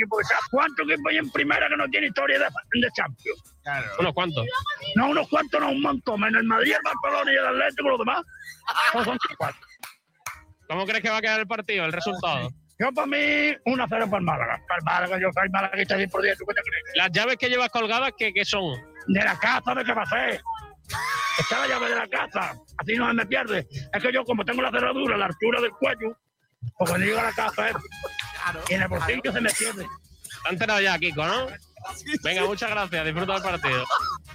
equipo de Champions. ¿Cuántos equipos hay en primera que no tiene historia de, de Champions? Unos cuantos. No, unos cuantos, no, un montón. En el Madrid, el Barcelona y el Atlético, los demás. No son cuatro. ¿Cómo crees que va a quedar el partido, el resultado? Yo, para mí, 1-0 para el Málaga. Para el Málaga, yo soy malaguista 100 por 10. ¿Tú qué te crees? Las llaves que llevas colgadas, ¿qué, qué son? De la casa, ¿de qué va a ser? Está la llave de la casa. Así no se me pierde. Es que yo, como tengo la cerradura a la altura del cuello, pues cuando llego a la casa, eh, y en el bolsillo se me pierde. Te has enterado ya, Kiko, ¿no? Venga, muchas gracias. Disfruta del partido.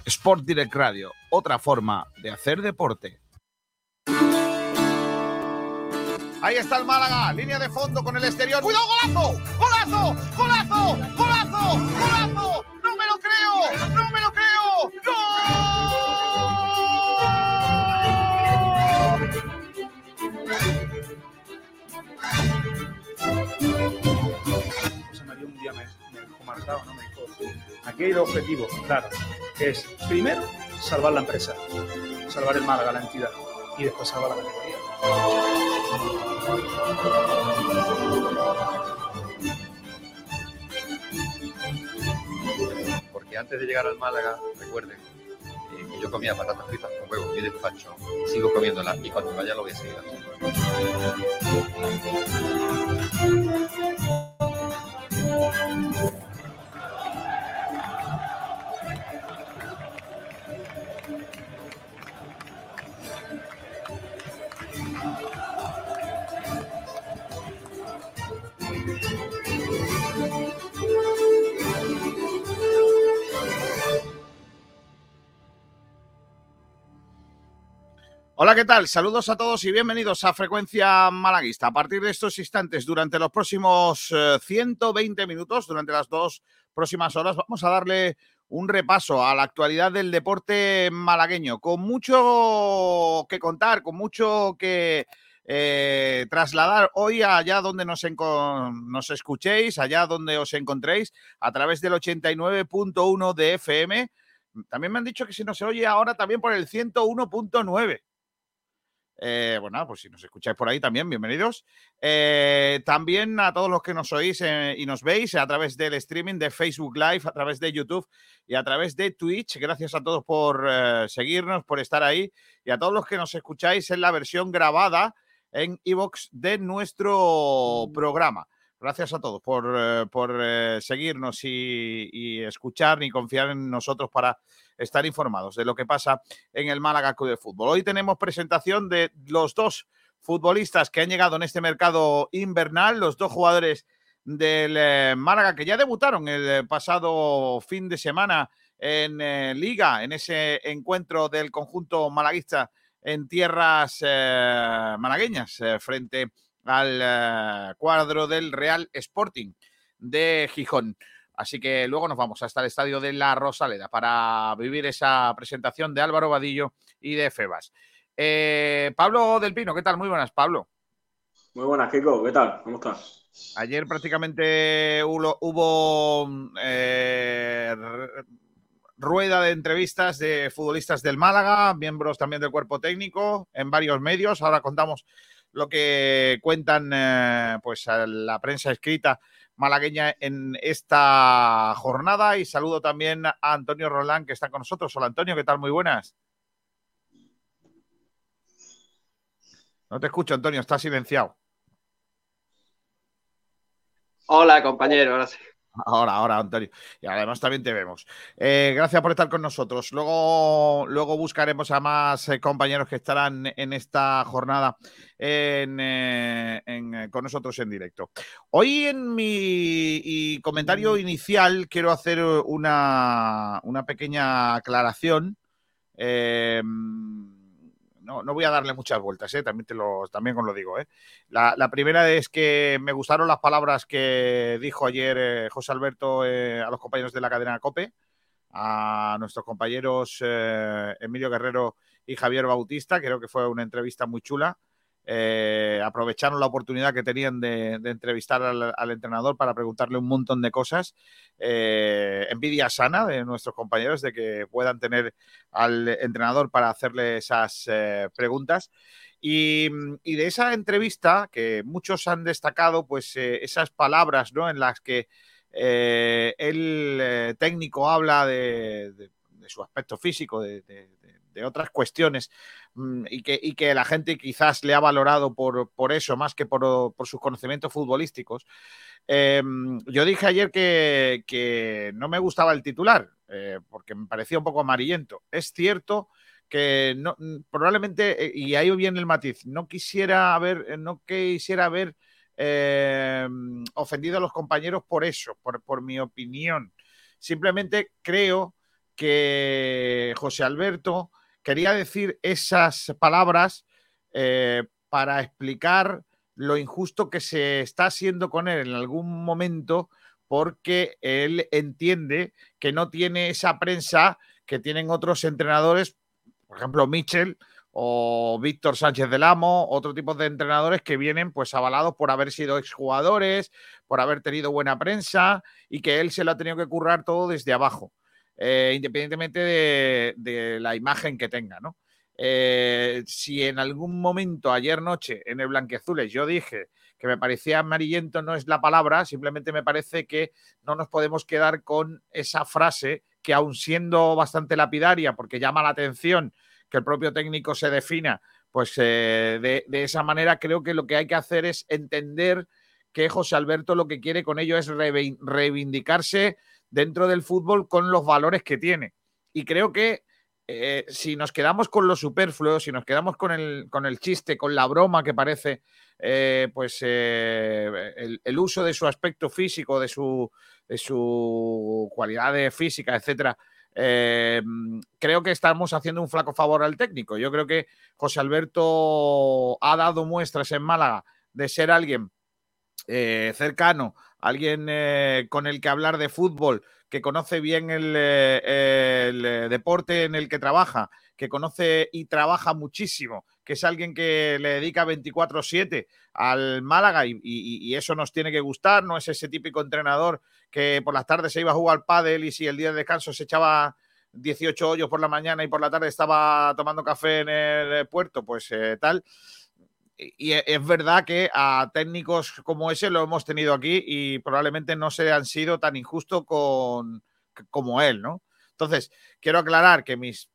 Sport Direct Radio, otra forma de hacer deporte. Ahí está el Málaga, línea de fondo con el exterior. ¡Cuidado, golazo! ¡Golazo! ¡Golazo! ¡Golazo! ¡Golazo! ¡No me lo creo! ¡No me lo creo! Marcado, ¿no? Me aquí hay dos objetivos, claro, es primero salvar la empresa, salvar el Málaga, la entidad, y después salvar la categoría. porque antes de llegar al Málaga, recuerden eh, que yo comía patatas fritas con huevos y despacho, sigo comiéndolas y cuando vaya lo voy a seguir haciendo. Hola, ¿qué tal? Saludos a todos y bienvenidos a Frecuencia Malaguista. A partir de estos instantes, durante los próximos eh, 120 minutos, durante las dos próximas horas, vamos a darle un repaso a la actualidad del deporte malagueño, con mucho que contar, con mucho que eh, trasladar hoy allá donde nos, nos escuchéis, allá donde os encontréis, a través del 89.1 de FM. También me han dicho que si no se oye ahora también por el 101.9. Eh, bueno, pues si nos escucháis por ahí también, bienvenidos. Eh, también a todos los que nos oís eh, y nos veis a través del streaming de Facebook Live, a través de YouTube y a través de Twitch. Gracias a todos por eh, seguirnos, por estar ahí y a todos los que nos escucháis en la versión grabada en iVoox de nuestro programa. Gracias a todos por, eh, por eh, seguirnos y, y escuchar y confiar en nosotros para estar informados de lo que pasa en el Málaga Club de Fútbol. Hoy tenemos presentación de los dos futbolistas que han llegado en este mercado invernal, los dos jugadores del eh, Málaga que ya debutaron el pasado fin de semana en Liga, en ese encuentro del conjunto malaguista en tierras malagueñas frente al eh, cuadro del Real Sporting de Gijón. Así que luego nos vamos hasta el estadio de La Rosaleda para vivir esa presentación de Álvaro Vadillo y de Febas. Eh, Pablo del Pino, ¿qué tal? Muy buenas, Pablo. Muy buenas, Kiko. ¿Qué tal? ¿Cómo estás? Ayer prácticamente hubo, hubo, eh, rueda de entrevistas de futbolistas del Málaga, miembros también del cuerpo técnico, en varios medios. Ahora contamos lo que cuentan eh, pues a la prensa escrita malagueña en esta jornada y saludo también a Antonio Roland que está con nosotros. Hola Antonio, ¿qué tal? Muy buenas. No te escucho, Antonio, está silenciado. Hola, compañero, ahora. Ahora, ahora, Antonio. Y además también te vemos. Eh, gracias por estar con nosotros. Luego, luego buscaremos a más eh, compañeros que estarán en esta jornada en, eh, en, con nosotros en directo. Hoy en mi comentario inicial quiero hacer una, una pequeña aclaración. No, no voy a darle muchas vueltas, ¿eh? también, te lo, también os lo digo. ¿eh? La, la primera es que me gustaron las palabras que dijo ayer eh, José Alberto a los compañeros de la cadena COPE, a nuestros compañeros Emilio Guerrero y Javier Bautista. Creo que fue una entrevista muy chula. Eh, aprovecharon la oportunidad que tenían de, entrevistar al, entrenador para preguntarle un montón de cosas. Eh, envidia sana de nuestros compañeros de que puedan tener al entrenador para hacerle esas eh, preguntas. Y, y, de esa entrevista, que muchos han destacado, pues eh, esas palabras ¿no? en las que el técnico habla de, de- de su aspecto físico, de, otras cuestiones, mm, y, que, la gente quizás le ha valorado por, eso más que por, sus conocimientos futbolísticos. Eh, yo dije ayer que, no me gustaba el titular, eh, porque me parecía un poco amarillento. Es cierto que probablemente, eh, y ahí viene el matiz, no quisiera haber, eh, no quisiera haber eh, ofendido a los compañeros por eso, por mi opinión. Simplemente creo que José Alberto quería decir esas palabras eh, para explicar lo injusto que se está haciendo con él en algún momento porque él entiende que no tiene esa prensa que tienen otros entrenadores, por ejemplo, Mitchell o Víctor Sánchez del Amo, otro tipo de entrenadores que vienen pues avalados por haber sido exjugadores, por haber tenido buena prensa y que él se lo ha tenido que currar todo desde abajo, eh, independientemente de, la imagen que tenga, ¿no? Eh, si en algún momento ayer noche en el Blanqueazules yo dije que me parecía amarillento no es la palabra, simplemente me parece que no nos podemos quedar con esa frase que aun siendo bastante lapidaria porque llama la atención que el propio técnico se defina, pues eh, de, esa manera creo que lo que hay que hacer es entender que José Alberto lo que quiere con ello es reivindicarse dentro del fútbol con los valores que tiene. Y creo que eh, si nos quedamos con lo superfluo, si nos quedamos con el, con el chiste, con la broma que parece, eh, pues eh, el, el, uso de su aspecto físico, de su, de su cualidad de física, etcétera, creo que estamos haciendo un flaco favor al técnico. Yo creo que José Alberto ha dado muestras en Málaga de ser alguien cercano, alguien eh, con el que hablar de fútbol, que conoce bien el, eh, el, deporte en el que trabaja, que conoce y trabaja muchísimo, que es alguien que le dedica 24/7 al Málaga y, eso nos tiene que gustar, no es ese típico entrenador que por las tardes se iba a jugar al pádel y si el día de descanso se echaba 18 hoyos por la mañana y por la tarde estaba tomando café en el puerto, pues eh, tal. Y es verdad que a técnicos como ese lo hemos tenido aquí y probablemente no se han sido tan injustos con, como él, ¿no? Entonces, quiero aclarar que mis,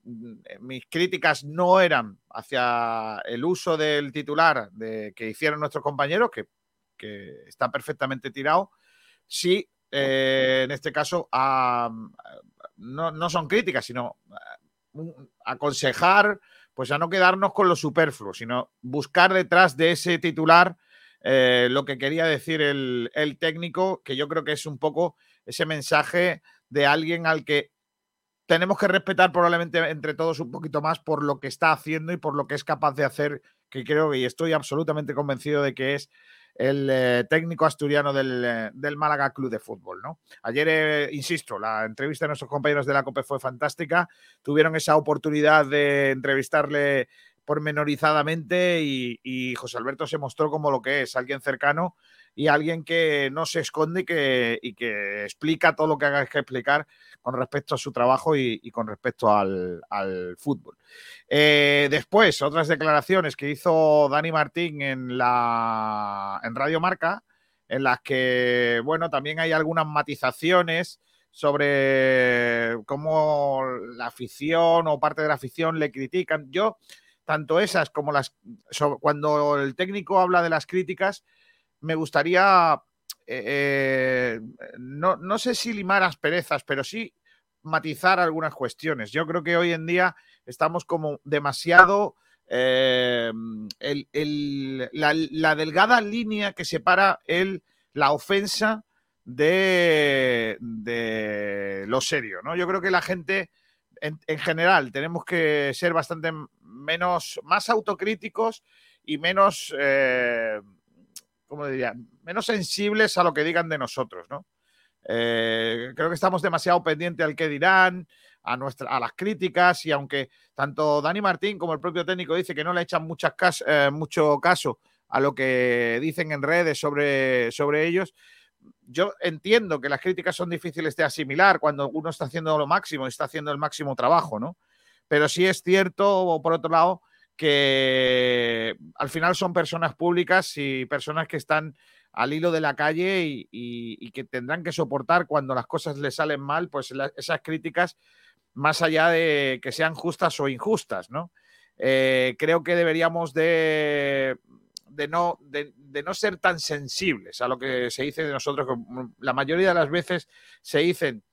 mis críticas no eran hacia el uso del titular de, que hicieron nuestros compañeros, que, que está perfectamente tirado. Sí, eh, en este caso, no, no, son críticas, sino aconsejar pues a no quedarnos con lo superfluo, sino buscar detrás de ese titular eh, lo que quería decir el, el, técnico, que yo creo que es un poco ese mensaje de alguien al que tenemos que respetar probablemente entre todos un poquito más por lo que está haciendo y por lo que es capaz de hacer, que creo y estoy absolutamente convencido de que es el eh, técnico asturiano del, eh, del, Málaga Club de Fútbol. ¿no? Ayer, eh, insisto, la entrevista de nuestros compañeros de la COPE fue fantástica. Tuvieron esa oportunidad de entrevistarle pormenorizadamente y, y, José Alberto se mostró como lo que es, alguien cercano y alguien que no se esconde y que, y que explica todo lo que haga que explicar con respecto a su trabajo y, con respecto al, al fútbol. Eh, después, otras declaraciones que hizo Dani Martín en, la, en Radio Marca, en las que, bueno, también hay algunas matizaciones sobre cómo la afición o parte de la afición le critican. Yo, tanto esas como las... Cuando el técnico habla de las críticas, me gustaría eh, no, no, sé si limar asperezas, pero sí matizar algunas cuestiones. Yo creo que hoy en día estamos como demasiado eh, la, delgada línea que separa el, la ofensa de, de, lo serio. ¿no? Yo creo que la gente, en, en general, tenemos que ser bastante menos, más autocríticos y menos... Eh, ¿cómo diría? Menos sensibles a lo que digan de nosotros, ¿no? Eh, creo que estamos demasiado pendientes al que dirán, a, nuestra, a las críticas, y aunque tanto Dani Martín como el propio técnico dice que no le echan muchas cas eh, mucho caso a lo que dicen en redes sobre, sobre ellos, yo entiendo que las críticas son difíciles de asimilar cuando uno está haciendo lo máximo y está haciendo el máximo trabajo, ¿no? Pero sí es cierto, por otro lado, que al final son personas públicas y personas que están al hilo de la calle y, que tendrán que soportar cuando las cosas les salen mal, pues esas críticas, más allá de que sean justas o injustas, ¿no? Eh, creo que deberíamos de, de no, de, no ser tan sensibles a lo que se dice de nosotros. La mayoría de las veces se dicen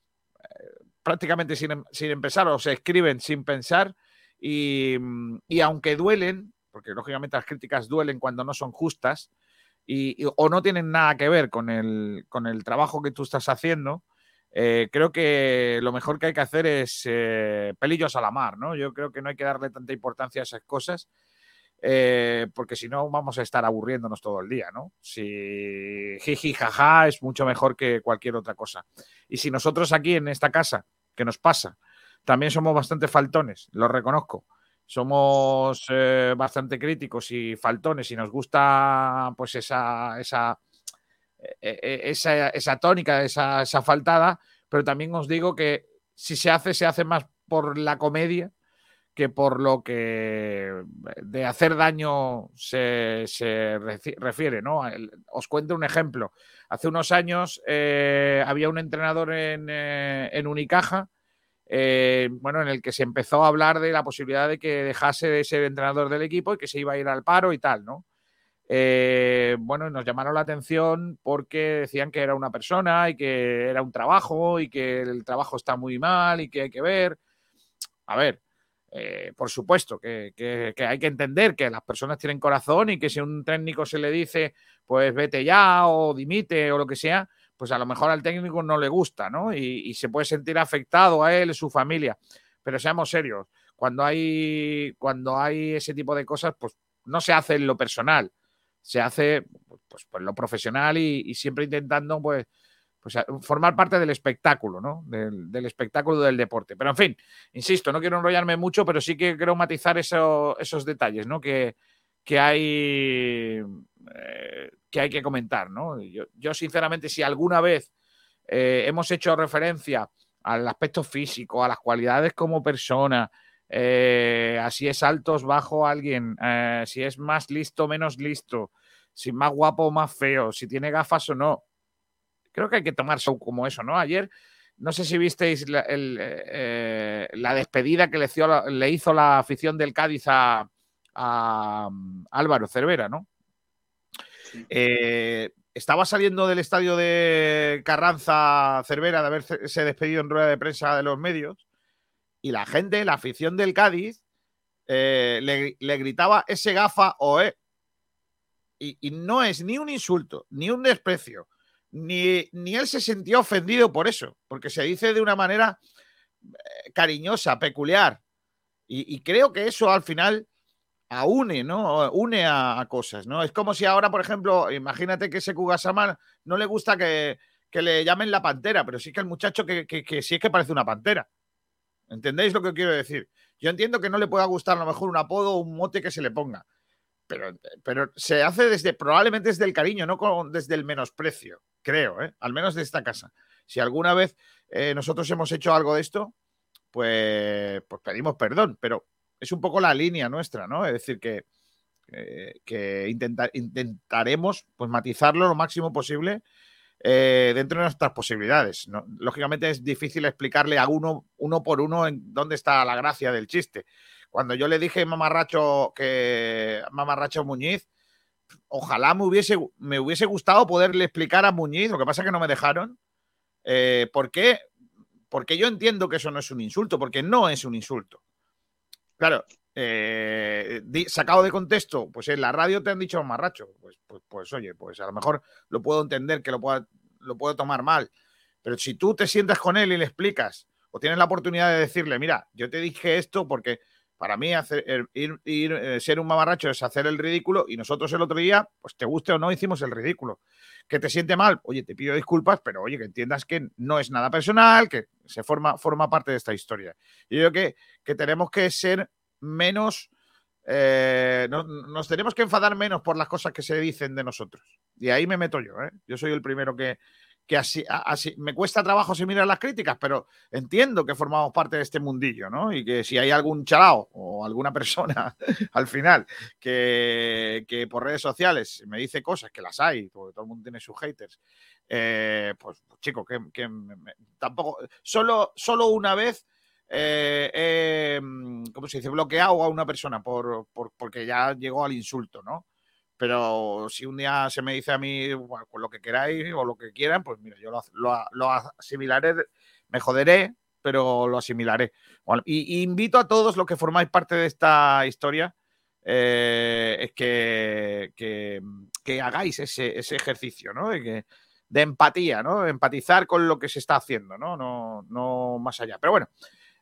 eh, prácticamente sin, sin, empezar o se escriben sin pensar y, y, aunque duelen, porque lógicamente las críticas duelen cuando no son justas y, o no tienen nada que ver con el, con el trabajo que tú estás haciendo, eh, creo que lo mejor que hay que hacer es eh, pelillos a la mar, ¿no? Yo creo que no hay que darle tanta importancia a esas cosas eh, porque si no vamos a estar aburriéndonos todo el día, ¿no? Si jiji, jaja, es mucho mejor que cualquier otra cosa. Y si nosotros aquí en esta casa, ¿qué nos pasa? También somos bastante faltones, lo reconozco. Somos eh, bastante críticos y faltones y nos gusta pues esa, esa, e, e, esa, tónica, esa, esa faltada, pero también os digo que si se hace, se hace más por la comedia que por lo que de hacer daño se, refiere, ¿no? Os cuento un ejemplo. Hace unos años eh, había un entrenador en, eh, Unicaja, eh, bueno, en el que se empezó a hablar de la posibilidad de que dejase de ser entrenador del equipo y que se iba a ir al paro y tal, ¿no? bueno, nos llamaron la atención porque decían que era una persona y que era un trabajo y que el trabajo está muy mal y que hay que ver. A ver, eh, por supuesto que, hay que entender que las personas tienen corazón y que si a un técnico se le dice, pues vete ya o dimite o lo que sea, pues a lo mejor al técnico no le gusta, ¿no? Y, se puede sentir afectado a él, su familia. Pero seamos serios, cuando hay, cuando hay ese tipo de cosas, pues no se hace en lo personal, se hace pues, lo profesional y, y siempre intentando, pues, pues, formar parte del espectáculo, ¿no? Del, espectáculo del deporte. Pero en fin, insisto, no quiero enrollarme mucho, pero sí que quiero matizar esos detalles, ¿no? Que, que hay eh, que hay que comentar, ¿no? Yo, sinceramente, si alguna vez eh, hemos hecho referencia al aspecto físico, a las cualidades como persona, eh, así es altos, bajo alguien, si es más listo, menos listo, si más guapo o más feo, si tiene gafas o no creo que hay que tomar show como eso, ¿no? Ayer, no sé si visteis la, eh, despedida que le hizo, la, afición del Cádiz a, mm, Álvaro Cervera, ¿no? Eh, estaba saliendo del estadio de Carranza Cervera de haberse despedido en rueda de prensa de los medios y la gente, la afición del Cádiz, eh, le, gritaba ese gafa o e. y no es ni un insulto, ni un desprecio, ni, ni él se sintió ofendido por eso, porque se dice de una manera eh, cariñosa, peculiar. Y, creo que eso al final aúne, ¿no? Une a, cosas, ¿no? Es como si ahora, por ejemplo, imagínate que ese Kugasama no le gusta que, le llamen la pantera, pero sí que el muchacho que, que, sí es que parece una pantera. ¿Entendéis lo que quiero decir? Yo entiendo que no le pueda gustar a lo mejor un apodo o un mote que se le ponga, pero, pero se hace desde, probablemente desde el cariño, no desde el menosprecio creo, ¿eh? al menos de esta casa. Si alguna vez eh, nosotros hemos hecho algo de esto, pues, pues pedimos perdón, pero es un poco la línea nuestra, ¿no? Es decir, que, que intentaremos pues, matizarlo lo máximo posible eh, dentro de nuestras posibilidades. Lógicamente es difícil explicarle a uno, uno por uno en dónde está la gracia del chiste. Cuando yo le dije mamarracho que mamarracho Muñiz, ojalá me hubiese, me hubiese gustado poderle explicar a Muñiz, lo que pasa es que no me dejaron, eh, ¿por qué? Porque yo entiendo que eso no es un insulto, porque no es un insulto. Claro, eh, sacado de contexto, pues en la radio te han dicho marracho. Pues, pues, pues, oye, pues a lo mejor lo puedo entender, que lo, lo puedo tomar mal. Pero si tú te sientas con él y le explicas, o tienes la oportunidad de decirle, mira, yo te dije esto porque para mí, eh, ser un mamarracho es hacer el ridículo y nosotros el otro día, pues te guste o no, hicimos el ridículo. Que te siente mal, oye, te pido disculpas, pero oye, que entiendas que no es nada personal, que se forma, forma parte de esta historia. Yo creo que, que tenemos que ser menos, eh, nos tenemos que enfadar menos por las cosas que se dicen de nosotros. Y ahí me meto yo, ¿eh? Yo soy el primero que, que así, me cuesta trabajo asimilar las críticas, pero entiendo que formamos parte de este mundillo, ¿no? Y que si hay algún chalao o alguna persona al final que, que por redes sociales me dice cosas, que las hay, porque todo el mundo tiene sus haters, eh, pues chico, que, que tampoco, solo, solo una vez eh, eh, ¿cómo se dice? Bloqueado a una persona por, por- porque ya llegó al insulto, ¿no? Pero si un día se me dice a mí, bueno, pues lo que queráis o lo que quieran, pues mira, yo lo, lo- asimilaré, me joderé, pero lo asimilaré. Bueno, y, invito a todos los que formáis parte de esta historia eh, que- que hagáis ese, ese ejercicio, ¿no? De, que- de empatía, ¿no? Empatizar con lo que se está haciendo, ¿no? No, no más allá. Pero bueno,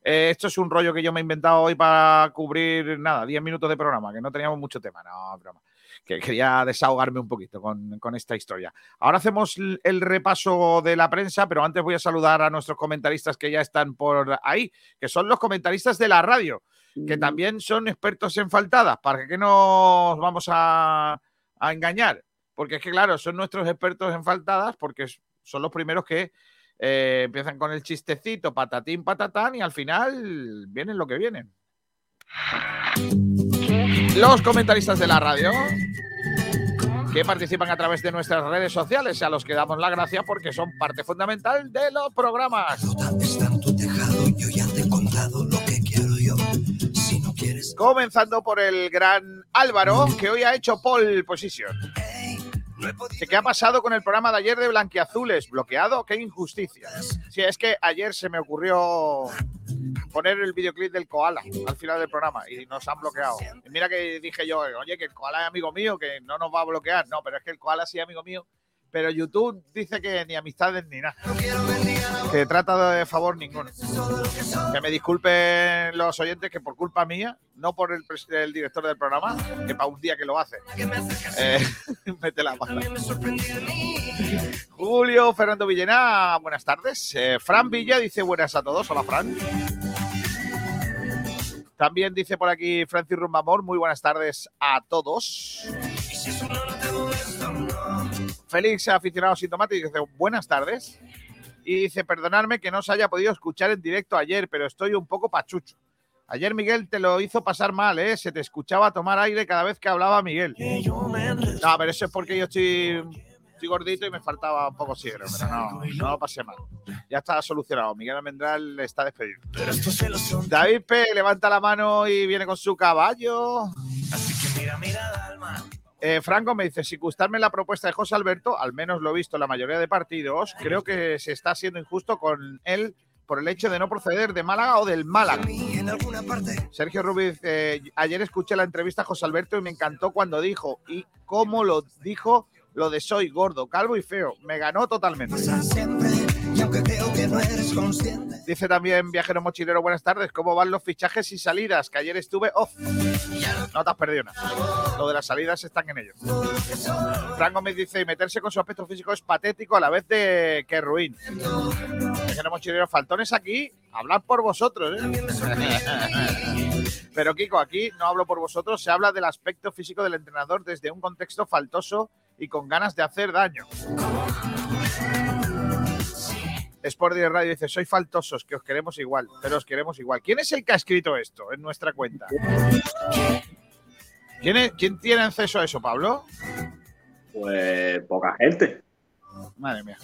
eh, esto es un rollo que yo me he inventado hoy para cubrir, nada, 10 minutos de programa, que no teníamos mucho tema, no, broma. Que quería desahogarme un poquito con, con esta historia. Ahora hacemos el repaso de la prensa, pero antes voy a saludar a nuestros comentaristas que ya están por ahí, que son los comentaristas de la radio, que también son expertos en faltadas. ¿Para qué nos vamos a, a engañar? Porque es que, claro, son nuestros expertos en faltadas, porque son los primeros que eh, empiezan con el chistecito, patatín, patatán, y al final vienen lo que vienen. Los comentaristas de la radio que participan a través de nuestras redes sociales, a los que damos la gracia porque son parte fundamental de los programas. Comenzando por el gran Álvaro, que hoy ha hecho pole position. No he podido. ¿Qué, ¿Qué ha pasado con el programa de ayer de Blanquiazules? ¿Bloqueado? ¡Qué injusticia! Sí, es que ayer se me ocurrió poner el videoclip del koala al final del programa y nos han bloqueado. Y mira que dije yo, oye, que el koala es amigo mío, que no nos va a bloquear. No, pero es que el koala sí es amigo mío. Pero YouTube dice que ni amistades ni nada. Que trata de favor ninguno. Que me disculpen los oyentes que por culpa mía, no por el, director del programa, que para un día que lo hace, eh, mete la pata. Julio Fernando Villena, buenas tardes. Eh, Fran Villa dice buenas a todos. Hola, Fran. También dice por aquí Francis Rumbamor, muy buenas tardes a todos. Félix, aficionado sintomático, dice buenas tardes. Y dice, perdonadme que no os haya podido escuchar en directo ayer, pero estoy un poco pachucho. Ayer Miguel te lo hizo pasar mal, ¿eh? Se te escuchaba tomar aire cada vez que hablaba Miguel. No, pero eso es porque yo estoy, estoy gordito y me faltaba un poco oxígeno, pero no, no lo pasé mal. Ya está solucionado. Miguel Almendral está despedido. David P. levanta la mano y viene con su caballo. Eh, Franco me dice, sin gustarme la propuesta de José Alberto, al menos lo he visto en la mayoría de partidos, creo que se está siendo injusto con él por el hecho de no proceder de Málaga o del Málaga. En alguna parte, Sergio Rubiz, eh, ayer escuché la entrevista a José Alberto y me encantó cuando dijo y cómo lo dijo lo de soy gordo, calvo y feo. Me ganó totalmente. pasa siempre. Aunque creo que no eres consciente, Dice también Viajero Mochilero, buenas tardes. ¿Cómo van los fichajes y salidas? Que ayer estuve off. No te has perdido nada. Lo de las salidas están en ello. Franco me dice, meterse con su aspecto físico es patético a la vez de que ruin. Viajero Mochilero, faltones aquí, hablar por vosotros. ¿eh? Pero Kiko, aquí no hablo por vosotros, se habla del aspecto físico del entrenador desde un contexto faltoso y con ganas de hacer daño. Sport Direct Radio dice, soy faltosos, que os queremos igual, pero os queremos igual. ¿Quién es el que ha escrito esto en nuestra cuenta? ¿Quién, es- quién tiene acceso a eso, Pablo? Pues poca gente. Madre mía.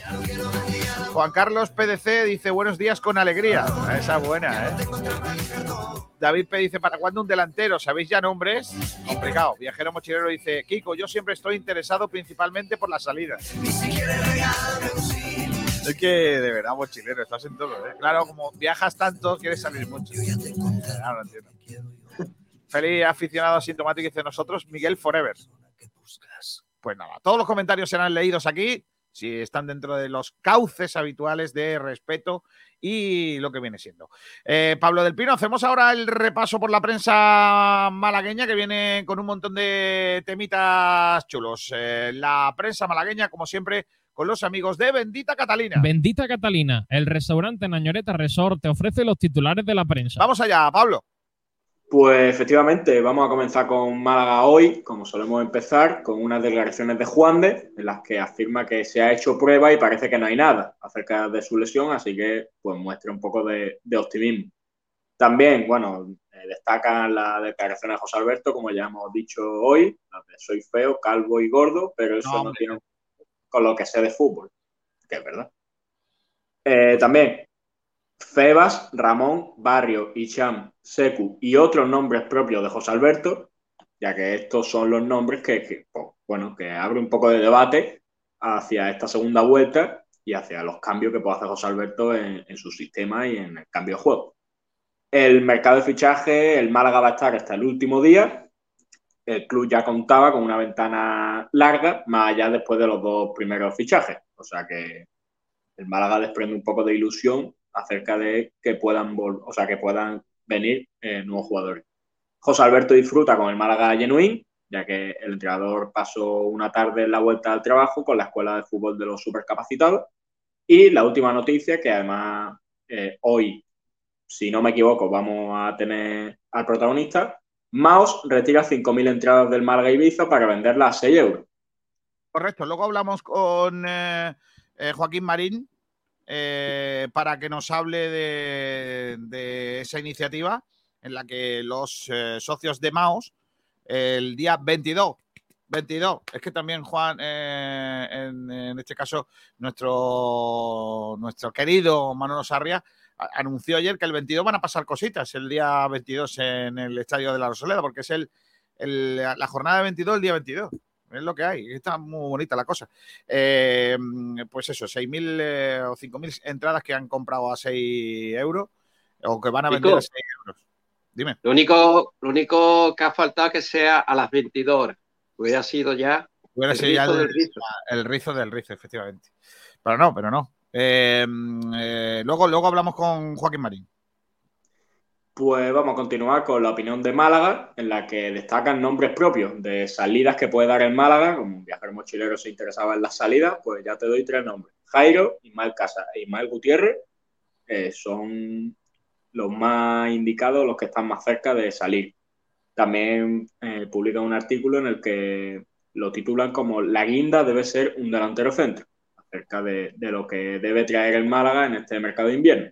Juan Carlos PDC dice, buenos días con alegría. Esa es buena, ¿eh? David P dice, ¿para cuándo un delantero? ¿Sabéis ya nombres? Complicado. Viajero Mochilero dice, Kiko, yo siempre estoy interesado principalmente por las salidas. Es que, de verdad, mochilero, estás en todo, ¿eh? Claro, como viajas tanto, quieres salir mucho. Claro. Feliz aficionado asintomático dice nosotros, Miguel Forever. Pues nada, todos los comentarios serán leídos aquí, si están dentro de los cauces habituales de respeto y lo que viene siendo. Eh, Pablo del Pino, hacemos ahora el repaso por la prensa malagueña que viene con un montón de temitas chulos. Eh, la prensa malagueña, como siempre, con los amigos de Bendita Catalina. Bendita Catalina, el restaurante Nañoreta Resort te ofrece los titulares de la prensa. Vamos allá, Pablo. Pues efectivamente, vamos a comenzar con Málaga hoy, como solemos empezar, con unas declaraciones de Juan de, en las que afirma que se ha hecho prueba y parece que no hay nada acerca de su lesión, así que pues muestra un poco de, de optimismo. También, bueno, eh, destacan las declaraciones de José Alberto, como ya hemos dicho hoy, las de soy feo, calvo y gordo, pero eso No, no, tiene con lo que sé de fútbol, que es verdad. Eh, también, Febas, Ramón, Barrio, Icham, Secu y otros nombres propios de José Alberto, ya que estos son los nombres que, que, pues, bueno, que abre un poco de debate hacia esta segunda vuelta y hacia los cambios que puede hacer José Alberto en, en su sistema y en el cambio de juego. El mercado de fichaje, el Málaga va a estar hasta el último día. El club ya contaba con una ventana larga, más allá después de los dos primeros fichajes. O sea que el Málaga desprende un poco de ilusión acerca de que puedan, o sea, que puedan venir eh, nuevos jugadores. José Alberto disfruta con el Málaga Genuín, ya que el entrenador pasó una tarde en la vuelta al trabajo con la escuela de fútbol de los supercapacitados. Y la última noticia, que además eh, hoy, si no me equivoco, vamos a tener al protagonista. Maos retira 5.000 entradas del Málaga Ibiza para venderlas a 6 euros. Correcto. Luego hablamos con eh, eh, Joaquín Marín eh, para que nos hable de, esa iniciativa en la que los socios de Maos el día 22 22. Es que también Juan, en, este caso, nuestro, nuestro querido Manolo Sarria anunció ayer que el 22 van a pasar cositas el día 22 en el Estadio de la Rosaleda, porque es el, el- la jornada de 22 el día 22. Es lo que hay, está muy bonita la cosa. Eh, pues eso, 6.000 eh, o 5.000 entradas que han comprado a 6 euros o que van a vender Chico. a 6 euros. Dime. Lo único, lo único que ha faltado es que sea a las 22 horas. Hubiera sido ya Hubiera el sido ya rizo el, del rizo. el rizo del rizo, efectivamente. Pero no, pero no. Eh, eh, luego, luego hablamos con Joaquín Marín. Pues vamos a continuar con la opinión de Málaga, en la que destacan nombres propios de salidas que puede dar el Málaga. Como un viajero mochilero se interesaba en las salidas, pues ya te doy tres nombres. Jairo, Ismael Casa e Ismael Gutiérrez eh, son los más indicados, los que están más cerca de salir. También eh, publican un artículo en el que lo titulan como La guinda debe ser un delantero centro, acerca de, lo que debe traer el Málaga en este mercado de invierno.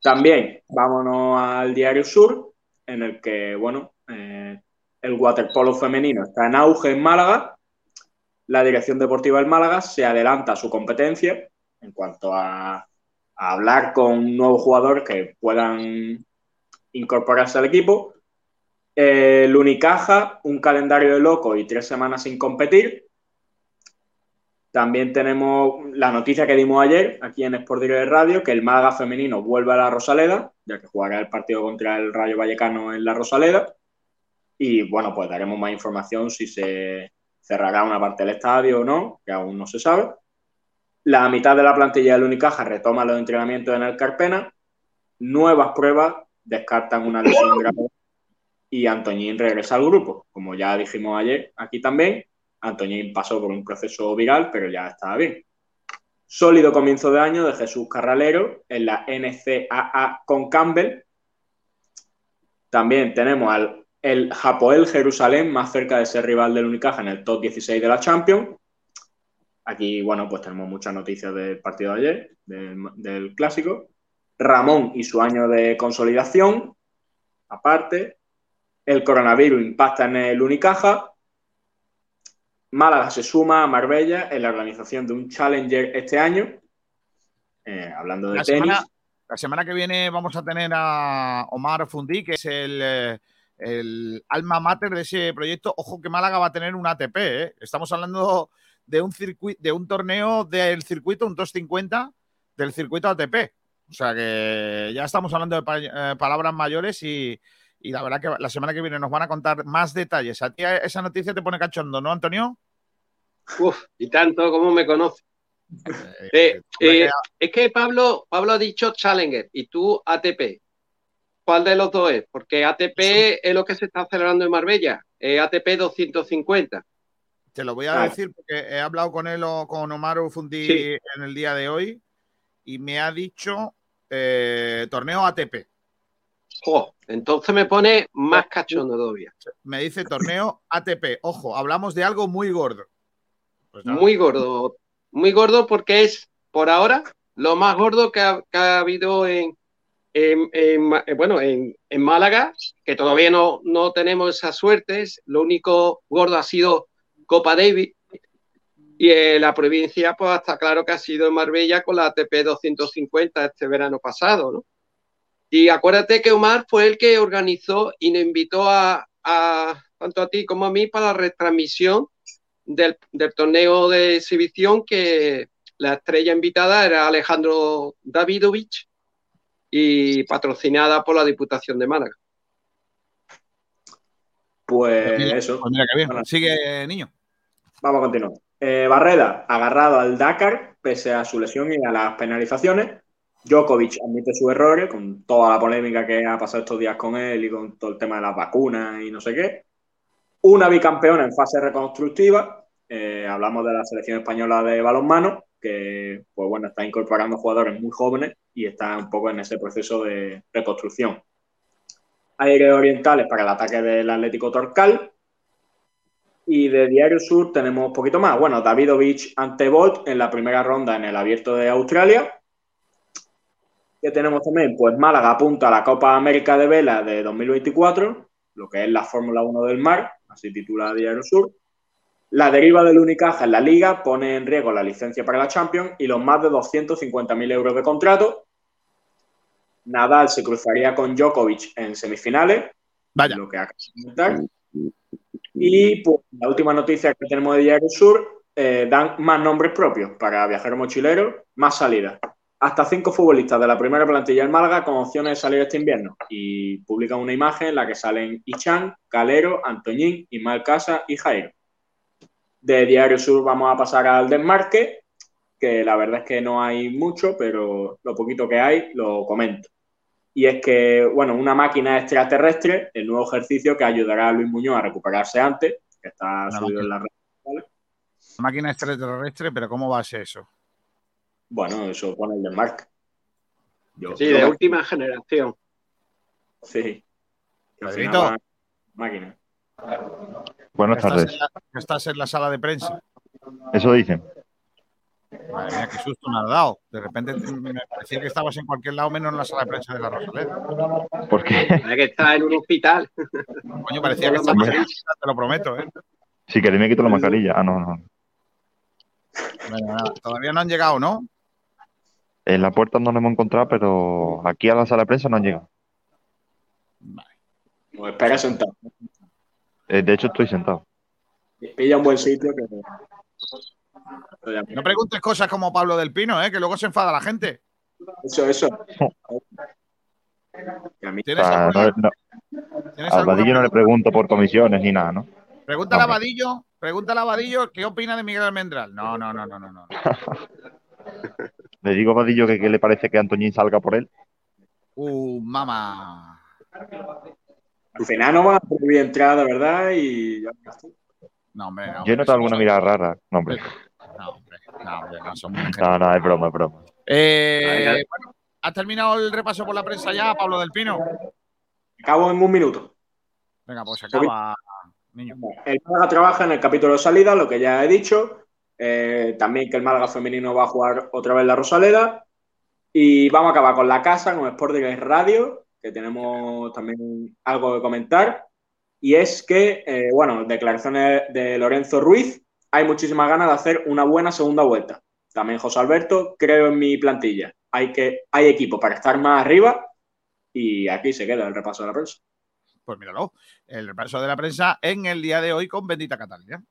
También vámonos al Diario Sur, en el que, bueno, eh, el waterpolo femenino está en auge en Málaga. La dirección deportiva del Málaga se adelanta a su competencia en cuanto a, hablar con nuevos jugadores que puedan incorporarse al equipo. El Unicaja, un calendario de loco y tres semanas sin competir. También tenemos la noticia que dimos ayer aquí en Sport Direct Radio, que el Málaga femenino vuelve a la Rosaleda, ya que jugará el partido contra el Rayo Vallecano en la Rosaleda. Y bueno, pues daremos más información si se cerrará una parte del estadio o no, que aún no se sabe. La mitad de la plantilla del Unicaja retoma los entrenamientos en el Carpena. Nuevas pruebas descartan una lesión grave y Antoñín regresa al grupo. Como ya dijimos ayer aquí también, Antoñín pasó por un proceso viral, pero ya estaba bien. Sólido comienzo de año de Jesús Carralero en la NCAA con Campbell. También tenemos al el Hapoel Jerusalén, más cerca de ser rival del Unicaja en el top 16 de la Champions. Aquí, bueno, pues tenemos muchas noticias del partido de ayer, del clásico. Ramón y su año de consolidación, aparte. El coronavirus impacta en el Unicaja. Málaga se suma a Marbella en la organización de un Challenger este año. Eh, hablando de La tenis. semana, la semana que viene vamos a tener a Omar Fundí, que es el, eh, el alma mater de ese proyecto. Ojo que Málaga va a tener un ATP. ¿eh? Estamos hablando de un, circuito, de un torneo del circuito, un 250 del circuito ATP. O sea que ya estamos hablando de pa eh, palabras mayores y, y, la verdad que la semana que viene nos van a contar más detalles. A ti esa noticia te pone cachondo, ¿no, Antonio? Uf, y tanto como me conoce. Eh, eh, es que Pablo, Pablo ha dicho Challenger y tú ATP. ¿Cuál de los dos es? Porque ATP sí. es lo que se está celebrando en Marbella, eh, ATP 250. Te lo voy a ah. decir porque he hablado con él o con Omar Fundi sí. en el día de hoy y me ha dicho eh, torneo ATP. Jo, entonces me pone más cachondo todavía. Me dice torneo ATP. Ojo, hablamos de algo muy gordo. Pues muy gordo. Muy gordo porque es, por ahora, lo más gordo que ha, habido en, en, bueno, en, en, Málaga, que todavía no, no tenemos esa suerte. Lo único gordo ha sido Copa Davis. Y en la provincia, pues está claro que ha sido en Marbella con la ATP 250 este verano pasado, ¿no? Y acuérdate que Omar fue el que organizó y nos invitó a tanto a ti como a mí para la retransmisión del, del, torneo de exhibición que la estrella invitada era Alejandro Davidovich y patrocinada por la Diputación de Málaga. Pues eso. Pues mira que bien. Bueno, Sigue, niño. Vamos a continuar. Eh, Barreda, agarrado al Dakar, pese a su lesión y a las penalizaciones. Djokovic admite sus errores con toda la polémica que ha pasado estos días con él y con todo el tema de las vacunas y no sé qué. Una bicampeona en fase reconstructiva. Eh, hablamos de la selección española de balonmano, que pues bueno, está incorporando jugadores muy jóvenes y está un poco en ese proceso de reconstrucción. Aires orientales para el ataque del Atlético Torcal. Y de Diario Sur tenemos un poquito más. Bueno, Davidovich ante Bolt en la primera ronda en el Abierto de Australia que tenemos también? Pues Málaga apunta a la Copa América de Vela de 2024, lo que es la Fórmula 1 del mar, así titula Diario Sur. La deriva del Unicaja en la Liga pone en riesgo la licencia para la Champions y los más de 250.000 euros de contrato. Nadal se cruzaría con Djokovic en semifinales, Vaya. lo que acaba de comentar. Y pues, la última noticia que tenemos de Diario Sur, eh, dan más nombres propios para viajeros mochileros, más salidas hasta cinco futbolistas de la primera plantilla del Málaga con opciones de salir este invierno y publican una imagen en la que salen Ichan, Calero, Antoñín, Ismael Casa y Jairo. De Diario Sur vamos a pasar al desmarque, que la verdad es que no hay mucho, pero lo poquito que hay lo comento. Y es que, bueno, una máquina extraterrestre, el nuevo ejercicio que ayudará a Luis Muñoz a recuperarse antes, que está subido en las redes sociales. Máquina extraterrestre, pero ¿cómo va a ser eso? Bueno, eso pone el desmarque. Yo- Sí, de última generación. Sí. Que Pedrito. Máquina. Buenas Estás tardes. en, la, estás en la sala de prensa. Eso dicen. Madre mía, qué susto me has dado. De repente me parecía que estabas en cualquier lado menos en la sala de prensa de la Rosaleda. ¿Por qué? Hay que estar en un hospital. Coño, parecía que estabas en te lo prometo, ¿eh? Si queréis me quito la mascarilla. Ah, no, no. Nada, Todavía no han llegado, ¿no? En la puerta no nos hemos encontrado, pero aquí a la sala de prensa no han llegado. Pues espera sentado. Eh, de hecho, estoy sentado. Pilla un buen sitio que. No preguntes cosas como Pablo del Pino, ¿eh? Que luego se enfada la gente. Eso, eso. Que a mí- ¿Tienes alguna- no- no- ¿Tienes al alguna vadillo no le pregunto por comisiones ni nada, ¿no? Pregúntale a. Vadillo, pregúntale a Vadillo qué opina de Miguel Almendral. No, no, no, no, no, no. Le digo a Vadillo que qué le parece que Antoñín salga por él. Uh, mamá. Al final no va a prohibir entrada, ¿verdad? Y ya. No, hombre, no. Yo he notado alguna mirada rara. No, hombre. No, hombre, no, hombre, no. No, no, es broma, es broma. Eh, bueno, ¿has terminado el repaso por la prensa ya, Pablo del Pino? Acabo en un minuto. Venga, pues acaba, niño. El Málaga trabaja en el capítulo de salida, lo que ya he dicho. Eh, también que el Málaga femenino va a jugar otra vez la Rosaleda. Y vamos a acabar con la casa, con Sport Radio, que tenemos también algo que comentar. Y es que, eh, bueno, declaraciones de Lorenzo Ruiz, hay muchísimas ganas de hacer una buena segunda vuelta. También José Alberto, creo en mi plantilla. Hay, que, hay equipo para estar más arriba y aquí se queda el repaso de la prensa. Pues míralo, el repaso de la prensa en el día de hoy con Bendita Catalina.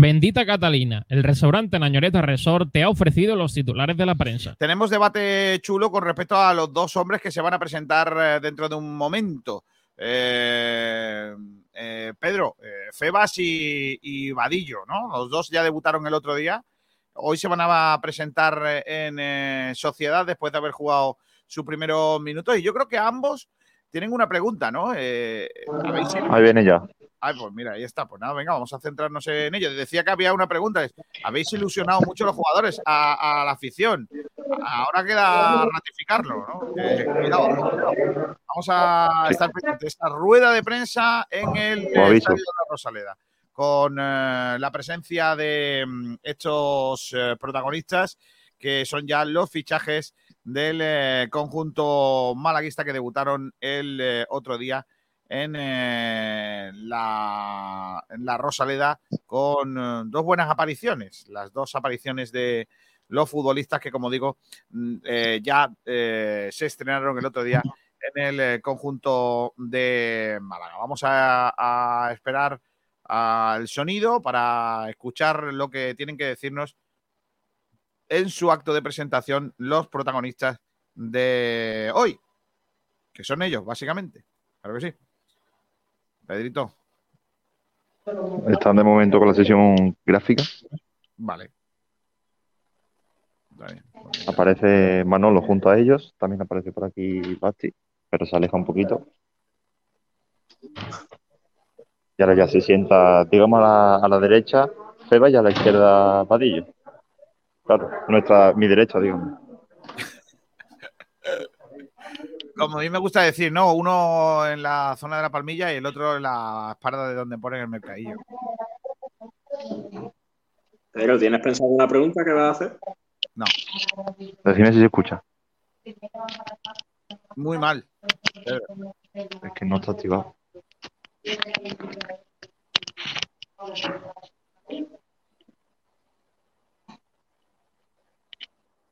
Bendita Catalina, el restaurante Nañoreta Resort te ha ofrecido los titulares de la prensa. Tenemos debate chulo con respecto a los dos hombres que se van a presentar eh, dentro de un momento. Eh, eh, Pedro, eh, Febas y, y Vadillo, ¿no? Los dos ya debutaron el otro día. Hoy se van a presentar en eh, Sociedad después de haber jugado sus primeros minutos. Y yo creo que ambos tienen una pregunta, ¿no? Eh, ¿habéis, ido, Ahí viene ya. Ay, pues mira, ahí está. Pues nada, venga, vamos a centrarnos en ello. Decía que había una pregunta. es, ¿Habéis ilusionado mucho a los jugadores, a, a la afición? Ahora queda ratificarlo, ¿no? Eh, cuidado, cuidado. Vamos a estar pendientes de esta rueda de prensa en el. Estadio de la Rosaleda. Con eh, la presencia de mm, estos eh, protagonistas que son ya los fichajes del eh, conjunto malaguista que debutaron el otro día en, eh, la, en la Rosaleda con eh, dos buenas apariciones, las dos apariciones de los futbolistas que, como digo, mm, eh, ya eh, se estrenaron el otro día en el conjunto de Málaga. Vamos a esperar al sonido para escuchar lo que tienen que decirnos en su acto de presentación los protagonistas de hoy, que son ellos, básicamente. Claro que sí. Pedrito, Están de momento con la sesión gráfica. vale. Aparece Manolo junto a ellos. También aparece por aquí Basti, pero se aleja un poquito. Y ahora ya se sienta, digamos, a la, a la derecha Feba y a la izquierda Padillo. Claro, nuestra, mi derecha, digamos. Como a mí me gusta decir, ¿no? Uno en la zona de la palmilla y el otro en la espalda de donde ponen el mercadillo. Pero, ¿tienes pensado una pregunta que vas a hacer? No, Decime si se escucha. muy mal. Es que no está activado.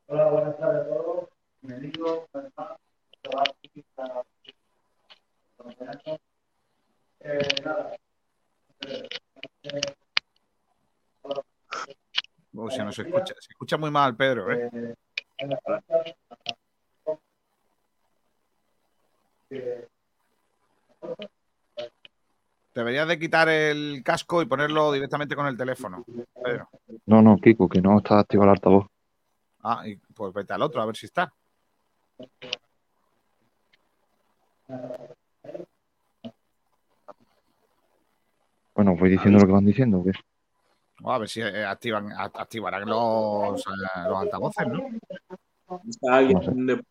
Hola, buenas tardes a todos. Eh, no se escucha. Se escucha muy mal, Pedro, ¿eh? Deberías de quitar el casco y ponerlo directamente con el teléfono, Pedro. No, no, Kiko, que no está activado el altavoz. Ah, y pues vete al otro a ver si está. Bueno, voy diciendo lo que van diciendo. ¿o qué? A ver si eh, activan, activarán los, eh, los altavoces, ¿no? ¿Está alguien.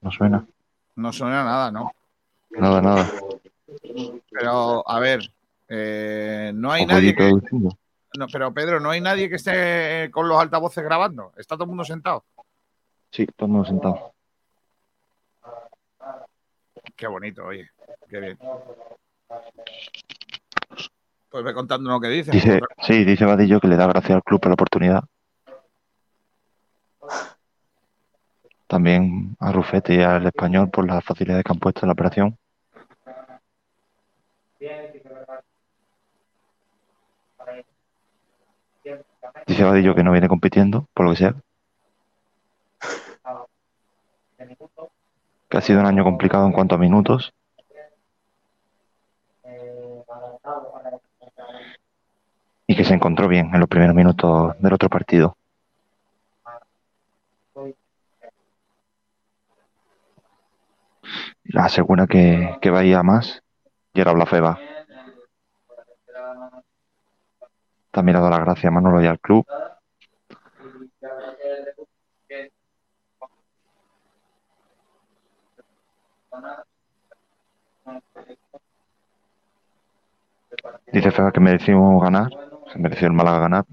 No suena. No suena nada, ¿no? Nada, nada. Pero, a ver, eh, no hay nadie que... No, pero Pedro, no hay nadie que esté con los altavoces grabando. Está todo el mundo sentado. Sí, todo el mundo sentado. Qué bonito, oye. Qué bien. Pues ve contando lo que dice. Dice, sí, dice Vadillo que le da gracias al club por la oportunidad. También a Rufete y al español por las facilidades que han puesto en la operación. Dice Vadillo que no viene compitiendo, por lo que sea. Que ha sido un año complicado en cuanto a minutos. Y que se encontró bien en los primeros minutos del otro partido. Asegura que, que va a ir a más. Y era Blafeva. También ha dado las gracias a Manolo y al club. Dice Feba que merecimos ganar, se mereció el Málaga ganar,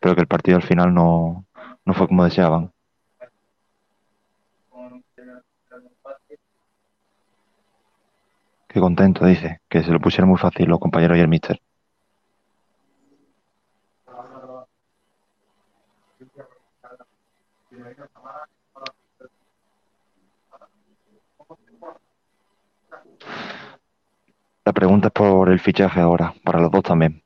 pero que el partido al final no, no fue como deseaban. Qué contento, dice, que se lo pusieron muy fácil los compañeros y el míster. La pregunta es por el fichaje ahora, para los dos también.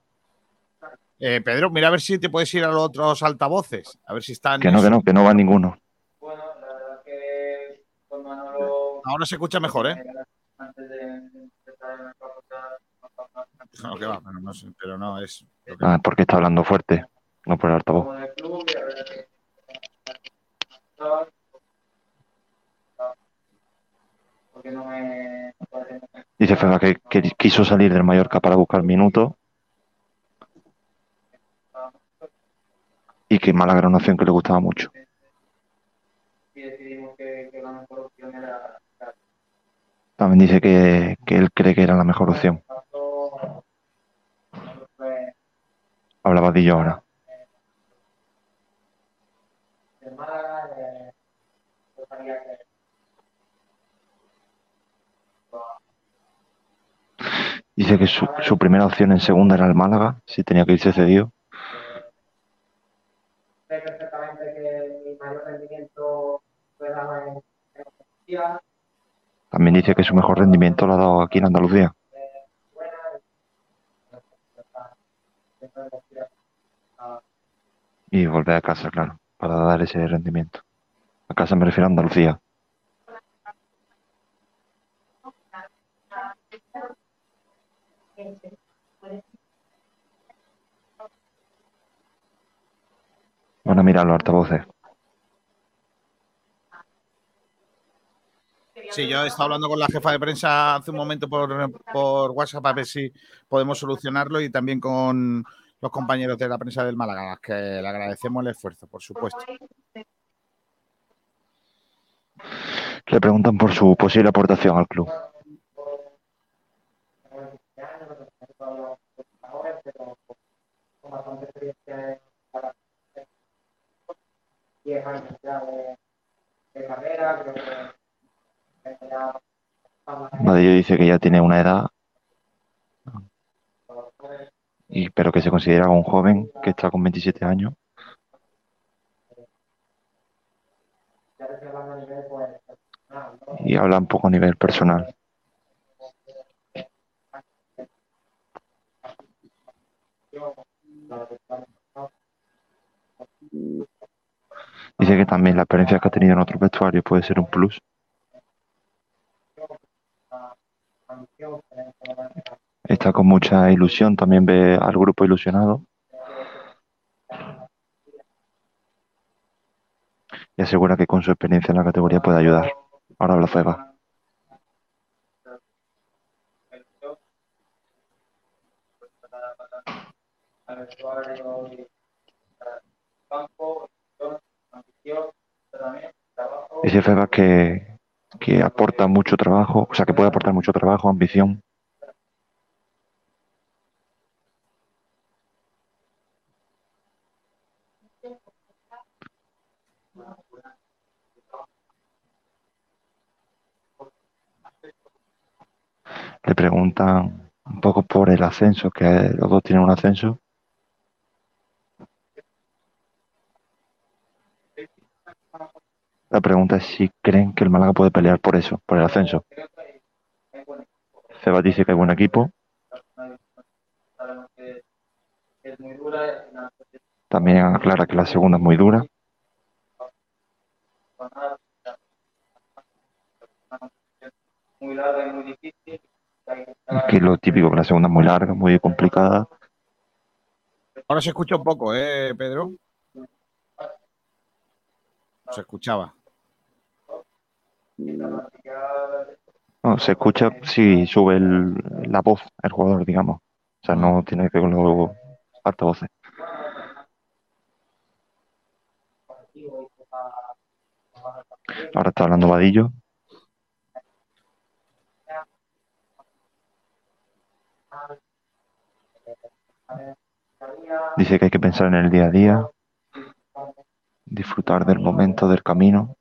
Eh, Pedro, mira a ver si te puedes ir a los otros altavoces. A ver si están. Que no, que no, que no va ninguno. Ahora se escucha mejor, ¿eh? No, que va, pero no, sé, pero no es. que- Ah, porque está hablando fuerte, no por el altavoz. Como del club, porque no me Dice Feba que, que quiso salir del Mallorca para buscar minutos y que Málaga era una opción que le gustaba mucho. y decidimos que, que la mejor opción era También dice que, que él cree que era la mejor opción. Habla Vadillo ahora. el Málaga. eh, yo sabía que Dice que su, su primera opción en segunda era el Málaga, si tenía que irse cedido. sé perfectamente que mi mayor rendimiento fue dado en en Andalucía, También dice que su mejor rendimiento lo ha dado aquí en Andalucía. Y volver a casa, claro, para dar ese rendimiento. A casa me refiero a Andalucía. Van a mirar los altavoces. Sí, yo he estado hablando con la jefa de prensa hace un momento por, por WhatsApp a ver si podemos solucionarlo y también con los compañeros de la prensa del Málaga, que le agradecemos el esfuerzo, por supuesto. Le preguntan por su posible aportación al club. Con bastante experiencia en para 10 años ya de, de carrera, creo que ya Vadillo dice que ya tiene una edad, y, pero que se considera un joven que está con 27 años. pues y habla un poco a nivel personal. Dice que también la experiencia que ha tenido en otros vestuarios puede ser un plus. Está con mucha ilusión, también ve al grupo ilusionado. Y asegura que con su experiencia en la categoría puede ayudar. Ahora habla Feba. Vestuario. Dice Feba que, que aporta mucho trabajo, o sea, que puede aportar mucho trabajo, ambición. Le preguntan un poco por el ascenso, que los dos tienen un ascenso. La pregunta es si creen que el Málaga puede pelear por eso, por el ascenso. Cebas dice que hay buen equipo. También aclara que la segunda es muy dura. Que lo típico, que la segunda es muy larga, muy complicada. Ahora se escucha un poco, ¿eh, Pedro? Se escuchaba. No, se escucha si sube la voz el jugador, digamos. O sea, no tiene que ver con los altavoces. Ahora está hablando Vadillo. Dice que hay que pensar en el día a día, disfrutar del momento, del camino.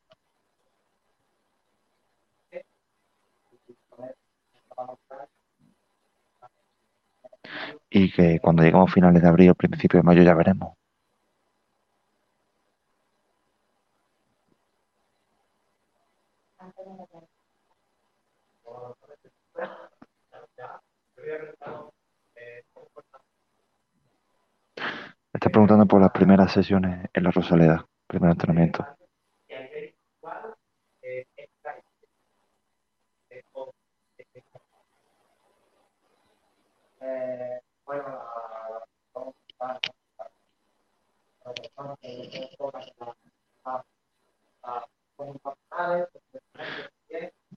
Y que cuando lleguemos a finales de abril o principios de mayo ya veremos. Me está preguntando por las primeras sesiones en la Rosaleda, primer entrenamiento. Eh,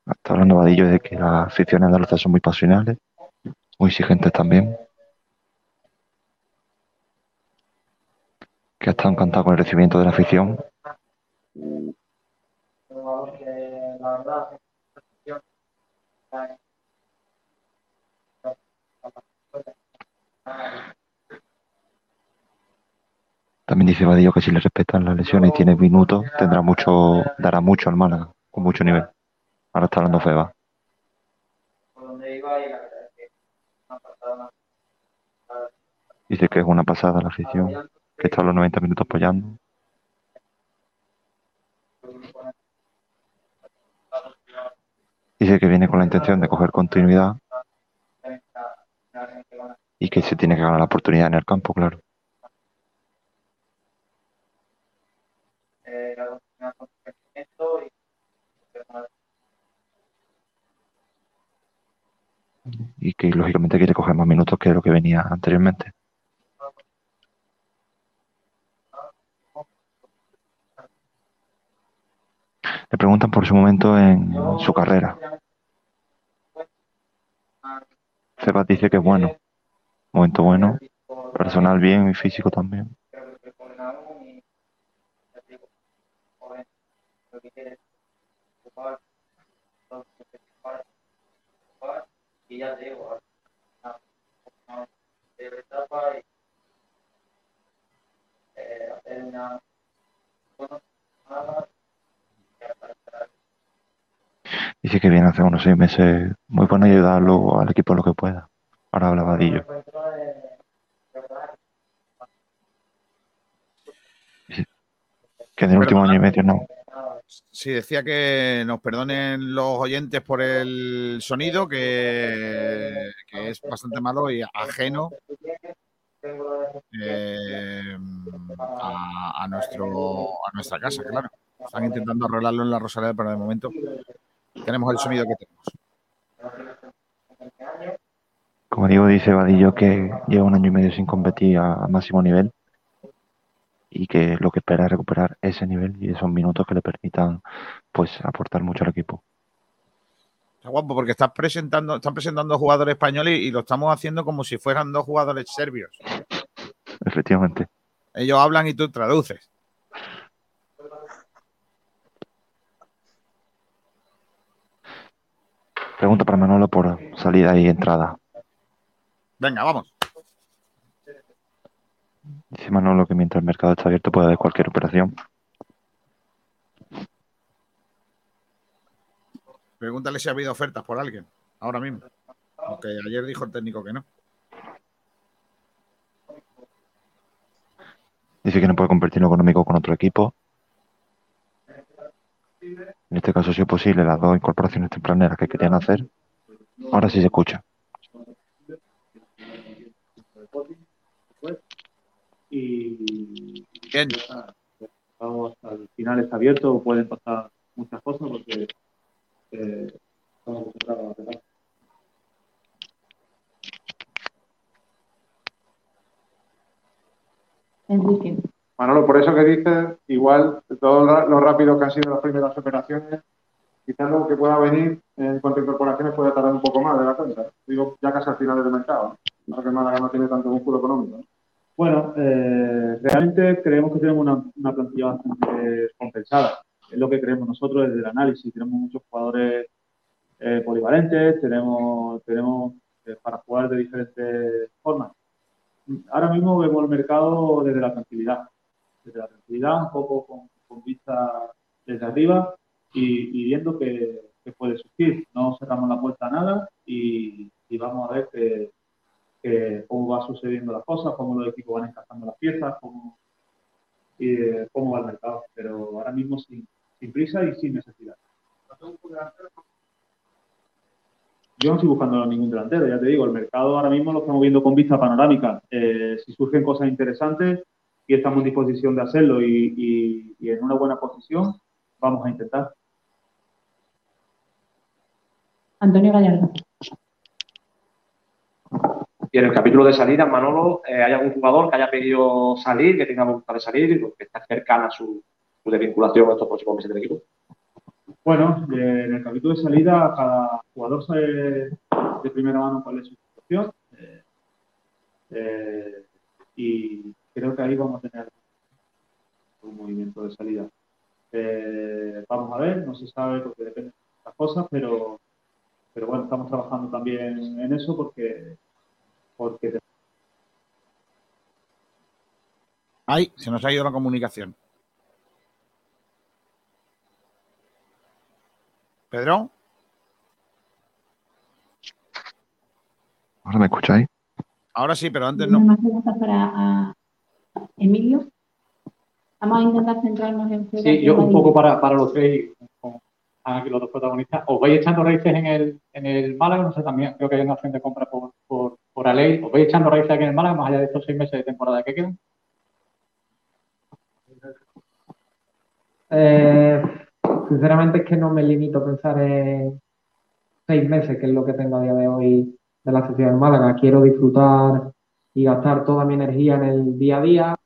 Está hablando Vadillo de que las aficiones andaluzas son muy pasionales, muy exigentes también. Que ha estado encantado con el recibimiento de la afición. Mm. la verdad, También dice Vadillo que si le respetan las lesiones y tiene minutos, tendrá mucho, dará mucho al Málaga, con mucho nivel. Ahora está hablando Feba. Dice que es una pasada la afición, que está los 90 minutos apoyando. Dice que viene con la intención de coger continuidad y que se tiene que ganar la oportunidad en el campo, claro. Y que lógicamente quiere coger más minutos que lo que venía anteriormente. Le preguntan por su momento en su carrera. Cebat dice que es bueno. Momento bueno. Personal bien y físico también. Y ya hacer una Dice que viene hace unos seis meses muy bueno ayudarlo al equipo lo que pueda. Ahora habla Vadillo. Dice Que en el último año y medio no. Sí, decía que nos perdonen los oyentes por el sonido, que, que es bastante malo y ajeno eh, a, a nuestro, a nuestra casa, claro. Están intentando arreglarlo en la Rosaleda, pero de momento tenemos el sonido que tenemos. Como digo, dice Vadillo que lleva un año y medio sin competir a, a máximo nivel y que lo que espera es recuperar ese nivel y esos minutos que le permitan pues aportar mucho al equipo. Está guapo porque estás presentando, están presentando jugadores españoles y, y lo estamos haciendo como si fueran dos jugadores serbios. Efectivamente. Ellos hablan y tú traduces. Pregunta para Manolo por salida y entrada. Venga, vamos. Dice Manolo que mientras el mercado está abierto puede haber cualquier operación. Pregúntale si ha habido ofertas por alguien, ahora mismo. Aunque ayer dijo el técnico que no. Dice que no puede compartir lo económico con otro equipo. En este caso, si es posible, las dos incorporaciones tempraneras que querían hacer. Ahora sí se escucha. Y Bien. vamos al final está abierto, pueden pasar muchas cosas porque eh, estamos acostumbrados a pasa. Enrique. Manolo, por eso que dices, igual todo lo rápido que han sido las primeras operaciones, quizás lo que pueda venir en cuanto a incorporaciones puede tardar un poco más de la cuenta. Digo, ya casi al final del mercado, ¿no? Que Málaga no tiene tanto músculo económico. ¿no? Bueno, eh, realmente creemos que tenemos una, una plantilla bastante compensada. Es lo que creemos nosotros desde el análisis. Tenemos muchos jugadores eh, polivalentes, tenemos, tenemos eh, para jugar de diferentes formas. Ahora mismo vemos el mercado desde la tranquilidad. Desde la tranquilidad, un poco con, con vista desde arriba y, y viendo que, que puede surgir. No cerramos la puerta a nada y, y vamos a ver que, que cómo va sucediendo las cosas, cómo los equipos van encajando las piezas, cómo, eh, cómo va el mercado. Pero ahora mismo sin, sin prisa y sin necesidad. Yo no estoy buscando ningún delantero, ya te digo, el mercado ahora mismo lo estamos viendo con vista panorámica. Eh, si surgen cosas interesantes y estamos en disposición de hacerlo y, y- y en una buena posición, vamos a intentar. Antonio Gallardo. Y en el capítulo de salidas, Manolo, eh, ¿hay algún jugador que haya pedido salir, que tenga voluntad de salir, que esté cercana a su, desvinculación a estos próximos meses del equipo? Bueno, en el capítulo de salida, cada jugador sabe de primera mano cuál es su situación. eh, eh, y creo que ahí vamos a tener un movimiento de salida. Eh, vamos a ver, no se sabe porque depende de las cosas, pero bueno, estamos trabajando también en eso porque, porque Ay, se nos ha ido la comunicación. Pedro, ¿Ahora me escucháis? ahora sí, pero antes ¿Tenemos no. más preguntas para ah, Emilio? Vamos a intentar centrarnos en Sí, yo un poco para, para los tres, aquí los dos protagonistas. ¿Os vais echando raíces en el, en el Málaga? No sé, también creo que hay una opción de compra por, por, por Aley. ¿Os vais echando raíces aquí en el Málaga más allá de estos seis meses de temporada que quedan? Eh, sinceramente es que no me limito a pensar en seis meses, que es lo que tengo a día de hoy de la sociedad de Málaga. Quiero disfrutar y gastar toda mi energía en el día a día.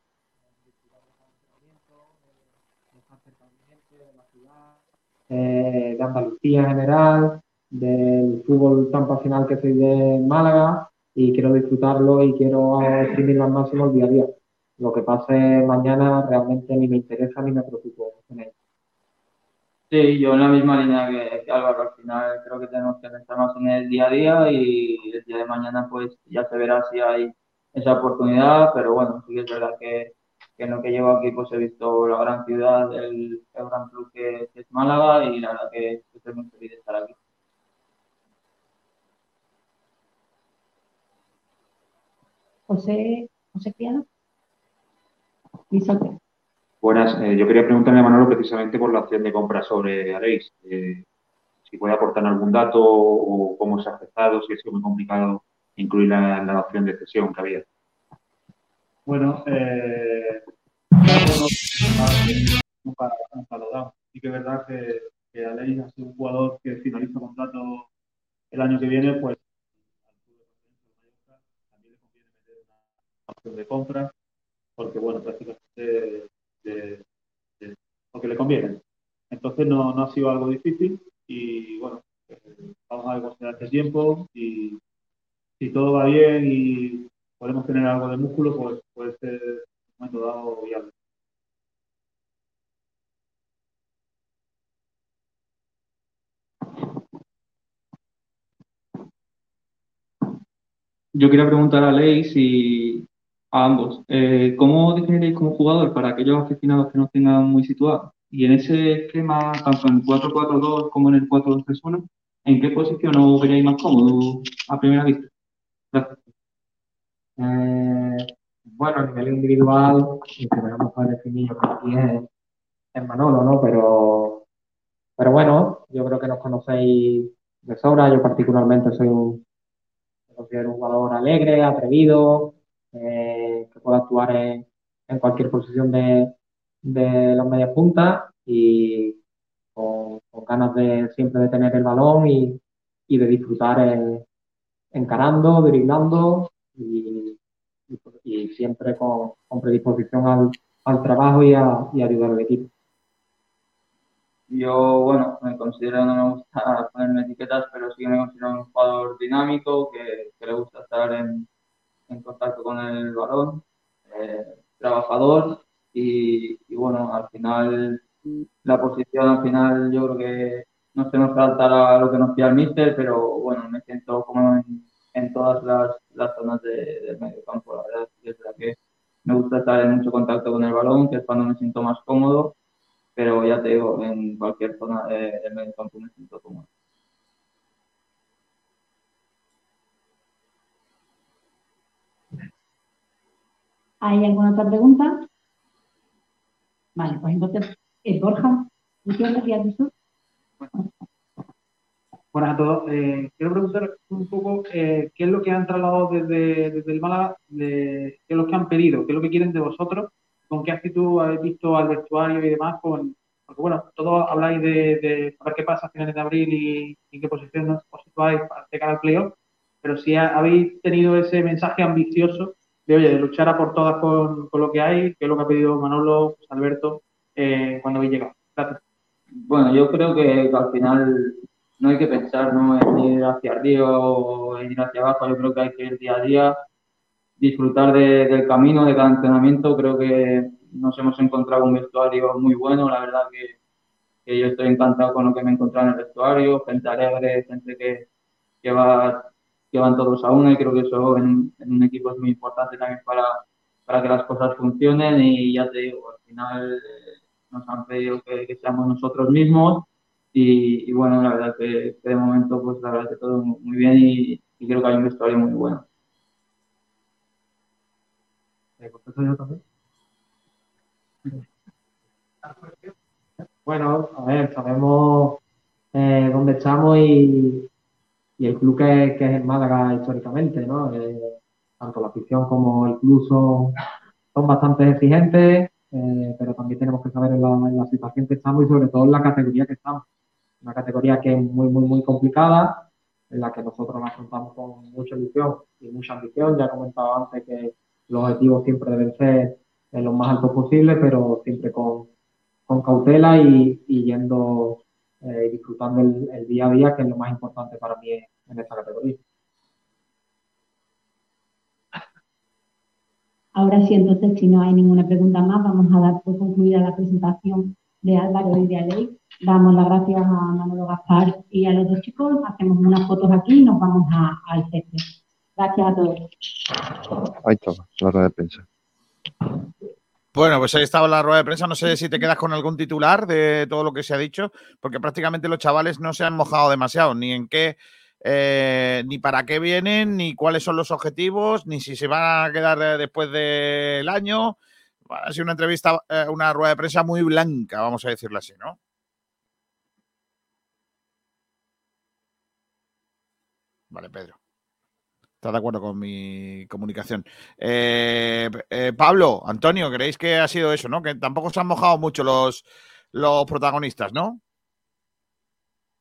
De Andalucía en general, del fútbol tan pasional que soy de Málaga y quiero disfrutarlo y quiero exprimirlo al máximo el día a día. Lo que pase mañana realmente ni me interesa ni me preocupo en ello. Sí, yo en la misma línea que, que Álvaro, al final creo que tenemos que pensar más en el día a día y el día de mañana pues ya se verá si hay esa oportunidad, pero bueno, sí que es verdad que, que en lo que llevo aquí pues he visto la gran ciudad, el, el gran club que, que es Málaga y la verdad que estoy muy feliz de estar aquí. José, José Criado. Buenas, eh, yo quería preguntarle a Manolo precisamente por la opción de compra sobre Aleix. Eh, si puede aportar algún dato o cómo se ha afectado, si ha sido muy complicado incluir la, la opción de cesión que había. Bueno, eh, nunca, que es verdad que, que Aleix ha sido un jugador que finaliza contrato el año que viene, pues también le conviene meter una opción de compra, porque bueno, prácticamente de, lo que le conviene. Entonces no, no ha sido algo difícil y bueno, eh, vamos a será este tiempo y si todo va bien y podemos tener algo de músculo, pues puede ser un momento dado viable. Yo quería preguntar a Ley si a ambos, eh, ¿cómo definiréis como jugador para aquellos aficionados que no tengan muy situados? Y en ese esquema, tanto en el 4-4-2 como en el 4-2-3-1, ¿en qué posición os veríais más cómodo a primera vista? Gracias. Eh, bueno, a nivel individual, y vamos a definir yo creo que es, es Manolo, ¿no? Pero, pero bueno, yo creo que nos conocéis de sobra. Yo particularmente soy un, me considero un jugador alegre, atrevido, eh, que puede actuar en, cualquier posición de, de las medias puntas y con, ganas de siempre de tener el balón y, y de disfrutar eh, encarando, driblando y, y, y siempre con, con predisposición al, al trabajo y a, y a ayudar al equipo. Yo, bueno, me considero, no me gusta ponerme etiquetas, pero sí que me considero un jugador dinámico, que, le gusta estar en, contacto con el balón, eh, trabajador y, bueno, al final la posición al final yo creo que no se nos salta lo que nos pide el míster, pero bueno, me siento como en, todas las, zonas de- del medio campo, la verdad es que me gusta estar en mucho contacto con el balón, que es cuando me siento más cómodo, pero ya te digo, en cualquier zona de- del medio campo me siento cómodo. ¿Hay alguna otra pregunta? Vale, pues entonces, eh, Borja, ¿qué decías eso? Buenas a todos. Eh, quiero preguntar un poco eh, qué es lo que han trasladado desde, desde el Málaga, de- qué es lo que han pedido, qué es lo que quieren de vosotros, con qué actitud habéis visto al vestuario y demás. Con, porque bueno, todos habláis de, de a ver qué pasa a finales de abril y, y qué posición os os situáis de cara playoff, pero si ha- habéis tenido ese mensaje ambicioso de, oye, de luchar a por todas con, con lo que hay, que es lo que ha pedido Manolo, José Alberto, eh, cuando habéis llegado. Gracias. bueno, yo creo que, al final no hay que pensar ¿no? en ir hacia arriba o en ir hacia abajo. Yo creo que hay que ir día a día, disfrutar de- del camino, de cada entrenamiento. Creo que nos hemos encontrado un vestuario muy bueno. La verdad que, yo estoy encantado con lo que me he encontrado en el vestuario. Gente alegre, gente que, que va que van todos a una y creo que eso en, un equipo es muy importante también para, para que las cosas funcionen y ya te digo, al final eh, nos han pedido que, seamos nosotros mismos y, bueno, la verdad que, que de momento pues la verdad que todo muy bien y creo que hay un vestuario muy bueno. Bueno, a ver, sabemos eh, dónde estamos y, el club que, es el Málaga históricamente, ¿no? Eh, tanto la afición como el club son, son bastante exigentes, eh, pero también tenemos que saber en la, en la situación que estamos y sobre todo en la categoría que estamos. Una categoría que es muy, muy, muy complicada, en la que nosotros la afrontamos con mucha ilusión y mucha ambición. Ya he comentado antes que los objetivos siempre deben ser los más altos posibles, pero siempre con, con cautela y, yendo eh, disfrutando el, día a día, que es lo más importante para mí en, esta categoría. Ahora sí, entonces, si no hay ninguna pregunta más, vamos a dar por concluida la presentación de Álvaro y de Aley. Damos las gracias a Manolo Gaspar y a los dos chicos, hacemos unas fotos aquí y nos vamos a- al césped. Gracias a todos. Ahí está, la rueda de prensa. Bueno, pues ahí estaba la rueda de prensa. No sé si te quedas con algún titular de todo lo que se ha dicho, porque prácticamente los chavales no se han mojado demasiado, ni en qué, eh, ni para qué vienen, ni cuáles son los objetivos, ni si se van a quedar eh, después del año. Ha sido una entrevista, eh, una rueda de prensa muy blanca, vamos a decirlo así, ¿no? Vale, Pedro. ¿Estás de acuerdo con mi comunicación? Eh, eh, Pablo, Antonio, ¿creéis que ha sido eso, no? Que tampoco se han mojado mucho los, los protagonistas, ¿no?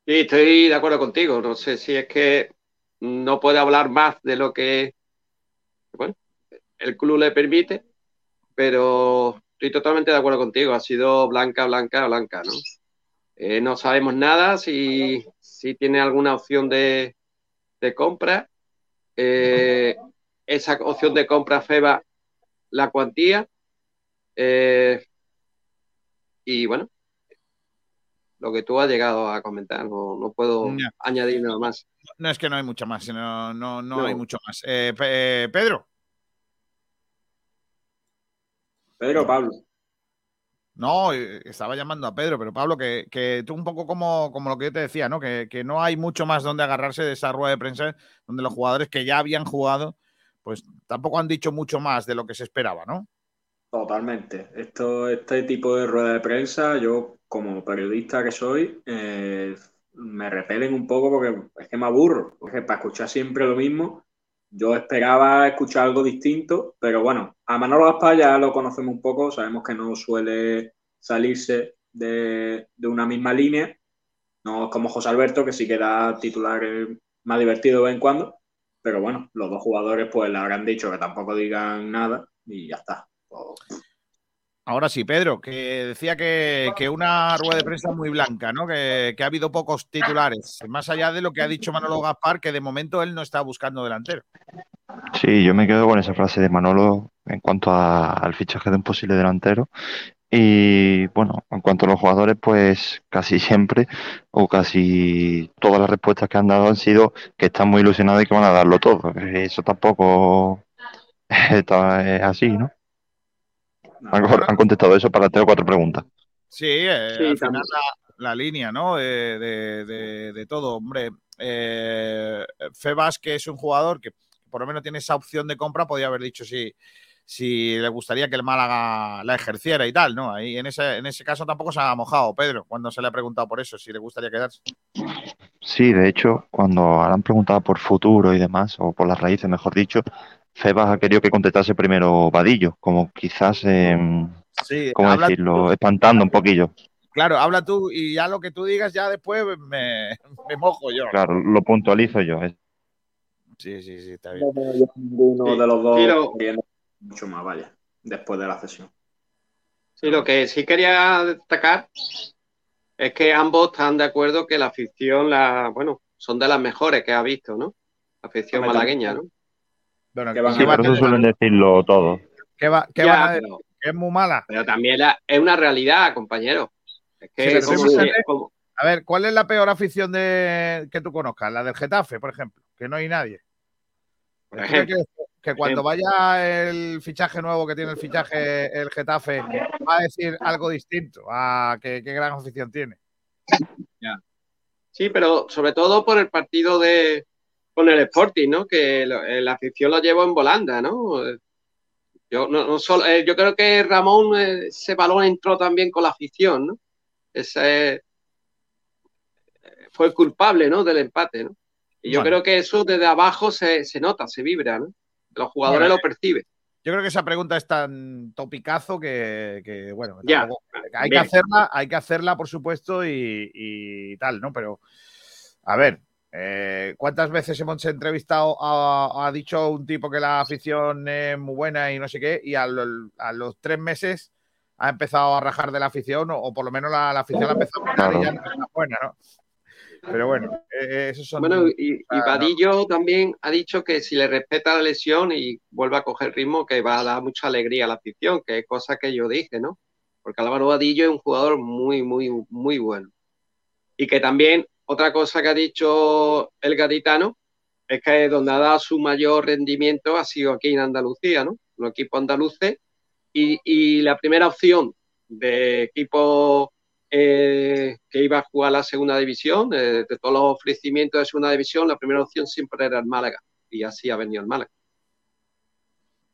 Sí, estoy de acuerdo contigo. No sé si es que no puede hablar más de lo que bueno, el club le permite, pero estoy totalmente de acuerdo contigo. Ha sido blanca, blanca, blanca, ¿no? Eh, no sabemos nada si, si tiene alguna opción de, de compra. Eh, esa opción de compra FEBA la cuantía. Eh, y bueno, lo que tú has llegado a comentar, no, no puedo Ya. añadir nada más. No es que no hay mucho más, no, no, no, No. hay mucho más. Eh, Pe- eh, Pedro. Pedro, Pablo. No, eh, estaba llamando a Pedro, pero Pablo, que, que tú un poco como, como lo que yo te decía, ¿no? Que, que no hay mucho más donde agarrarse de esa rueda de prensa donde los jugadores que ya habían jugado, pues tampoco han dicho mucho más de lo que se esperaba, ¿no? Totalmente. Esto, este tipo de rueda de prensa, yo como periodista que soy, eh, me repelen un poco porque es que me aburro, porque para escuchar siempre lo mismo, yo esperaba escuchar algo distinto, pero bueno, a Manolo Gaspar ya lo conocemos un poco, sabemos que no suele salirse de, de una misma línea, no es como José Alberto, que sí que da titulares más divertidos de vez en cuando, pero bueno, los dos jugadores pues le habrán dicho que tampoco digan nada y ya está. Pues, Ahora sí, Pedro, que decía que, que una rueda de prensa muy blanca, ¿no? Que, que ha habido pocos titulares, más allá de lo que ha dicho Manolo Gaspar, que de momento él no está buscando delantero. Sí, yo me quedo con esa frase de Manolo en cuanto al fichaje de un posible delantero. Y bueno, en cuanto a los jugadores, pues casi siempre o casi todas las respuestas que han dado han sido que están muy ilusionados y que van a darlo todo. Eso tampoco está- es así, ¿no? Han, han contestado eso para tres o cuatro preguntas. Sí, eh, Sí, al final la, la línea, ¿no? De, de- de- de todo, hombre. Eh, Febas, que es un jugador que por lo menos tiene esa opción de compra, podía haber dicho si, si le gustaría que el Málaga la ejerciera y tal, ¿no? Ahí en ese, en ese caso tampoco se ha mojado Pedro cuando se le ha preguntado por eso, si le gustaría quedarse. Sí, de hecho, cuando han preguntado por futuro y demás, o por las raíces, mejor dicho, Febas ha querido que contestase primero Vadillo, como quizás, em, Sí, ¿cómo decirlo? Espantando un poquillo. Claro, habla tú y ya lo que tú digas, ya después me, me mojo yo. Claro, lo puntualizo yo. Sí, sí, sí, está bien. no veo yo ninguno de los dos lo- mucho más, vaya, después de la sesión. Sí, lo que sí quería destacar Es que ambos están de acuerdo que la afición, la, bueno, son de las mejores que ha visto, ¿no? La afición malagueña, ¿no? Bueno, Que van Sí, a pero eso tener- suelen decirlo todo. ¿Qué, va, qué Ya, van a decir? pero- Que es muy mala. Pero también la- es una realidad, compañero. Es que Sí, como- fíjate- como- A ver, ¿cuál es la peor afición de que tú conozcas? La del Getafe, por ejemplo, que no hay nadie. por ¿Tú ejemplo, que, que cuando vaya el fichaje nuevo que tiene el fichaje el Getafe va a decir algo distinto a qué, qué gran afición tiene? Sí, pero sobre todo por el partido de con el Sporting, ¿no? Que eh, la afición lo llevó en volanda, ¿no? Yo no, no solo, eh, yo creo que Ramón eh, ese balón entró también con la afición, ¿no? Ese eh, fue el culpable, ¿no? Del empate, ¿no? Y yo creo que eso desde abajo se, se nota, se vibra, ¿no? Los jugadores Bueno, lo perciben. Yo creo que esa pregunta es tan topicazo que, que, bueno, Ya, hay que hacerla, hay que hacerla, por supuesto, y, y tal, ¿no? Pero, a ver, eh, ¿cuántas veces hemos entrevistado a, ha dicho un tipo que la afición es muy buena y no sé qué, y a, lo- a los tres meses ha empezado a rajar de la afición, o, o por lo menos la, la afición la ha empezado a rajar y ya no es buena, ¿no? Pero bueno, eh, esos son. Bueno, y, y Ah, no. Vadillo también ha dicho que si le respeta la lesión y vuelve a coger ritmo, que va a dar mucha alegría a la afición, que es cosa que yo dije, ¿no? Porque Álvaro Vadillo es un jugador muy, muy, muy bueno. Y que también, otra cosa que ha dicho el gaditano, es que donde ha dado su mayor rendimiento ha sido aquí en Andalucía, ¿no? Los equipos andaluces. Y, la primera opción de equipo eh, que iba a jugar la segunda división, eh, de todos los ofrecimientos de segunda división, la primera opción siempre era el Málaga. Y así ha venido el Málaga.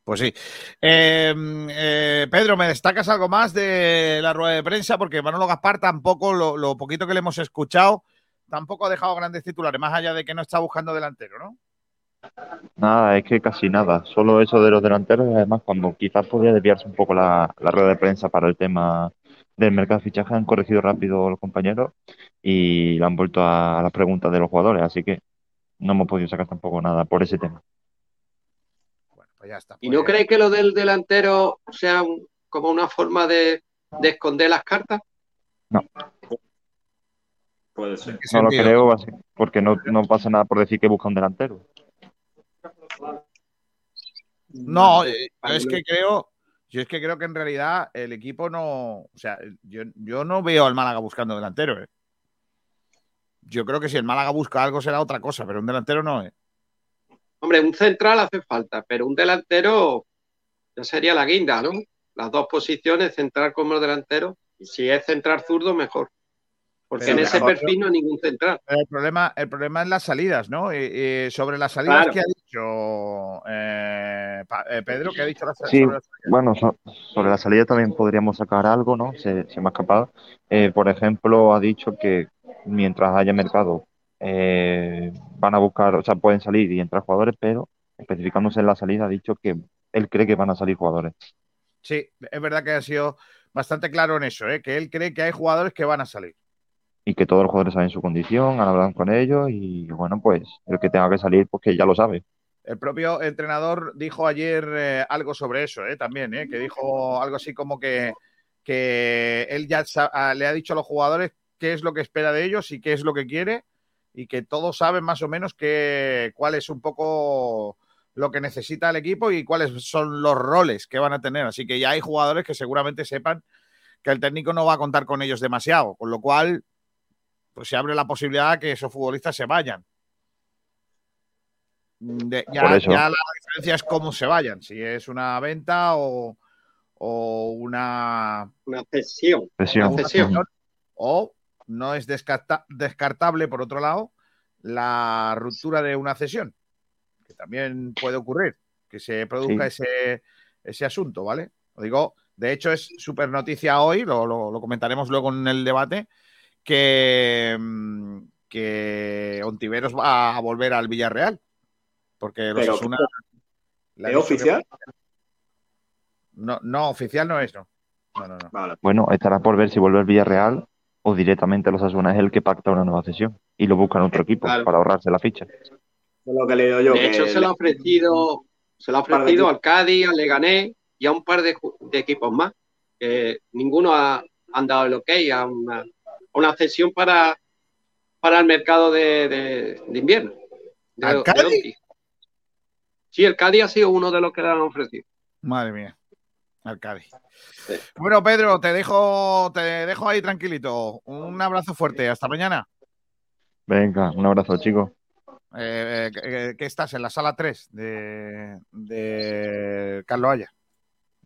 Pues sí. Eh, Pedro, ¿me destacas algo más de la rueda de prensa? Porque Manolo Gaspar tampoco, lo poquito que le hemos escuchado, tampoco ha dejado grandes titulares, más allá de que no está buscando delantero, ¿no? Nada, es que casi nada. Solo eso de los delanteros y además cuando quizás podría desviarse un poco la, la rueda de prensa para el tema del mercado de fichaje, han corregido rápido los compañeros y le han vuelto a, a las preguntas de los jugadores, así que no hemos podido sacar tampoco nada por ese tema. Pues ya está. ¿Y no crees que lo del delantero sea un- como una forma de, de esconder las cartas? Puede ser. No lo creo porque no, no pasa nada por decir que busca un delantero. No, eh, yo es que creo, yo es que creo que en realidad el equipo no, o sea, yo, yo no veo al Málaga buscando delantero, ¿eh? Yo creo que si el Málaga busca algo será otra cosa, pero un delantero no, ¿eh? Hombre, un central hace falta, pero un delantero ya sería la guinda, ¿no? Las dos posiciones, central como delantero. Y si es central zurdo, mejor. Porque Pero en ese mejor, perfil no hay ningún central. El problema, el problema es las salidas, ¿no? Y- y sobre las salidas Claro. que ha dicho eh, Pa- eh, Pedro, que ha dicho las, Sí, sobre las bueno, so- sobre la salida también podríamos sacar algo, ¿no? Se, se me ha escapado. Eh, por ejemplo, ha dicho que mientras haya mercado eh, van a buscar, o sea, pueden salir y entrar jugadores, pero especificándose en la salida ha dicho que él cree que van a salir jugadores. Sí, es verdad que ha sido bastante claro en eso, ¿eh? que él cree que hay jugadores que van a salir. Y que todos los jugadores saben su condición, han hablado con ellos y bueno, pues el que tenga que salir, pues que ya lo sabe. El propio entrenador dijo ayer eh, algo sobre eso, ¿eh? también, ¿eh? que dijo algo así como que, que él ya ah, le ha dicho a los jugadores qué es lo que espera de ellos y qué es lo que quiere y que todos saben más o menos que, cuál es un poco lo que necesita el equipo y cuáles son los roles que van a tener. Así que ya hay jugadores que seguramente sepan que el técnico no va a contar con ellos demasiado, con lo cual pues se abre la posibilidad de que esos futbolistas se vayan. De- Por ya, la diferencia es cómo se vayan, si es una venta o, o una, Una cesión. Cesión. una cesión, o no es descarta- descartable, por otro lado, la ruptura de una cesión, que también puede ocurrir, que se produzca ese, ese asunto, ¿vale? Lo digo, de hecho es súper noticia hoy, lo, lo- lo comentaremos luego en el debate, que, mm, que Ontiveros va a volver al Villarreal, porque los Pero, Osasuna ¿Es que- oficial? No, no, oficial no es, no. No, no, no. Bueno, estará por ver si vuelve el Villarreal o directamente los Asuna es el que pacta una nueva cesión y lo busca en otro equipo Claro. para ahorrarse la ficha. Es lo que le digo yo. De que hecho, se lo ha ofrecido, se lo ha ofrecido al Cádiz, al Leganés y a un par de equipos más. Que ninguno ha han dado el ok a una, una cesión para, para el mercado de, de- de invierno. de- ¿Al Cádiz? Sí, el Cádiz ha sido uno de los que le han ofrecido. Madre mía. Al Cádiz. Bueno, Pedro, te dejo, te dejo ahí tranquilito. Un abrazo fuerte. Hasta mañana. Venga, un abrazo, chicos. Eh, eh, ¿Qué estás? En la sala 3 de, de Carlos Haya.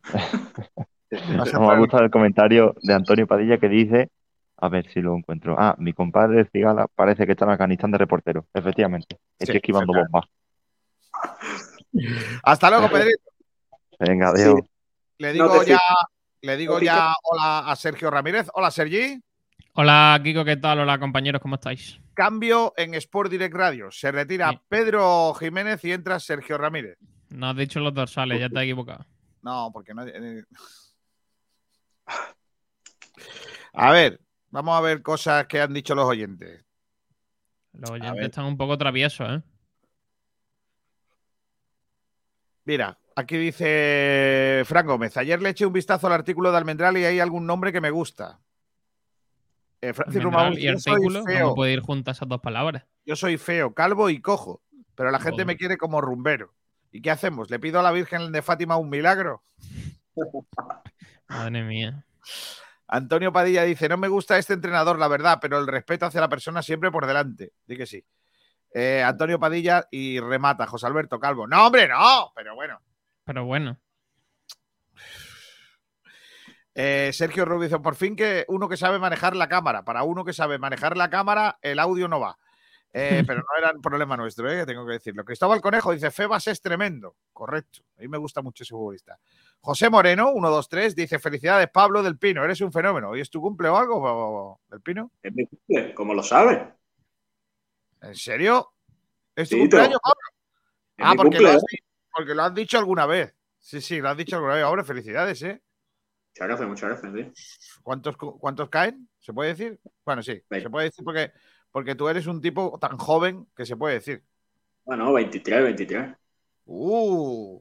Me ha gustado el comentario de Antonio Padilla que dice, a ver si lo encuentro. Ah, mi compadre Cigala parece que está en Afganistán de reportero. Efectivamente, estoy Sí, esquivando bombas. Hasta luego, Pedrito. Venga, adiós. Le digo ya, le digo No ya hola a Sergio Ramírez. Hola, Sergi. Hola, Kiko, ¿qué tal? Hola, compañeros, ¿cómo estáis? Cambio en Sport Direct Radio. Se retira Pedro Jiménez y entra Sergio Ramírez. No has dicho los dorsales, ya te has equivocado. No, porque no. eh. A ver, vamos a ver cosas que han dicho los oyentes. Los oyentes están un poco traviesos, ¿eh? Mira, aquí dice Fran Gómez. Ayer le eché un vistazo al artículo de Almendral y hay algún nombre que me gusta. Eh, Francis Rumaúl, y artículo. ¿cómo puede ir juntas esas dos palabras? Yo soy feo, calvo y cojo, pero la gente Joder. me quiere como rumbero. ¿Y qué hacemos? ¿Le pido a la Virgen de Fátima un milagro? Madre mía. Antonio Padilla dice, no me gusta este entrenador, la verdad, pero el respeto hacia la persona siempre por delante. Di que sí. Eh, Antonio Padilla y remata, José Alberto Calvo. No, hombre, no, pero bueno. Pero bueno. Eh, Sergio Rubio dice, por fin que uno que sabe manejar la cámara. Para uno que sabe manejar la cámara, el audio no va. Eh, pero no era un problema nuestro, eh, tengo que decirlo. Cristóbal Conejo dice, Febas es tremendo. Correcto. A mí me gusta mucho ese futbolista. José Moreno, 123, dice, felicidades Pablo del Pino, eres un fenómeno. ¿Hoy es tu cumple o algo, del Pino? Es mi cumple, como lo sabes. ¿En serio? ¿Es tu Sí, cumpleaños, Pablo? Ah, mi porque cumple, lo, has, ¿eh? porque lo has dicho alguna vez. Sí, sí, lo has dicho alguna vez. Ahora, felicidades, ¿eh? Muchas gracias, muchas gracias, sí. ¿Cuántos, cu- ¿Cuántos caen? ¿Se puede decir? Bueno, sí, se puede decir porque, porque tú eres un tipo tan joven que se puede decir. Bueno, 23, 23. Uh,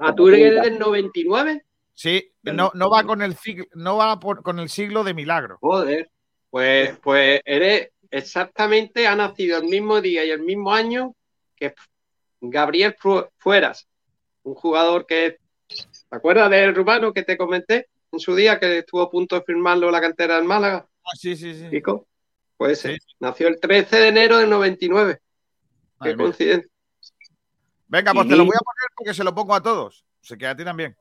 Ah, ¿tú eres del 99? sí, no, no va con el siglo, no va por- con el siglo de milagro. Joder. Pues, pues eres exactamente, ha nacido el mismo día y el mismo año que Gabriel Fu- Fueras, un jugador que, ¿te acuerdas del rumano que te comenté en su día que estuvo a punto de firmarlo en la cantera del Málaga? Ah, sí, sí, sí. Pico. Pues ese. nació el 13 de enero del 99. Madre Qué mía. coincidencia. Venga, pues Y- te lo voy a poner porque se lo pongo a todos. Se queda a ti también.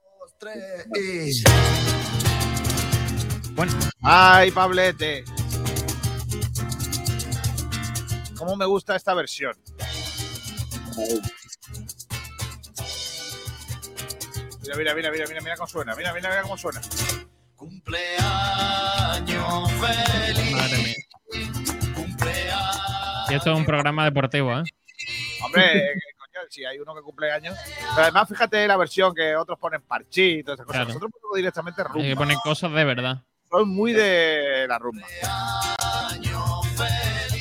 Bueno. Ay, Pablete. ¿Cómo me gusta esta versión? Mira, mira, mira, mira, mira, mira cómo suena. Mira, mira, mira cómo suena. Madre mía. Y esto es un programa deportivo, ¿eh? Hombre, eh, coño, si hay uno que cumple años. Pero además, fíjate la versión que otros ponen parchitos, esas cosas. Claro. Nosotros ponemos directamente rumba. Hay que poner cosas de verdad. Soy muy de la rumba.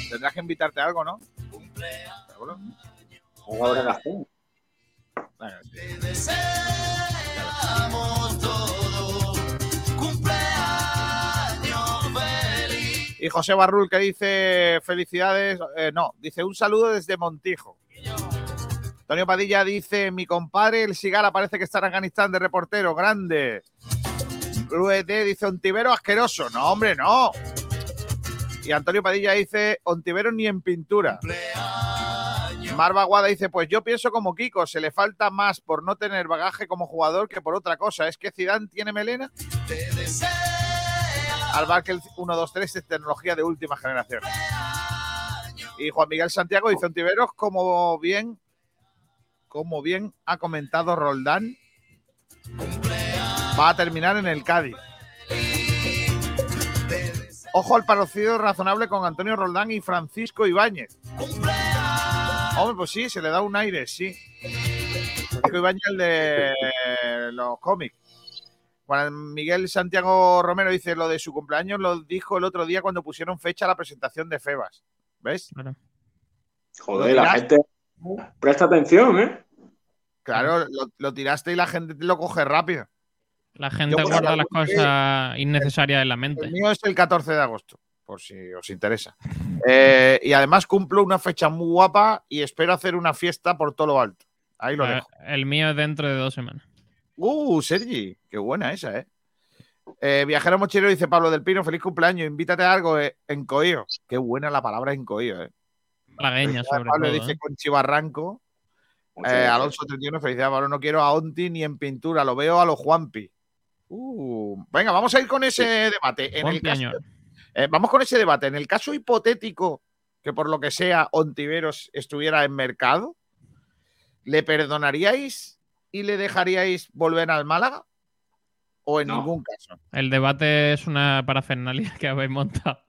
Tendrás que invitarte a algo, ¿no? Seguro. Ahora. Venga, sí. Y José Barrul que dice felicidades, eh, no, dice un saludo desde Montijo. Antonio Padilla dice, mi compadre el Sigala parece que está en Afganistán de reportero, grande. Ruete dice, Ontivero asqueroso. No, hombre, no. Y Antonio Padilla dice, Ontivero ni en pintura. Marva Guada dice, pues yo pienso como Kiko, se le falta más por no tener bagaje como jugador que por otra cosa. ¿Es que Zidane tiene melena? Albarkel 123 es tecnología de última generación. Y Juan Miguel Santiago dice, Ontiveros, como bien, como bien ha comentado Roldán, va a terminar en el Cádiz. Ojo al parecido razonable con Antonio Roldán y Francisco Ibáñez. Hombre, pues sí, se le da un aire, sí. Francisco Ibáñez, el de los cómics. Juan Miguel Santiago Romero dice lo de su cumpleaños, lo dijo el otro día cuando pusieron fecha a la presentación de Febas. ¿Ves? Joder, la gente presta atención, ¿eh? Claro, lo, lo tiraste y la gente lo coge rápido. La gente Yo, guarda bueno, las cosas innecesarias en la El mente. mío es el 14 de agosto, por si os interesa. Eh, y además cumplo una fecha muy guapa y espero hacer una fiesta por todo lo alto. Ahí lo dejo. El mío es dentro de dos semanas. Uh, Sergi, qué buena esa, ¿eh? Eh, viajero mochilero dice Pablo del Pino, feliz cumpleaños, invítate a algo eh, en Coío. Qué buena la palabra en Coío, ¿eh? Malagueña, sobre Pablo todo. dice ¿eh? Conchi Barranco. Eh. Alonso 31, felicidades, Pablo. No quiero a Onti ni en pintura, lo veo a los Juanpi. Uh, venga, vamos a ir con ese debate. En el caso-. Eh, vamos con ese debate. En el caso hipotético que por lo que sea Ontiveros estuviera en mercado, ¿le perdonaríais y le dejaríais volver al Málaga? ¿O en No. ningún caso? El debate es una parafernalia que habéis montado.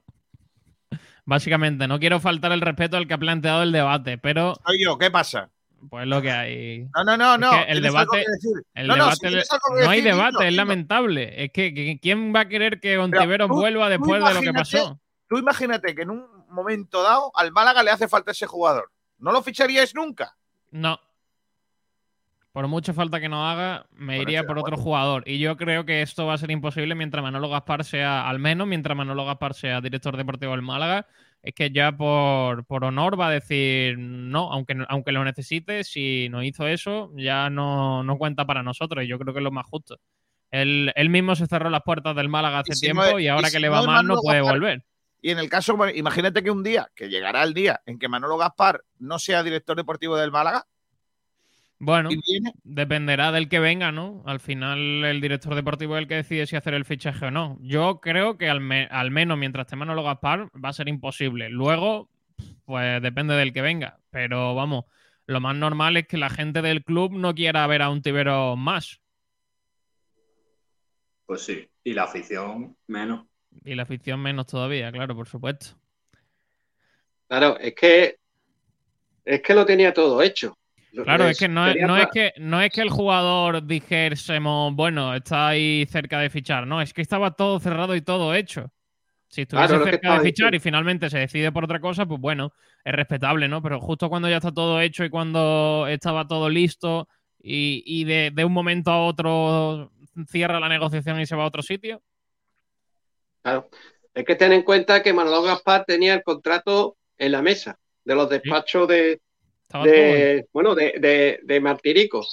Básicamente, no quiero faltar el respeto al que ha planteado el debate, pero Soy yo, ¿qué pasa? Pues lo que hay. No, no, no, Es no. que el ¿tienes algo debate, el No, no, debate si no hay decir, debate, es lamentable. Es que, que- ¿quién va a querer que Ontiveros vuelva después de lo que pasó? Tú imagínate que en un momento dado al Málaga le hace falta ese jugador. ¿No lo ficharíais nunca? No. Por mucha falta que no haga, me iría por otro jugador. Y yo creo que esto va a ser imposible mientras Manolo Gaspar sea, al menos mientras Manolo Gaspar sea director deportivo del Málaga. Es que ya por, por honor va a decir no, aunque, aunque lo necesite, si no hizo eso, ya no, no cuenta para nosotros. Y yo creo que es lo más justo. Él, él mismo se cerró las puertas del Málaga hace si tiempo no y ahora y que le va mal no puede Gaspar, volver. Y en el caso, imagínate que un día, que llegará el día en que Manolo Gaspar no sea director deportivo del Málaga, Bueno, viene, dependerá del que venga, ¿no? Al final el director deportivo es el que decide si hacer el fichaje o no. Yo creo que al, me- al menos mientras esté Manolo Gaspar va a ser imposible. Luego, pues depende del que venga. Pero vamos, lo más normal es que la gente del club no quiera ver a un tibero más. Pues sí. Y la afición, menos. Y la afición menos todavía, claro, por supuesto. Claro, es que es que lo tenía todo hecho. Claro, es que no es, no, es que no es que el jugador dijésemos, bueno, está ahí cerca de fichar. No, es que estaba todo cerrado y todo hecho. Si estuviese Claro, cerca de fichar diciendo. y finalmente se decide por otra cosa, pues bueno, es respetable, ¿no? Pero justo cuando ya está todo hecho y cuando estaba todo listo y, y de, de un momento a otro cierra la negociación y se va a otro sitio. Claro. Hay que tener en cuenta que Manolo Gaspar tenía el contrato en la mesa de los despachos de, de bueno, de, de, de Martirico.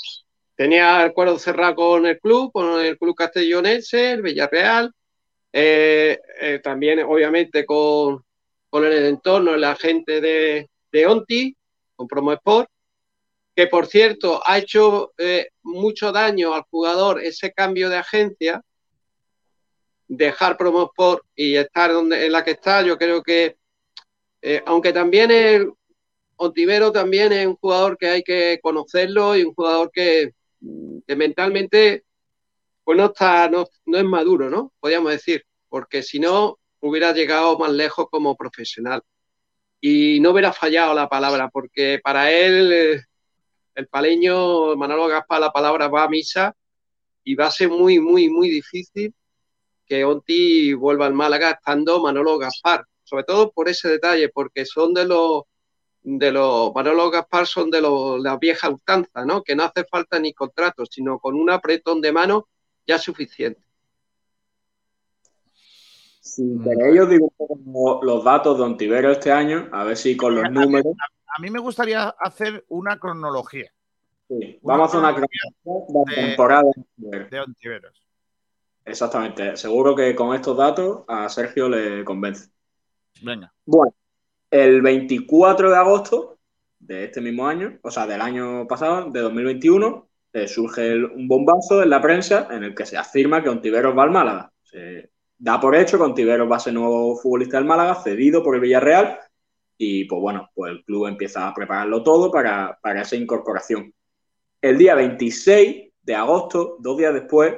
Tenía el acuerdo cerrado con el club, con el club castellonense, el Villarreal, eh, eh, también obviamente con, con el entorno, el agente de, de Onti, con Promo Sport, que por cierto ha hecho eh, mucho daño al jugador ese cambio de agencia, dejar Promo Sport y estar donde, en la que está, yo creo que, aunque también el Ontivero también es un jugador que hay que conocerlo y un jugador que, mentalmente pues no está, no, no es maduro, ¿no? Podríamos decir, porque si no hubiera llegado más lejos como profesional. Y no hubiera fallado la palabra, porque para él, eh, el paleño Manolo Gaspar, la palabra va a misa y va a ser muy, muy, muy difícil que Onti vuelva al Málaga estando Manolo Gaspar, sobre todo por ese detalle, porque son de los de los Manolo Gaspar son de los, la vieja ultanza, ¿no? Que no hace falta ni contratos, sino con un apretón de mano ya es suficiente. Si queréis, os digo un poco los datos de Ontivero este año, a ver si con los números. a mí me gustaría hacer una cronología Sí, vamos a hacer una cronología de la temporada de Ontivero. de Ontiveros. Exactamente. Seguro que con estos datos a Sergio le convence. Venga. Bueno, el 24 de agosto de este mismo año, o sea, del año pasado, de 2021, eh, surge un bombazo en la prensa en el que se afirma que Ontiveros va al Málaga. Se da por hecho que Ontiveros va a ser nuevo futbolista del Málaga, cedido por el Villarreal, y pues bueno, pues el club empieza a prepararlo todo para, para esa incorporación. El día 26 de agosto, dos días después,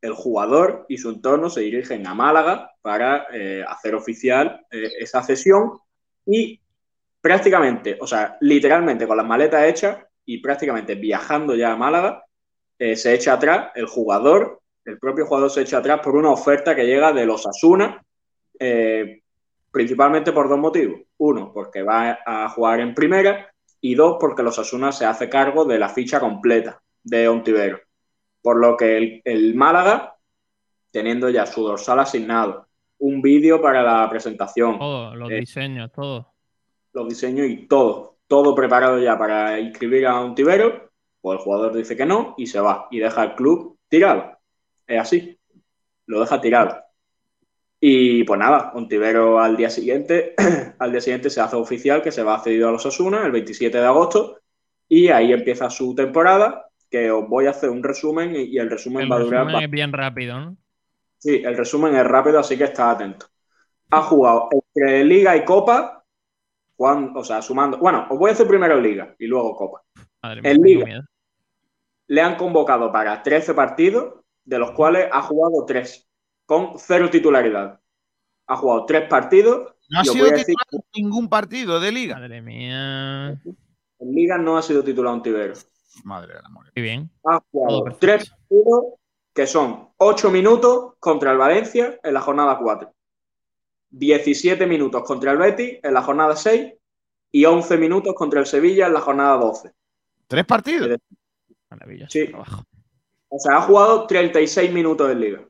el jugador y su entorno se dirigen a Málaga para eh, hacer oficial eh, esa cesión y prácticamente, o sea, literalmente con las maletas hechas y prácticamente viajando ya a Málaga, eh, se echa atrás el jugador, el propio jugador se echa atrás por una oferta que llega de los Asuna, principalmente por dos motivos. Uno, porque va a jugar en primera y dos, porque los Asuna se hace cargo de la ficha completa de Ontivero. Por lo que el Málaga, teniendo ya su dorsal asignado, un vídeo para la presentación, Todo, los Eh, diseños, todo. los diseños y todo, todo preparado ya para inscribir a un tibero, pues el jugador dice que no y se va y deja el club tirado. Es así, lo deja tirado. Y pues nada, Ontivero al día siguiente, al día siguiente se hace oficial que se va cedido a los Osasuna el 27 de agosto y ahí empieza su temporada, que os voy a hacer un resumen y, y el resumen El va a durar resumen es bien rápido, ¿no? Sí, el resumen es rápido, así que está atento. Ha jugado entre Liga y Copa, Juan, o sea, sumando. Bueno, os voy a hacer primero Liga y luego Copa. Madre mía, En Liga le han convocado para 13 partidos, de los cuales ha jugado 3, con cero titularidad. Ha jugado 3 partidos. No ha sido decir titular en ningún partido de liga. Madre mía. en Liga no ha sido titular un tibero. Madre del amor. Muy bien. Ha jugado 3 partidos que son 8 minutos contra el Valencia en la jornada 4. 17 minutos contra el Betis en la jornada 6 y 11 minutos contra el Sevilla en la jornada 12. ¿Tres partidos? Maravilloso. Sí. O sea, ha jugado 36 minutos en liga.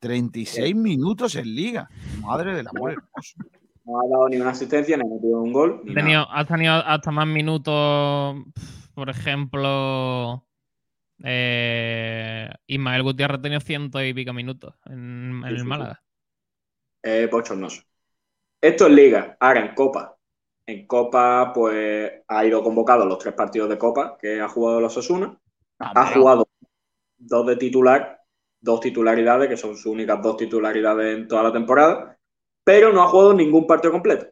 36 minutos en liga. Madre del amor hermoso. No ha dado ni una asistencia, ni ha metido un gol. ni Ha tenido, ha tenido hasta más minutos, por ejemplo, eh, Ismael Gutiérrez ha tenido ciento y pico minutos en, en Sí, el sí, sí. Málaga. Es bochornoso. Esto es liga. Ahora en Copa. En Copa, pues ha ido convocado los tres partidos de Copa que ha jugado los Osasuna. Ha jugado dos de titular, dos titularidades, que son sus únicas dos titularidades en toda la temporada, pero no ha jugado ningún partido completo.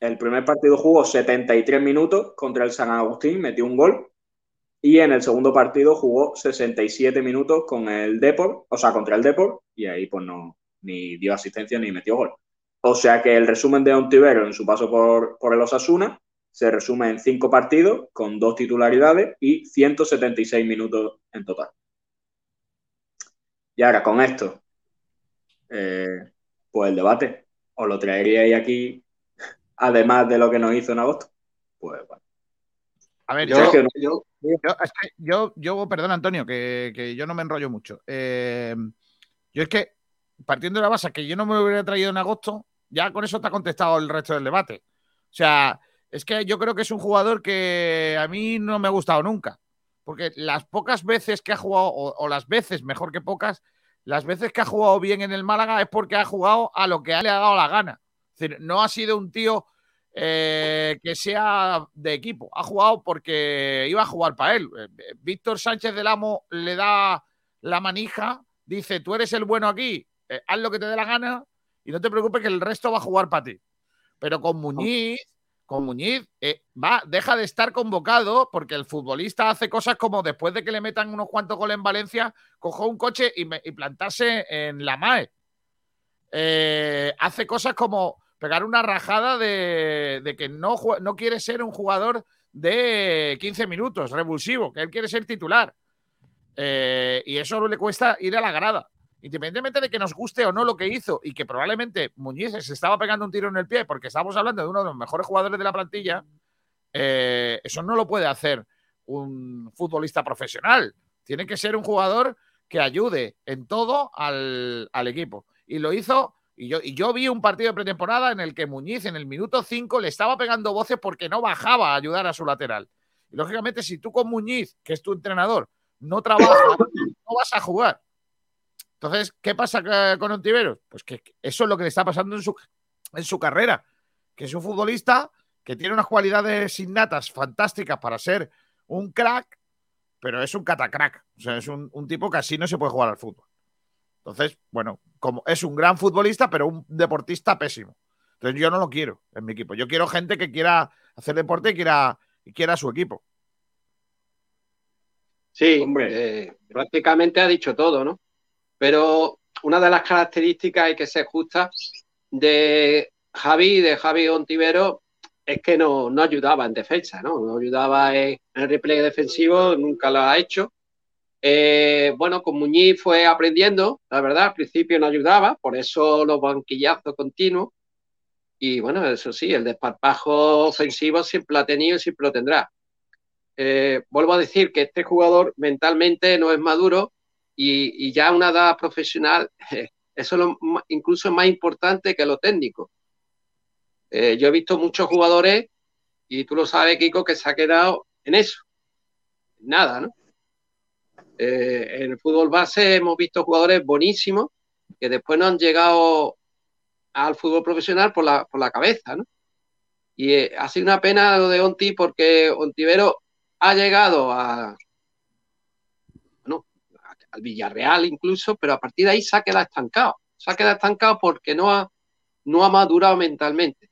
El primer partido jugó 73 minutos contra el San Agustín, metió un gol. Y en el segundo partido jugó 67 minutos con el Depor, o sea, contra el Depor, y ahí pues no, ni dio asistencia ni metió gol. O sea que el resumen de Ontivero en su paso por, por el Osasuna se resume en cinco partidos con dos titularidades y 176 minutos en total. Y ahora con esto, eh, pues el debate, ¿os lo traeríais aquí además de lo que nos hizo en agosto? Pues bueno. A ver, Yo- yo, yo- yo- yo, perdón, Antonio, que, que yo no me enrollo mucho. Eh, yo es que, partiendo de la base que yo no me hubiera traído en agosto, ya con eso te ha contestado el resto del debate. O sea, es que yo creo que es un jugador que a mí no me ha gustado nunca. Porque las pocas veces que ha jugado, o, o las veces, mejor que pocas, las veces que ha jugado bien en el Málaga es porque ha jugado a lo que le ha dado la gana. Es decir, no ha sido un tío eh, que sea de equipo. Ha jugado porque iba a jugar para él. Eh, Víctor Sánchez del Amo le da la manija, dice, tú eres el bueno aquí, eh, haz lo que te dé la gana y no te preocupes que el resto va a jugar para ti. Pero con Muñiz, con Muñiz, eh, va, deja de estar convocado porque el futbolista hace cosas como después de que le metan unos cuantos goles en Valencia, cojo un coche y, me- y plantarse en la MAE. Hace cosas como pegar una rajada de, de que no, no quiere ser un jugador de 15 minutos, revulsivo, que él quiere ser titular. Eh, y eso le cuesta ir a la grada. Independientemente de que nos guste o no lo que hizo y que probablemente Muñiz se estaba pegando un tiro en el pie porque estamos hablando de uno de los mejores jugadores de la plantilla, eh, eso no lo puede hacer un futbolista profesional. Tiene que ser un jugador que ayude en todo al, al equipo. Y lo hizo, y yo, y yo vi un partido de pretemporada en el que Muñiz en el minuto 5 le estaba pegando voces porque no bajaba a ayudar a su lateral. Y lógicamente, si tú con Muñiz, que es tu entrenador, no trabajas, no vas a jugar. Entonces, ¿qué pasa eh, con Ontiveros? Pues que eso es lo que le está pasando en su, en su carrera, que es un futbolista que tiene unas cualidades innatas fantásticas para ser un crack, pero es un catacrack. O sea, es un, un tipo que así no se puede jugar al fútbol. Entonces, bueno, como es un gran futbolista, pero un deportista pésimo. Entonces yo no lo quiero en mi equipo. Yo quiero gente que quiera hacer deporte y quiera, y quiera su equipo. Sí, eh, prácticamente ha dicho todo, ¿no? Pero una de las características, hay que ser justa, de Javi, de Javi Ontivero, es que no, no ayudaba en defensa, ¿no? No ayudaba en, en el repliegue defensivo, nunca lo ha hecho. Eh, bueno, con Muñiz fue aprendiendo, la verdad, al principio no ayudaba, por eso los banquillazos continuos. Y bueno, eso sí, el desparpajo ofensivo siempre lo ha tenido y siempre lo tendrá. Eh, vuelvo a decir que este jugador mentalmente no es maduro y, ya a una edad profesional, eso es lo, incluso es más importante que lo técnico. Eh, yo he visto muchos jugadores, y tú lo sabes, Kiko, que se ha quedado en eso. Nada, ¿no? Eh, en el fútbol base hemos visto jugadores buenísimos que después no han llegado al fútbol profesional por la, por la cabeza, ¿no? Y eh, ha sido una pena lo de Onti porque Ontivero ha llegado a, al Villarreal incluso, pero a partir de ahí se ha quedado estancado. Se ha quedado estancado porque no ha, no ha madurado mentalmente.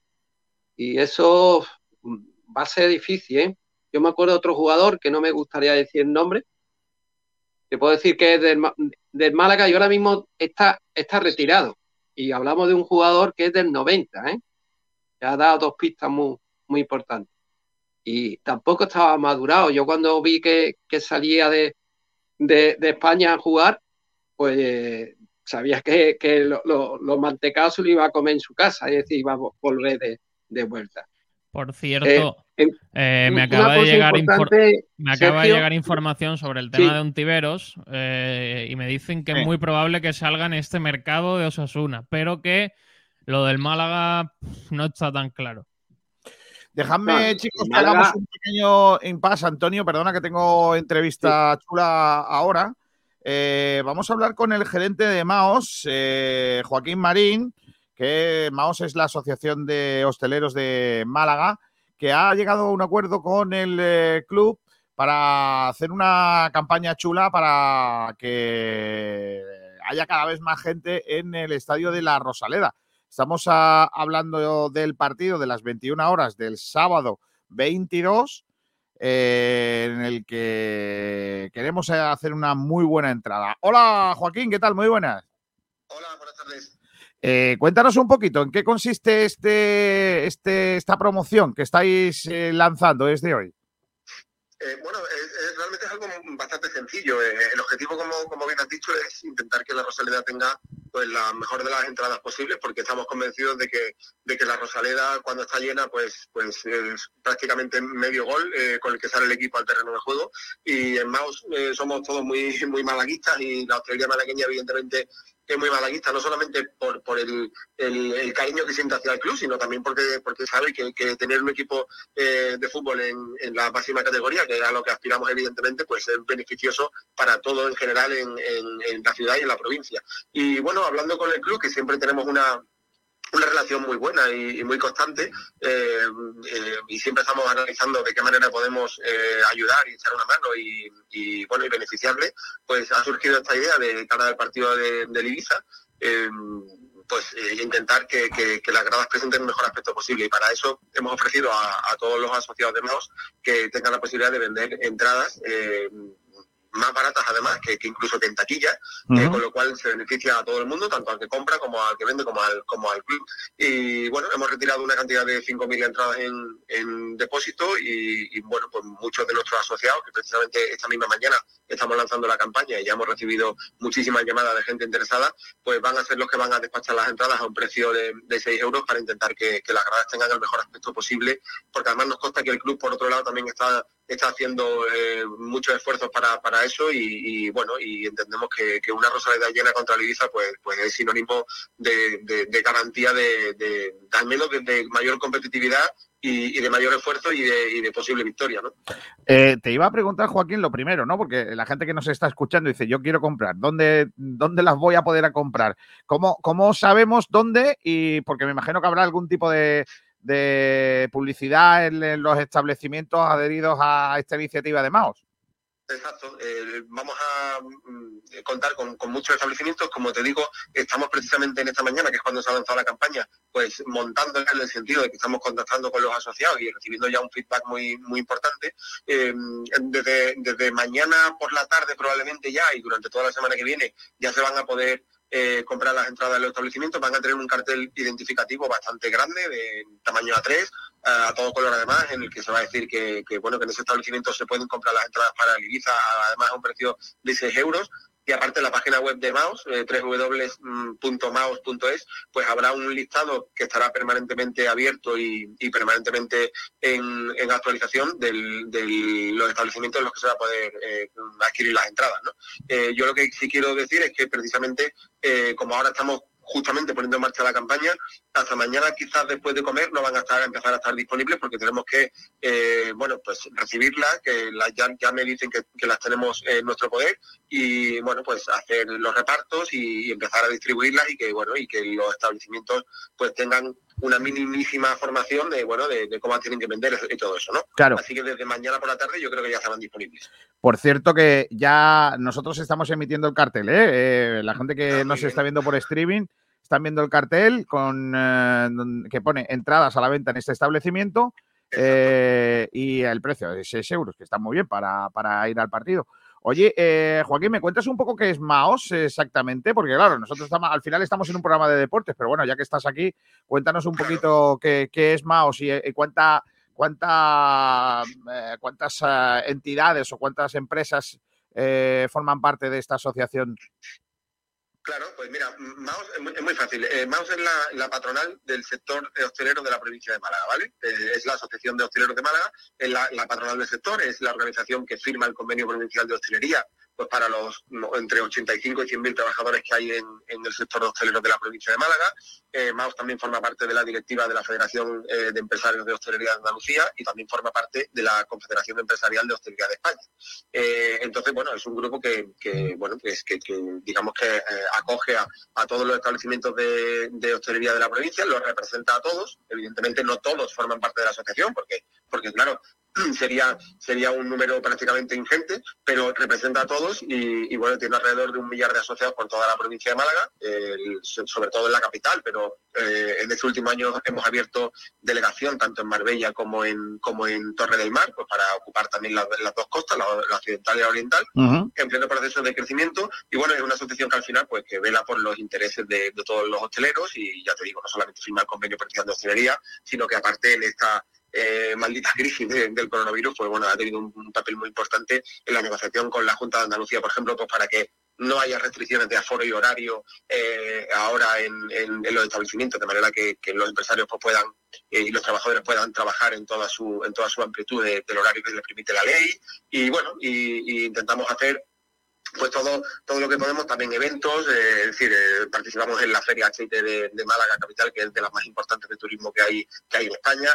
Y eso va a ser difícil, ¿eh? Yo me acuerdo de otro jugador que no me gustaría decir el nombre, que puedo decir que es del, Málaga y ahora mismo está, está retirado. Y hablamos de un jugador que es del 90, ¿eh? Que ha dado dos pistas muy, muy importantes. Y tampoco estaba madurado. Yo cuando vi que, salía de, de, España a jugar, pues sabía que, los mantecados se lo iba a comer en su casa, es decir, iba a volver de, de vuelta. Por cierto, eh, eh, me acaba, de llegar, me acaba de llegar información sobre el tema de Ontiveros eh, y me dicen que es muy probable que salga en este mercado de Osasuna, pero que lo del Málaga no está tan claro. Dejadme, chicos, que hagamos un pequeño impasse. Antonio, perdona que tengo entrevista chula ahora. vamos a hablar con el gerente de Maos, Joaquín Marín que Maos es la Asociación de Hosteleros de Málaga, que ha llegado a un acuerdo con el eh, club para hacer una campaña chula para que haya cada vez más gente en el estadio de la Rosaleda. Estamos hablando del partido de las 21 horas del sábado 22, eh, en el que queremos hacer una muy buena entrada. Hola Joaquín, ¿qué tal? Muy buenas. Hola, buenas tardes. Eh, cuéntanos un poquito, ¿en qué consiste este, este, esta promoción que estáis eh, lanzando desde hoy? Eh, bueno, realmente es algo bastante sencillo. el objetivo, como, como, bien has dicho, es intentar que la Rosaleda tenga pues, la mejor de las entradas posibles, porque estamos convencidos de que, de que la Rosaleda, cuando está llena, pues, pues es prácticamente medio gol con el que sale el equipo al terreno de juego. Y en Maus somos todos muy, muy malaguistas y la hostelería malagueña, evidentemente, es muy malaguista, no solamente por, por el, el, cariño que siente hacia el club, sino también porque, porque sabe que, que tener un equipo eh, de fútbol en, la máxima categoría, que es a lo que aspiramos evidentemente, pues es beneficioso para todo en general en, en la ciudad y en la provincia. Y bueno, hablando con el club, que siempre tenemos una, una relación muy buena y, muy constante eh, eh, y siempre estamos analizando de qué manera podemos eh, ayudar y echar una mano y, bueno y beneficiarle pues ha surgido esta idea de cara al partido de, Ibiza pues intentar que, las gradas presenten el mejor aspecto posible. Y para eso hemos ofrecido a, todos los asociados de MAOS que tengan la posibilidad de vender entradas más baratas además que, incluso que en taquilla, eh, con lo cual se beneficia a todo el mundo, tanto al que compra como al que vende como al, como al club. Y bueno, hemos retirado una cantidad de 5.000 entradas en, depósito y, bueno, pues muchos de nuestros asociados, que precisamente esta misma mañana estamos lanzando la campaña y ya hemos recibido muchísimas llamadas de gente interesada, pues van a ser los que van a despachar las entradas a un precio de, de 6 euros para intentar que, que las gradas tengan el mejor aspecto posible, porque además nos consta que el club, por otro lado, también está está haciendo eh, muchos esfuerzos para, para eso y, bueno, y entendemos que, que, una Rosaleda llena contra el Ibiza pues, pues es sinónimo de, de, garantía de, al menos de, mayor competitividad y, de mayor esfuerzo y de, y de posible victoria, ¿no? Eh, te iba a preguntar, Joaquín, lo primero, ¿no? Porque la gente que nos está escuchando dice, yo quiero comprar, ¿dónde, dónde las voy a poder a comprar? ¿Cómo, ¿Cómo sabemos dónde? Y porque me imagino que habrá algún tipo de, de publicidad en, los establecimientos adheridos a esta iniciativa de Maos. Exacto. Eh, vamos a mm, contar con, muchos establecimientos. Como te digo, estamos precisamente en esta mañana, que es cuando se ha lanzado la campaña, pues montando en el sentido de que estamos contactando con los asociados y recibiendo ya un feedback muy, muy importante. Eh, desde, desde mañana por la tarde probablemente ya y durante toda la semana que viene ya se van a poder eh, comprar las entradas de los establecimientos, van a tener un cartel identificativo bastante grande, de tamaño A3, eh, a todo color además, en el que se va a decir que, bueno que en ese establecimiento se pueden comprar las entradas para el Ibiza, además a un precio de 6 euros. Y aparte la página web de Maus, eh, www.maus.es, pues habrá un listado que estará permanentemente abierto y, y permanentemente en, en actualización de los establecimientos en los que se va a poder eh, adquirir las entradas. ¿no? Eh, yo lo que sí quiero decir es que precisamente eh, como ahora estamos justamente poniendo en marcha la campaña, hasta mañana quizás después de comer no van a estar a empezar a estar disponibles porque tenemos que eh, bueno pues recibirlas, que las ya, ya me dicen que, que las tenemos en nuestro poder y bueno pues hacer los repartos y, y empezar a distribuirlas y que bueno y que los establecimientos pues tengan una minimísima formación de bueno de, de cómo tienen que vender y todo eso, ¿no? Claro. Así que desde mañana por la tarde yo creo que ya estarán disponibles. Por cierto que ya nosotros estamos emitiendo el cartel, ¿eh? Eh, la gente Ah, que nos está viendo por streaming están viendo el cartel con eh, que pone entradas a la venta en este establecimiento eh, y el precio de 6 euros, que está muy bien para, para ir al partido. Oye, eh, Joaquín, ¿me cuentas un poco qué es Maos exactamente? Porque claro, nosotros estamos, al final estamos en un programa de deportes, pero bueno, ya que estás aquí, cuéntanos un poquito qué, es Maos y, y cuánta, cuánta, eh, cuántas eh, entidades o cuántas empresas eh, forman parte de esta asociación. Claro, pues mira, Maus es muy, fácil. Eh, Maus es la, patronal del sector hostelero de la provincia de Málaga, ¿vale? Eh, es la Asociación de Hosteleros de Málaga, es la, patronal del sector, es la organización que firma el convenio provincial de hostelería pues para los entre 85 y 100 mil trabajadores que hay en, en el sector hostelero de la provincia de Málaga. Eh, también forma parte de la directiva de la Federación eh, de Empresarios de Hostelería de Andalucía y también forma parte de la Confederación Empresarial de Hostelería de España. Eh, entonces, bueno, es un grupo que, bueno, que, digamos que eh, acoge a, todos los establecimientos de, de hostelería de la provincia, los representa a todos. Evidentemente no todos forman parte de la asociación porque, porque claro, sería, sería un número prácticamente ingente, pero representa a todos y, y, bueno, tiene alrededor de un millar de asociados por toda la provincia de Málaga, sobre todo en la capital, pero eh, en este último año hemos abierto delegación tanto en Marbella como en, como en Torre del Mar, pues para ocupar también las, las dos costas, la, la, occidental y la oriental, uh -huh. en pleno proceso de crecimiento y bueno, es una asociación que al final pues que vela por los intereses de, de todos los hosteleros y ya te digo, no solamente firma el convenio de hostelería, sino que aparte en esta eh, maldita crisis de, del coronavirus, pues bueno, ha tenido un, un, papel muy importante en la negociación con la Junta de Andalucía, por ejemplo, pues para que no haya restricciones de aforo y horario eh, ahora en, en, los establecimientos, de manera que, que los empresarios pues, puedan eh, y los trabajadores puedan trabajar en toda su en toda su amplitud de, del horario que les permite la ley. Y bueno, y, intentamos hacer pues todo, todo lo que podemos, también eventos, eh, es decir, participamos en la Feria HIT de, Málaga Capital, que es de las más importantes de turismo que hay, que hay en España.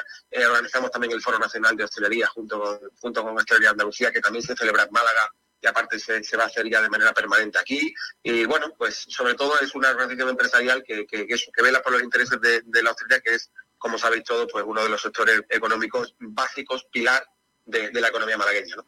Organizamos también el Foro Nacional de Hostelería junto con, junto con Hostelería Andalucía, que también se celebra en Málaga y aparte se, va a hacer ya de manera permanente aquí. Y bueno, pues sobre todo es una organización empresarial que, que, que, vela por los intereses de, la hostelería, que es, como sabéis todos, pues uno de los sectores económicos básicos, pilar de, de, la economía malagueña. ¿no?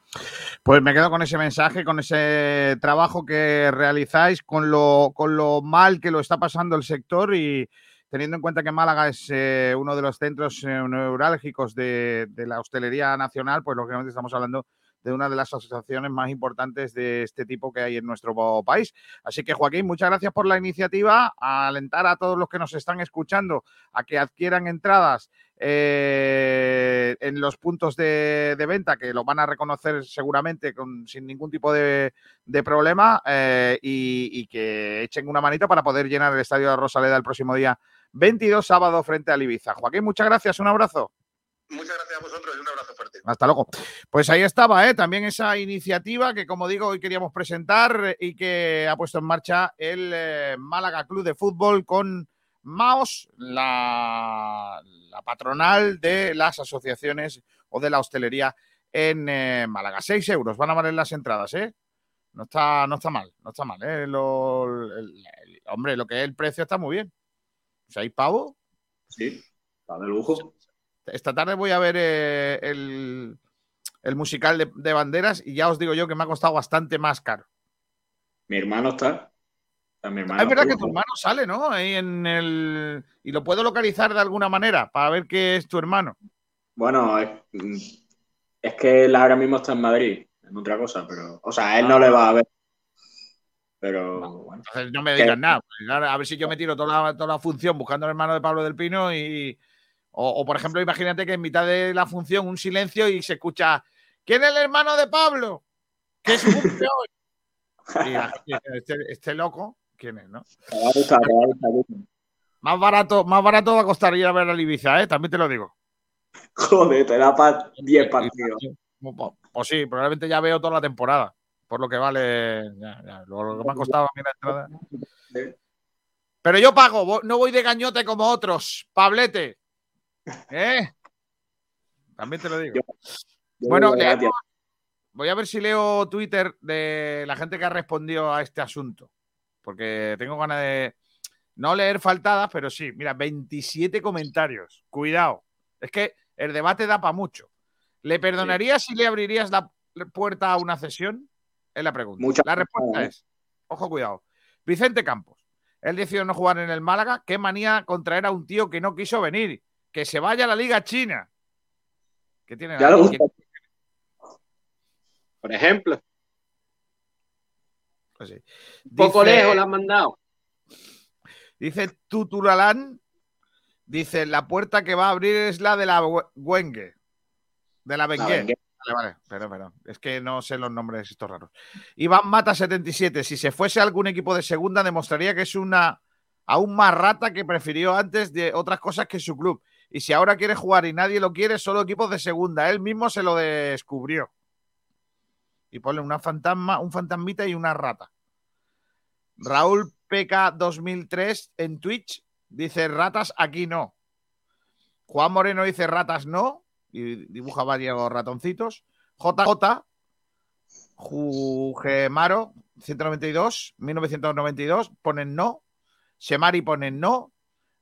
Pues me quedo con ese mensaje, con ese trabajo que realizáis, con lo, con lo mal que lo está pasando el sector y teniendo en cuenta que Málaga es eh, uno de los centros eh, neurálgicos de, de, la hostelería nacional, pues lógicamente estamos hablando de una de las asociaciones más importantes de este tipo que hay en nuestro país. Así que, Joaquín, muchas gracias por la iniciativa. A alentar a todos los que nos están escuchando a que adquieran entradas eh, en los puntos de, venta, que lo van a reconocer seguramente sin ningún tipo de, problema, eh, y, que echen una manita para poder llenar el Estadio de Rosaleda el próximo día 22, sábado, frente al Ibiza. Joaquín, muchas gracias. Un abrazo. Muchas gracias a vosotros y un abrazo fuerte. Hasta luego. Pues ahí estaba, ¿eh? también esa iniciativa que, como digo, hoy queríamos presentar y que ha puesto en marcha el eh, Málaga Club de Fútbol con Maos, la, patronal de las asociaciones o de la hostelería en eh, Málaga. Seis euros van a valer las entradas, ¿eh? No está, no está mal, no está mal, ¿eh? Hombre, lo que es el precio está muy bien. ¿Seis pavos? Sí, está de lujo. Esta tarde voy a ver eh, el, el, musical de, de, banderas y ya os digo yo que me ha costado bastante más caro. Mi hermano está. Mi hermano es verdad que tu hermano sale, ¿no? Ahí en el. Y lo puedo localizar de alguna manera para ver qué es tu hermano. Bueno, es, es que él ahora mismo está en Madrid, en otra cosa, pero. O sea, a él no le va a ver. Pero. No, bueno, entonces no me digas nada. A ver si yo me tiro toda la, toda la función buscando al hermano de Pablo del Pino y. O, o, por ejemplo, imagínate que en mitad de la función un silencio y se escucha ¿Quién es el hermano de Pablo? ¿Qué es este, este loco, ¿quién es, no? A a. Más barato, más barato va a costar ir a ver al Ibiza, ¿eh? También te lo digo. Joder, te da para 10 partidos. Pues, pues sí, probablemente ya veo toda la temporada. Por lo que vale. ya, ya, lo, lo que me ha costado a mí la entrada. Pero yo pago, no voy de gañote como otros. Pablete. ¿Eh? También te lo digo. yo bueno, voy leemos- a ver si leo Twitter de la gente que ha respondido a este asunto. Porque tengo ganas de no leer faltadas, pero sí. Mira, 27 comentarios. Cuidado. Es que el debate da para mucho. ¿Le perdonarías si le abrirías la puerta a una cesión? Es la pregunta. La respuesta es, ojo, cuidado. Vicente Campos. Él decidió no jugar en el Málaga. Qué manía contraer a un tío que no quiso venir. Que se vaya a la Liga China. ¿Qué tiene Ya lo ahí? gusta. Por ejemplo, Pues sí. un poco Dice- lejos la han mandado. Dice Tuturalán, dice, la puerta que va a abrir es la de la Gue- Wengue. De la Bengue. Bengue. Vale, vale, perdón, perdón. Es que no sé los nombres estos raros. Iván Mata 77, si se fuese a algún equipo de segunda demostraría que es una aún más rata que prefirió antes de otras cosas que su club. Y si ahora quiere jugar y nadie lo quiere, solo equipos de segunda. Él mismo se lo descubrió. Y ponle una fantasma, un fantasmita y una rata. Raúl PK 2003 en Twitch dice ratas aquí no. Juan Moreno dice ratas no y dibuja varios ratoncitos. JJ Jugemaro 192 1992 ponen no. Semari ponen no.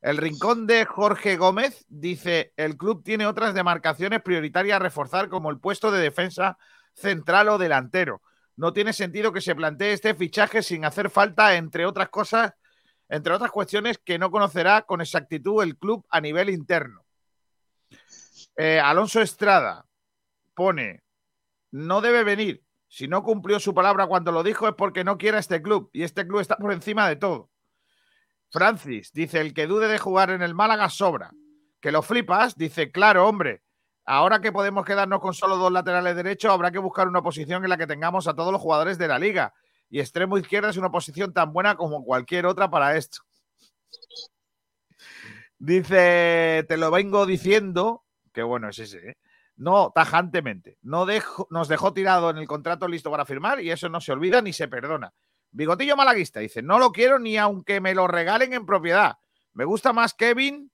El rincón de Jorge Gómez dice el club tiene otras demarcaciones prioritarias a reforzar como el puesto de defensa central o delantero. No tiene sentido que se plantee este fichaje sin hacer falta, entre otras cosas, entre otras cuestiones que no conocerá con exactitud el club a nivel interno. Eh, Alonso Estrada pone, no debe venir. Si no cumplió su palabra cuando lo dijo es porque no quiere a este club y este club está por encima de todo. Francis dice, el que dude de jugar en el Málaga sobra. Que lo flipas, dice, claro, hombre. Ahora que podemos quedarnos con solo dos laterales derechos, habrá que buscar una posición en la que tengamos a todos los jugadores de la liga. Y extremo izquierda es una posición tan buena como cualquier otra para esto. Dice, te lo vengo diciendo, que bueno es ese, ¿eh? No, tajantemente. No dejo, nos dejó tirado en el contrato listo para firmar y eso no se olvida ni se perdona. Bigotillo Malaguista dice, no lo quiero ni aunque me lo regalen en propiedad. Me gusta más Kevin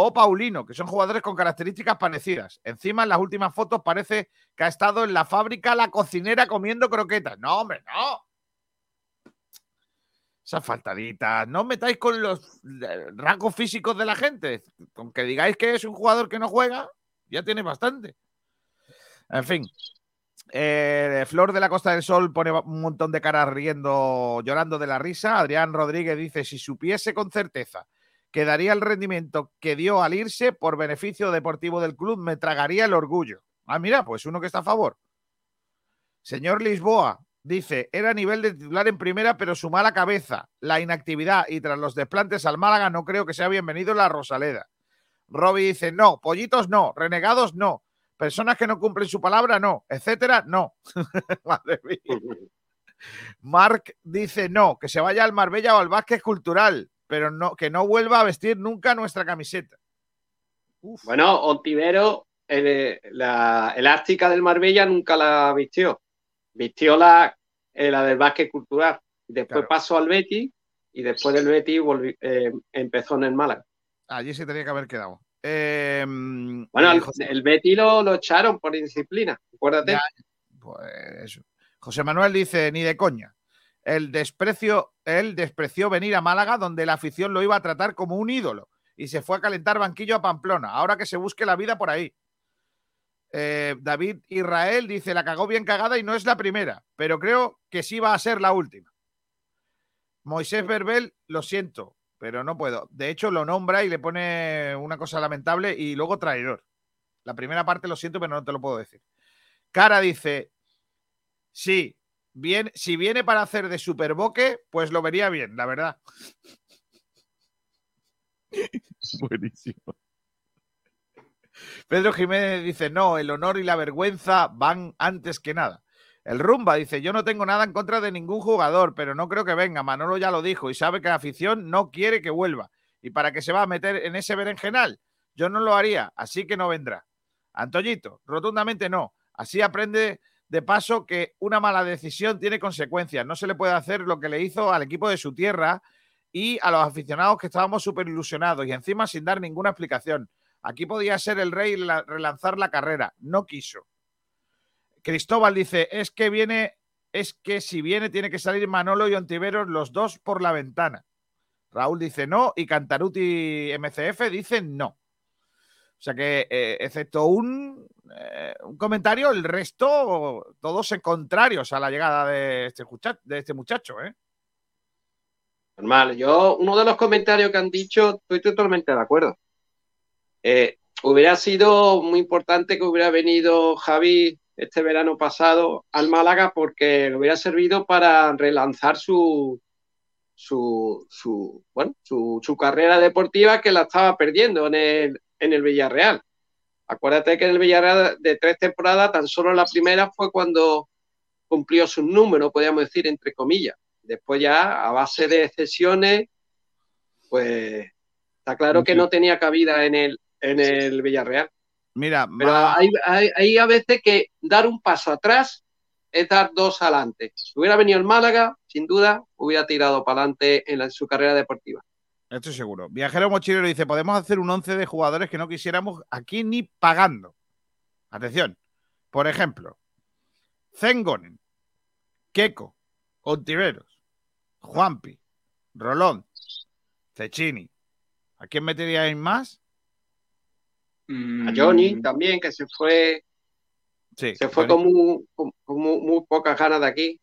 o Paulino, que son jugadores con características parecidas. Encima, en las últimas fotos parece que ha estado en la fábrica la cocinera comiendo croquetas. No, hombre, no. Esas faltaditas. No metáis con los eh, rasgos físicos de la gente. Con que digáis que es un jugador que no juega, ya tiene bastante. En fin. Eh, Flor de la Costa del Sol pone un montón de caras riendo, llorando de la risa. Adrián Rodríguez dice: si supiese con certeza que daría el rendimiento que dio al irse por beneficio deportivo del club, me tragaría el orgullo. Ah, mira, pues uno que está a favor. Señor Lisboa dice: era nivel de titular en primera, pero su mala cabeza, la inactividad y tras los desplantes al Málaga, no creo que sea bienvenido la Rosaleda. Robbie dice: no, pollitos no, renegados no, personas que no cumplen su palabra no, etcétera, no. Madre mía. Mark dice: no, que se vaya al Marbella o al Vázquez Cultural, pero no, que no vuelva a vestir nunca nuestra camiseta. Bueno, Ontivero, el, la elástica del Marbella nunca la vistió. Vistió la, eh, la del básquet cultural. Después Claro. pasó al Betis y después del volvi- eh, empezó en el Málaga. Allí se tenía que haber quedado. Eh, Bueno, eh, el, Betis lo, lo echaron por indisciplina, acuérdate. Ya, Pues eso. José Manuel dice, ni de coña. El desprecio, él despreció venir a Málaga donde la afición lo iba a tratar como un ídolo y se fue a calentar banquillo a Pamplona. Ahora que se busque la vida por ahí. Eh, David Israel dice, la cagó bien cagada y no es la primera, pero creo que sí va a ser la última. Moisés Verbel, lo siento, pero no puedo. De hecho, lo nombra y le pone una cosa lamentable y luego traidor. La primera parte lo siento, pero no te lo puedo decir. Cara dice, sí, bien, si viene para hacer de superboque, pues lo vería bien, la verdad. Buenísimo. Pedro Jiménez dice, no, el honor y la vergüenza van antes que nada. El Rumba dice, yo no tengo nada en contra de ningún jugador, pero no creo que venga. Manolo ya lo dijo y sabe que la afición no quiere que vuelva. ¿Y para qué se va a meter en ese berenjenal? Yo no lo haría, así que no vendrá. Antoñito, rotundamente no. Así aprende de paso que una mala decisión tiene consecuencias. No se le puede hacer lo que le hizo al equipo de su tierra y a los aficionados que estábamos súper ilusionados y encima sin dar ninguna explicación. Aquí podía ser el rey relanzar la carrera. No quiso. Cristóbal dice, es que viene, es que si viene tiene que salir Manolo y Ontiveros los dos por la ventana. Raúl dice no y Cantaruti MCF dice no. O sea que, eh, excepto un, eh, un comentario, el resto, todos en contrarios a la llegada de este, de este muchacho. ¿eh? Normal. Yo, uno de los comentarios que han dicho, estoy totalmente de acuerdo. Eh, hubiera sido muy importante que hubiera venido Javi este verano pasado al Málaga porque le hubiera servido para relanzar su, su, su, bueno, su, su carrera deportiva que la estaba perdiendo en el, en el Villarreal. Acuérdate que en el Villarreal de tres temporadas, tan solo la primera fue cuando cumplió sus números, podríamos decir, entre comillas. Después ya, a base de cesiones, pues está claro que no tenía cabida en el, en el Villarreal. Mira, Pero hay, hay, hay a veces que dar un paso atrás es dar dos adelante. Si hubiera venido el Málaga, sin duda, hubiera tirado para adelante en, su carrera deportiva. Estoy seguro. Viajero Mochilero dice, podemos hacer un 11 de jugadores que no quisiéramos aquí ni pagando. Atención. Por ejemplo, Zengonen, Keko, Ontiveros, Juanpi, Rolón, Cecchini. ¿A quién meteríais más? A Johnny también, que se fue, Sí, se fue con muy, con- con muy, muy pocas ganas de aquí.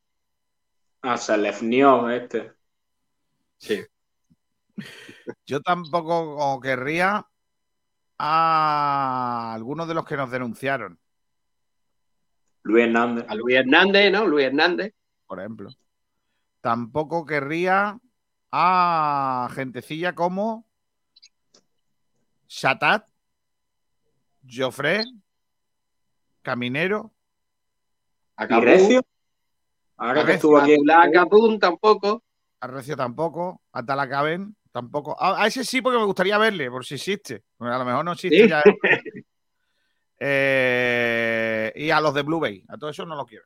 A Selefniov este. Sí. Yo tampoco querría a algunos de los que nos denunciaron, Luis Hernández. A Luis Hernández, ¿no? Luis Hernández. por ejemplo. Tampoco querría a gentecilla como Shatat, Joffre, Caminero, A ¿Y Recio? Ahora que estuvo aquí en La Capun tampoco. a Recio tampoco, a Talacaben tampoco. A, a ese sí porque me gustaría verle, por si existe. A lo mejor no existe Sí. ya. Eh, y a los de Blue Bay, a todo eso no lo quiero.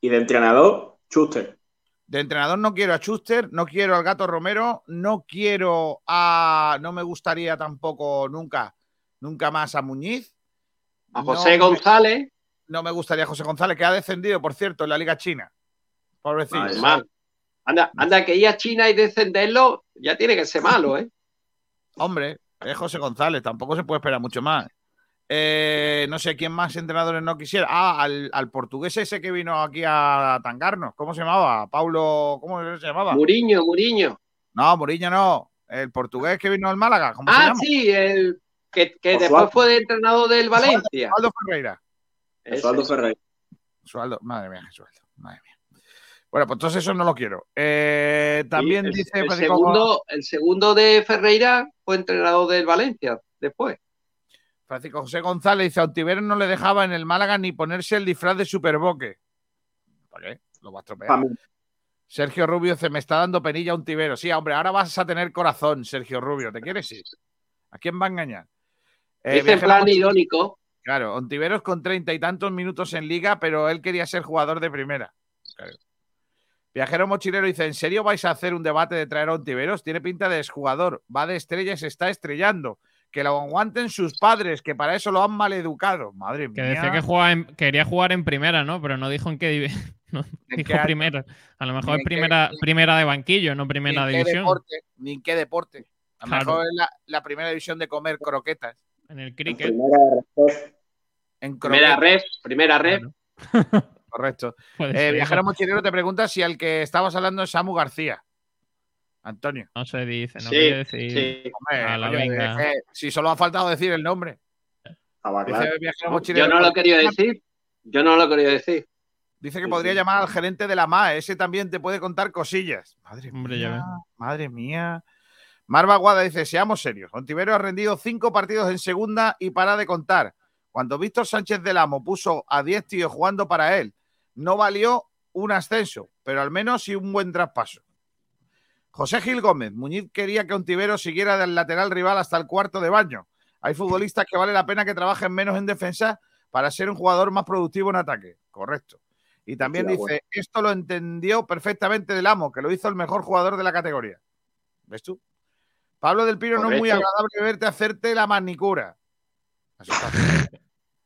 Y de entrenador, Schuster. De entrenador no quiero a Schuster, no quiero al Gato Romero, no quiero a. No me gustaría tampoco nunca, nunca más a Muñiz. A José No González. No me gustaría José González, que ha descendido, por cierto, en la Liga China. Pobrecillo. Vale. Mal. Anda, anda, que ir a China y descenderlo ya tiene que ser malo, ¿eh? Hombre, es José González, tampoco se puede esperar mucho más. Eh, no sé quién más entrenadores no quisiera. Ah, al, al portugués ese que vino aquí a tangarnos. ¿Cómo se llamaba? Paulo, ¿cómo se llamaba? Muriño, Muriño. No, Muriño no. El portugués que vino al Málaga. ¿Cómo se Ah, llama? sí, el que, que Osvaldo. después fue de entrenador del Valencia. Osvaldo Ferreira. Osvaldo Ferreira. Sualdo, madre mía, Sualdo, madre mía. Bueno, pues entonces eso no lo quiero. Eh, también el, dice el Francisco- segundo, el segundo de Ferreira fue entrenador del Valencia después. Francisco José González dice: a Ontiveros no le dejaba en el Málaga ni ponerse el disfraz de Superboque. ¿Para qué? Lo va a estropear. Sergio Rubio se me está dando penilla un tibero. Sí, hombre, ahora vas a tener corazón, Sergio Rubio. ¿Te quieres ir? ¿A quién va a engañar? Eh, Dice en Viajero plan irónico. Claro, Ontiveros con treinta y tantos minutos en liga, pero él quería ser jugador de primera. Claro. Viajero Mochilero dice: ¿En serio vais a hacer un debate de traer a Ontiveros? Tiene pinta de exjugador, va de estrella y se está estrellando. Que lo aguanten sus padres, que para eso lo han maleducado. Madre Que mía. decía que jugaba en- quería jugar en primera, ¿no? Pero no dijo en qué no ¿En dijo qué primera. A lo mejor en es qué- primera, primera de banquillo, no ni primera en qué división. deporte, ni en qué deporte. A lo Claro. mejor es la, la primera división de comer croquetas. En el En cricket. primera ref. En Primera red, primera red. Claro. correcto. Eh, Viajero. Mochilero te pregunta si al que estabas hablando es Samu García. Antonio. No se dice, no Sí, quiere decir. sí. Hombre, A la venga. si solo ha faltado decir el nombre. Dice claro. Yo no lo quería decir. Yo no lo quería decir. Dice que podría llamar al gerente de la MAE. Ese también te puede contar cosillas. Madre Hombre, ya mía. ves. Madre mía. Marva Guada dice: Seamos serios. Ontivero ha rendido cinco partidos en segunda y para de contar. Cuando Víctor Sánchez del Amo puso a 10 tíos jugando para él, no valió un ascenso, pero al menos sí un buen traspaso. José Gil Gómez, Muñiz quería que Ontivero siguiera del lateral rival hasta el cuarto de baño. Hay futbolistas que vale la pena que trabajen menos en defensa para ser un jugador más productivo en ataque. Correcto. Y también dice, esto lo entendió perfectamente del amo, que lo hizo el mejor jugador de la categoría. ¿Ves tú? Pablo del Pino, no es muy agradable verte hacerte la manicura.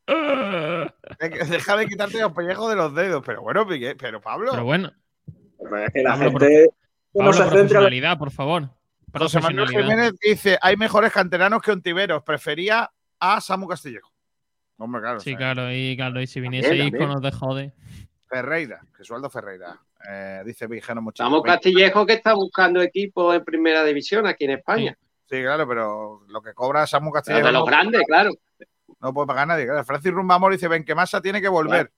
Deja de quitarte los pellejos de los dedos. Pero bueno, Piqué, pero Pablo. Pero bueno. Es que la Pablo, gente Pablo, se centra. profesionalidad, por favor. José Manuel. Jiménez dice: hay mejores canteranos que Ontiveros. Prefería a Samu Castillejo. Hombre, claro. Sí, o sea, claro, y claro, y si viniese También, también. no te jode. Ferreira, Gesualdo Ferreira. Eh, dice Vigeno Mochila. Estamos Castillejo que está buscando equipo en primera división aquí en España. Sí, claro, pero lo que cobra Samu Pero Castillejo. de los no- grandes, claro. No puede pagar nadie. Claro. Francis Rumbamor dice: Benquemasa tiene que volver.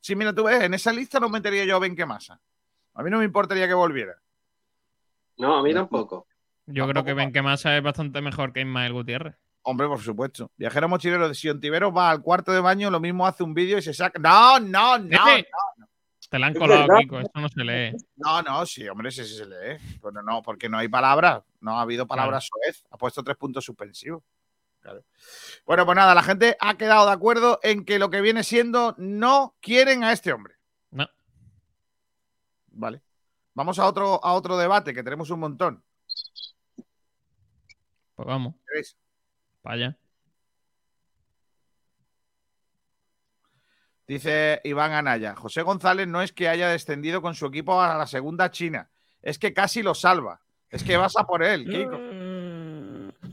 Sí, mira, tú ves, en esa lista no metería yo a Benquemasa. A mí no me importaría que volviera. No, a mí tampoco. Yo creo que Benquemasa es bastante mejor que Ismael Gutiérrez. Hombre, por supuesto. Viajero mochilero, si Ontiveros va al cuarto de baño, lo mismo hace un vídeo y se saca. No, no, no. Pepe, Te la han colado. Kiko. Esto no se lee. No, no, sí, hombre, sí, sí se lee. Pero no, porque no hay palabras. No ha habido palabras soez. Ha puesto tres puntos suspensivos. Claro. Bueno, pues nada, la gente ha quedado de acuerdo en que lo que viene siendo no quieren a este hombre. No. Vale. Vamos a otro, a otro debate, que tenemos un montón. Pues vamos, ¿Queréis? Allá. Dice Iván Anaya, José González no es que haya descendido con su equipo a la segunda China, es que casi lo salva. Es que vas a por él, Kiko.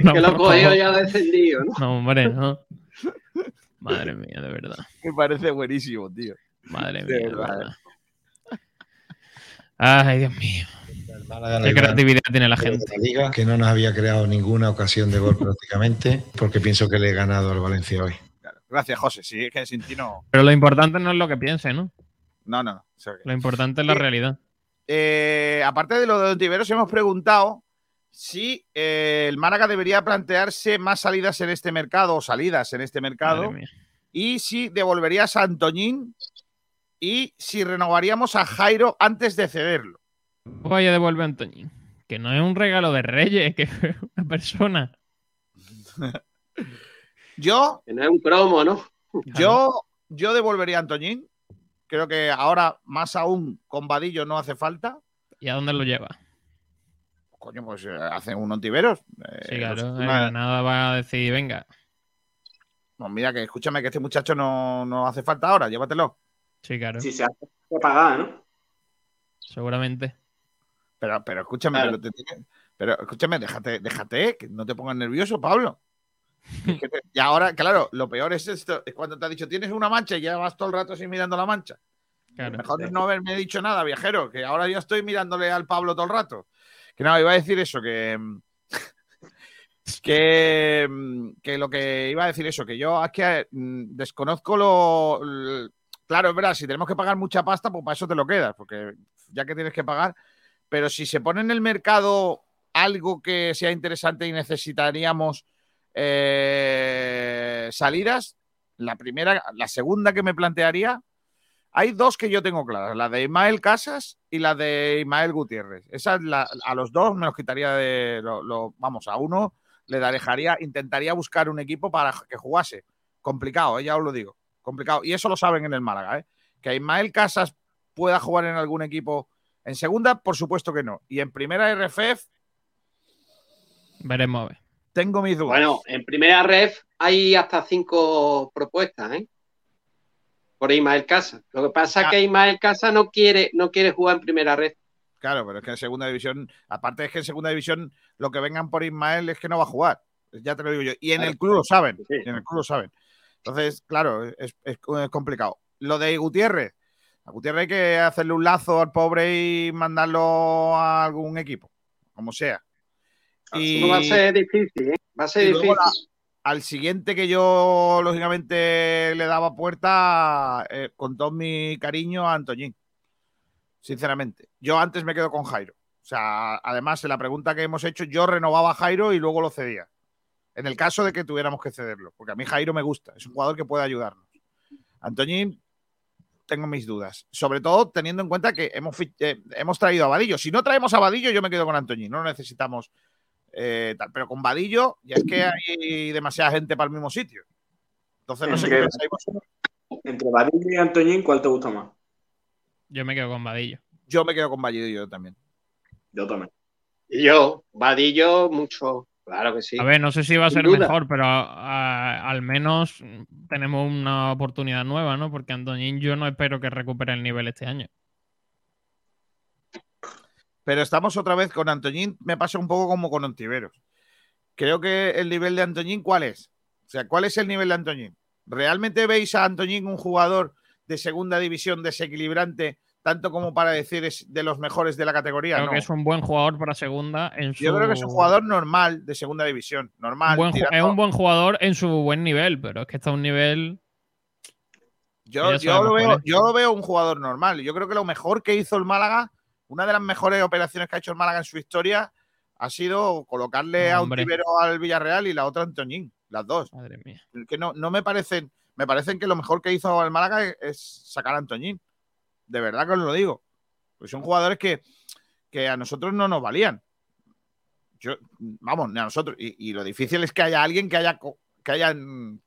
No, que lo favor. ya descendido, ¿no? No, hombre, no. Madre mía, de verdad. Me parece buenísimo, tío. Madre De mía, de verdad. verdad. Ay, Dios mío. Qué creatividad tiene la gente. la liga, que no nos había creado ninguna ocasión de gol prácticamente, porque pienso que le he ganado al Valencia hoy. Gracias, José. Sí, es que sin ti no. Pero lo importante no es lo que piense, ¿no? No, no. no. Lo importante es la realidad. Eh, aparte de lo de Ontiveros, hemos preguntado si eh, el Málaga debería plantearse más salidas en este mercado o salidas en este mercado y si devolverías a Antoñín y si renovaríamos a Jairo antes de cederlo. Vaya, devuelve a Antoñín. Que no es un regalo de Reyes, que es una persona. Yo, Que no es un cromo, ¿no? yo, yo devolvería a Antoñín. Creo que ahora, más aún, con Vadillo no hace falta. ¿Y a dónde lo lleva? Coño, pues eh, hacen un Ontiveros. Eh, Sí, claro. el Granada va a decir, venga. Pues mira, que escúchame que este muchacho no, no hace falta ahora, llévatelo. Sí, claro. Si se hace pagar, ¿no? Seguramente. Pero, pero escúchame, Claro. pero, te tiene- pero escúchame, déjate, déjate, que no te pongas nervioso, Pablo. Es que te- y ahora, claro, lo peor es esto, es cuando te ha dicho tienes una mancha y ya vas todo el rato así mirando la mancha. Claro. Mejor es no haberme dicho nada, viajero, que ahora yo estoy mirándole al Pablo todo el rato. Que no, iba a decir eso, que. Que, que lo que iba a decir eso, que yo es que mm, desconozco lo. Claro, es verdad, si tenemos que pagar mucha pasta, pues para eso te lo quedas, porque ya que tienes que pagar. Pero si se pone en el mercado algo que sea interesante y necesitaríamos eh, salidas, la primera, la segunda que me plantearía, hay dos que yo tengo claras, la de Ismael Casas y la de Ismael Gutiérrez. Esa a los dos me los quitaría de, lo- lo- vamos, a uno le dejaría, intentaría buscar un equipo para que jugase. Complicado, eh, ya os lo digo, complicado. Y eso lo saben en el Málaga, ¿eh? que Ismael Casas pueda jugar en algún equipo. En segunda, por supuesto que no. Y en primera RFF, Veremos tengo mis dudas. Bueno, en primera ref hay hasta cinco propuestas, ¿eh? Por Ismael Casa. Lo que pasa es Ah. que Ismael Casa no quiere, no quiere jugar en primera red. Claro, pero es que en segunda división, aparte es que en segunda división lo que vengan por Ismael es que no va a jugar. Ya te lo digo yo. Y en Claro. el club lo saben. Sí. en el club lo saben. Entonces, claro, es, es- es complicado. Lo de Gutiérrez. A Gutiérrez hay que hacerle un lazo al pobre y mandarlo a algún equipo, como sea. Y, No va a ser difícil, ¿eh? Va a ser difícil. la- al siguiente que yo, lógicamente, le daba puerta, eh, con todo mi cariño, a Antoñín. Sinceramente. Yo antes me quedo con Jairo. O sea, además, en la pregunta que hemos hecho, yo renovaba a Jairo y luego lo cedía. En el caso de que tuviéramos que cederlo. Porque a mí Jairo me gusta. Es un jugador que puede ayudarnos. Antoñín, tengo mis dudas. Sobre todo teniendo en cuenta que hemos, eh, hemos traído a Vadillo. Si no traemos a Vadillo, yo me quedo con Antoñín. No necesitamos eh, tal. Pero con Vadillo, ya es que hay demasiada gente para el mismo sitio. Entonces no sé qué. Entre Vadillo y Antoñín, ¿cuál te gusta más? Yo me quedo con Vadillo. Yo me quedo con Vadillo también. Yo también. Y yo, Vadillo, mucho. Claro que sí. A ver, no sé si va a Sin ser duda. mejor, pero a- al menos tenemos una oportunidad nueva, ¿no? Porque Antoñín yo no espero que recupere el nivel este año. Pero estamos otra vez con Antoñín, me pasa un poco como con Ontiveros. Creo que el nivel de Antoñín, ¿cuál es? O sea, ¿cuál es el nivel de Antoñín? ¿Realmente veis a Antoñín un jugador de segunda división desequilibrante, tanto como para decir es de los mejores de la categoría? Creo No. que es un buen jugador para segunda en su... Yo creo que es un jugador normal de segunda división. Normal. buen es un buen jugador en su buen nivel, pero es que está a un nivel... Yo, yo lo veo, es. yo lo veo un jugador normal. Yo creo que lo mejor que hizo el Málaga, una de las mejores operaciones que ha hecho el Málaga en su historia, ha sido colocarle a un tibero al Villarreal y la otra a Antoñín, las dos. Madre mía. Que no, no me parecen, me parecen que lo mejor que hizo el Málaga es, es sacar a Antoñín. De verdad que os lo digo. Pues son jugadores que, que a nosotros no nos valían. Yo, vamos, a nosotros. Y, y lo difícil es que haya alguien que haya, que haya,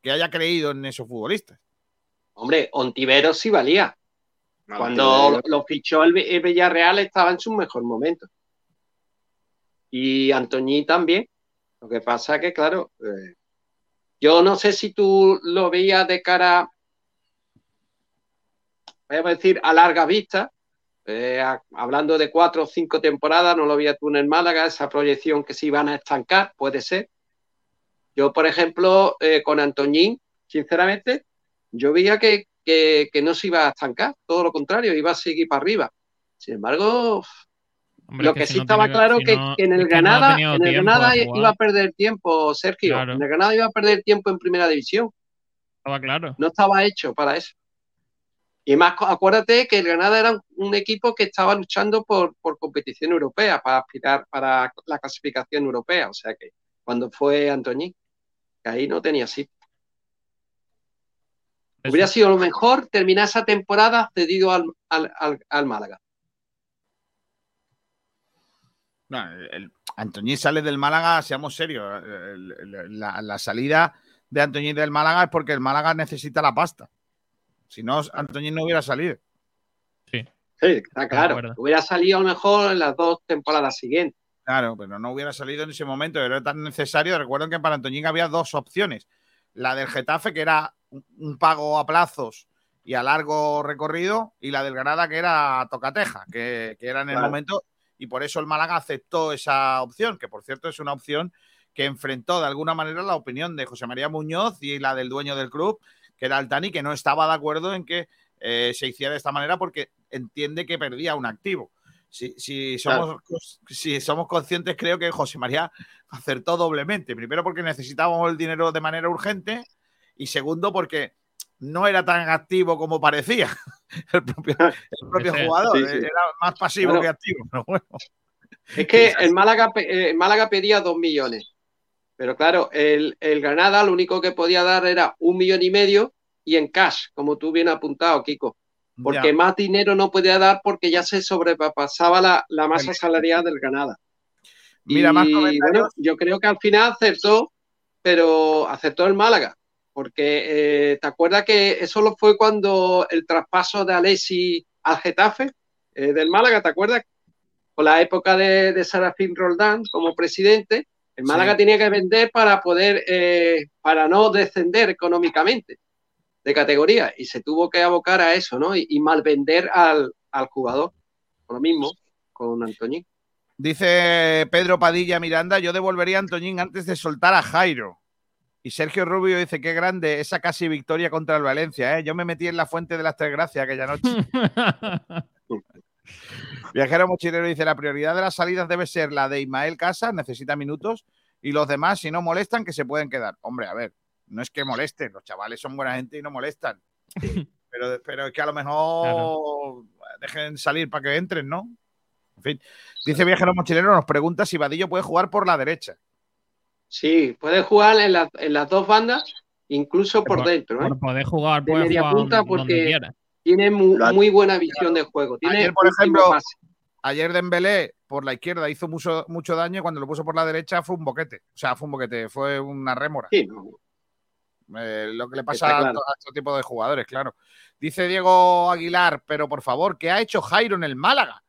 que haya creído en esos futbolistas. Hombre, Ontivero sí valía. No, Cuando Ontiveros- lo fichó el, el Villarreal estaba en su mejor momento. Y Antoñí también. Lo que pasa que, claro, eh, yo no sé si tú lo veías de cara, a decir, a larga vista. eh, a- hablando de cuatro o cinco temporadas, no lo veías tú en el Málaga, esa proyección que se iban a estancar, puede ser. Yo, por ejemplo, eh, con Antoñín, sinceramente, yo veía que, que- que no se iba a estancar, todo lo contrario, iba a seguir para arriba. Sin embargo, Hombre, lo que, sí no estaba claro si que, no- que en el no Granada, en el Granada iba a perder tiempo, Sergio. Claro. En el Granada iba a perder tiempo en primera división. Estaba claro. No estaba hecho para eso. Y más, acuérdate que el Granada era un, equipo que estaba luchando por, por competición europea, para aspirar para la clasificación europea. O sea que cuando fue Antoñín, que ahí no tenía sitio. Hubiera sido lo mejor terminar esa temporada cedido al, al, al, al Málaga. No, el, sale del Málaga, seamos serios. el- el- la, la salida de Antoñín del Málaga es porque el Málaga necesita la pasta. Si no, Antoñín no hubiera salido. Sí. Sí, está claro. Hubiera salido a lo mejor en las dos temporadas siguientes. Claro, pero no hubiera salido en ese momento. Era tan necesario. Recuerden que para Antoñín había dos opciones. La del Getafe, que era un- pago a plazos y a largo recorrido, y la del Granada, que era tocateja, que, que era en el Claro. momento. Y por eso el Málaga aceptó esa opción, que por cierto es una opción que enfrentó de alguna manera la opinión de José María Muñoz y la del dueño del club, que era Altani, que no estaba de acuerdo en que eh, se hiciera de esta manera porque entiende que perdía un activo. Si, si somos, cons- si somos conscientes, creo que José María acertó doblemente. Primero porque necesitábamos el dinero de manera urgente y segundo porque no era tan activo como parecía el propio, el jugador. sí, sí. Era más pasivo Bueno. que activo. Pero bueno. Es que el Málaga, pe- eh, el Málaga pedía dos millones. Pero claro, el, el Granada lo único que podía dar era un millón y medio y en cash, como tú bien apuntado, Kiko. Porque Ya. más dinero no podía dar porque ya se sobrepasaba la, la masa salarial del Granada. Mira, y más comentarios. bueno, yo creo que al final acertó, pero acertó el Málaga. Porque eh, te acuerdas que eso lo fue cuando el traspaso de Alessi al Getafe eh, del Málaga, ¿te acuerdas? Con la época de, de Serafín Roldán como presidente, el Málaga Sí. tenía que vender para poder, eh, para no descender económicamente de categoría y se tuvo que abocar a eso, ¿no? Y, y malvender al, al jugador. Por lo mismo con Antoñín. Dice Pedro Padilla Miranda, yo devolvería a Antoñín antes de soltar a Jairo. Y Sergio Rubio dice, qué grande esa casi victoria contra el Valencia. ¿eh? Yo me metí en la fuente de las tres gracias aquella noche. Viajero Mochilero dice, la prioridad de las salidas debe ser la de Ismael Casas, necesita minutos, y los demás, si no molestan, que se pueden quedar. Hombre, a ver, no es que molesten, los chavales son buena gente y no molestan. Pero, pero es que a lo mejor dejen salir para que entren, ¿no? En fin. Dice Viajero Mochilero, nos pregunta si Vadillo puede jugar por la derecha. Sí, puede jugar en, la- en las dos bandas, incluso por Por- dentro. ¿eh? Por poder jugar, De puede media jugar punta donde porque quiera. Tiene muy buena visión de juego. Tiene Ayer, por ejemplo, pase. ayer Dembélé por la izquierda hizo mucho, mucho daño y cuando lo puso por la derecha fue un boquete. O sea, fue un boquete, fue una rémora. Sí, no. Eh, lo que le pasa a, claro. a este tipo de jugadores, claro. Dice Diego Aguilar, pero por favor, ¿qué ha hecho Jairo en el Málaga?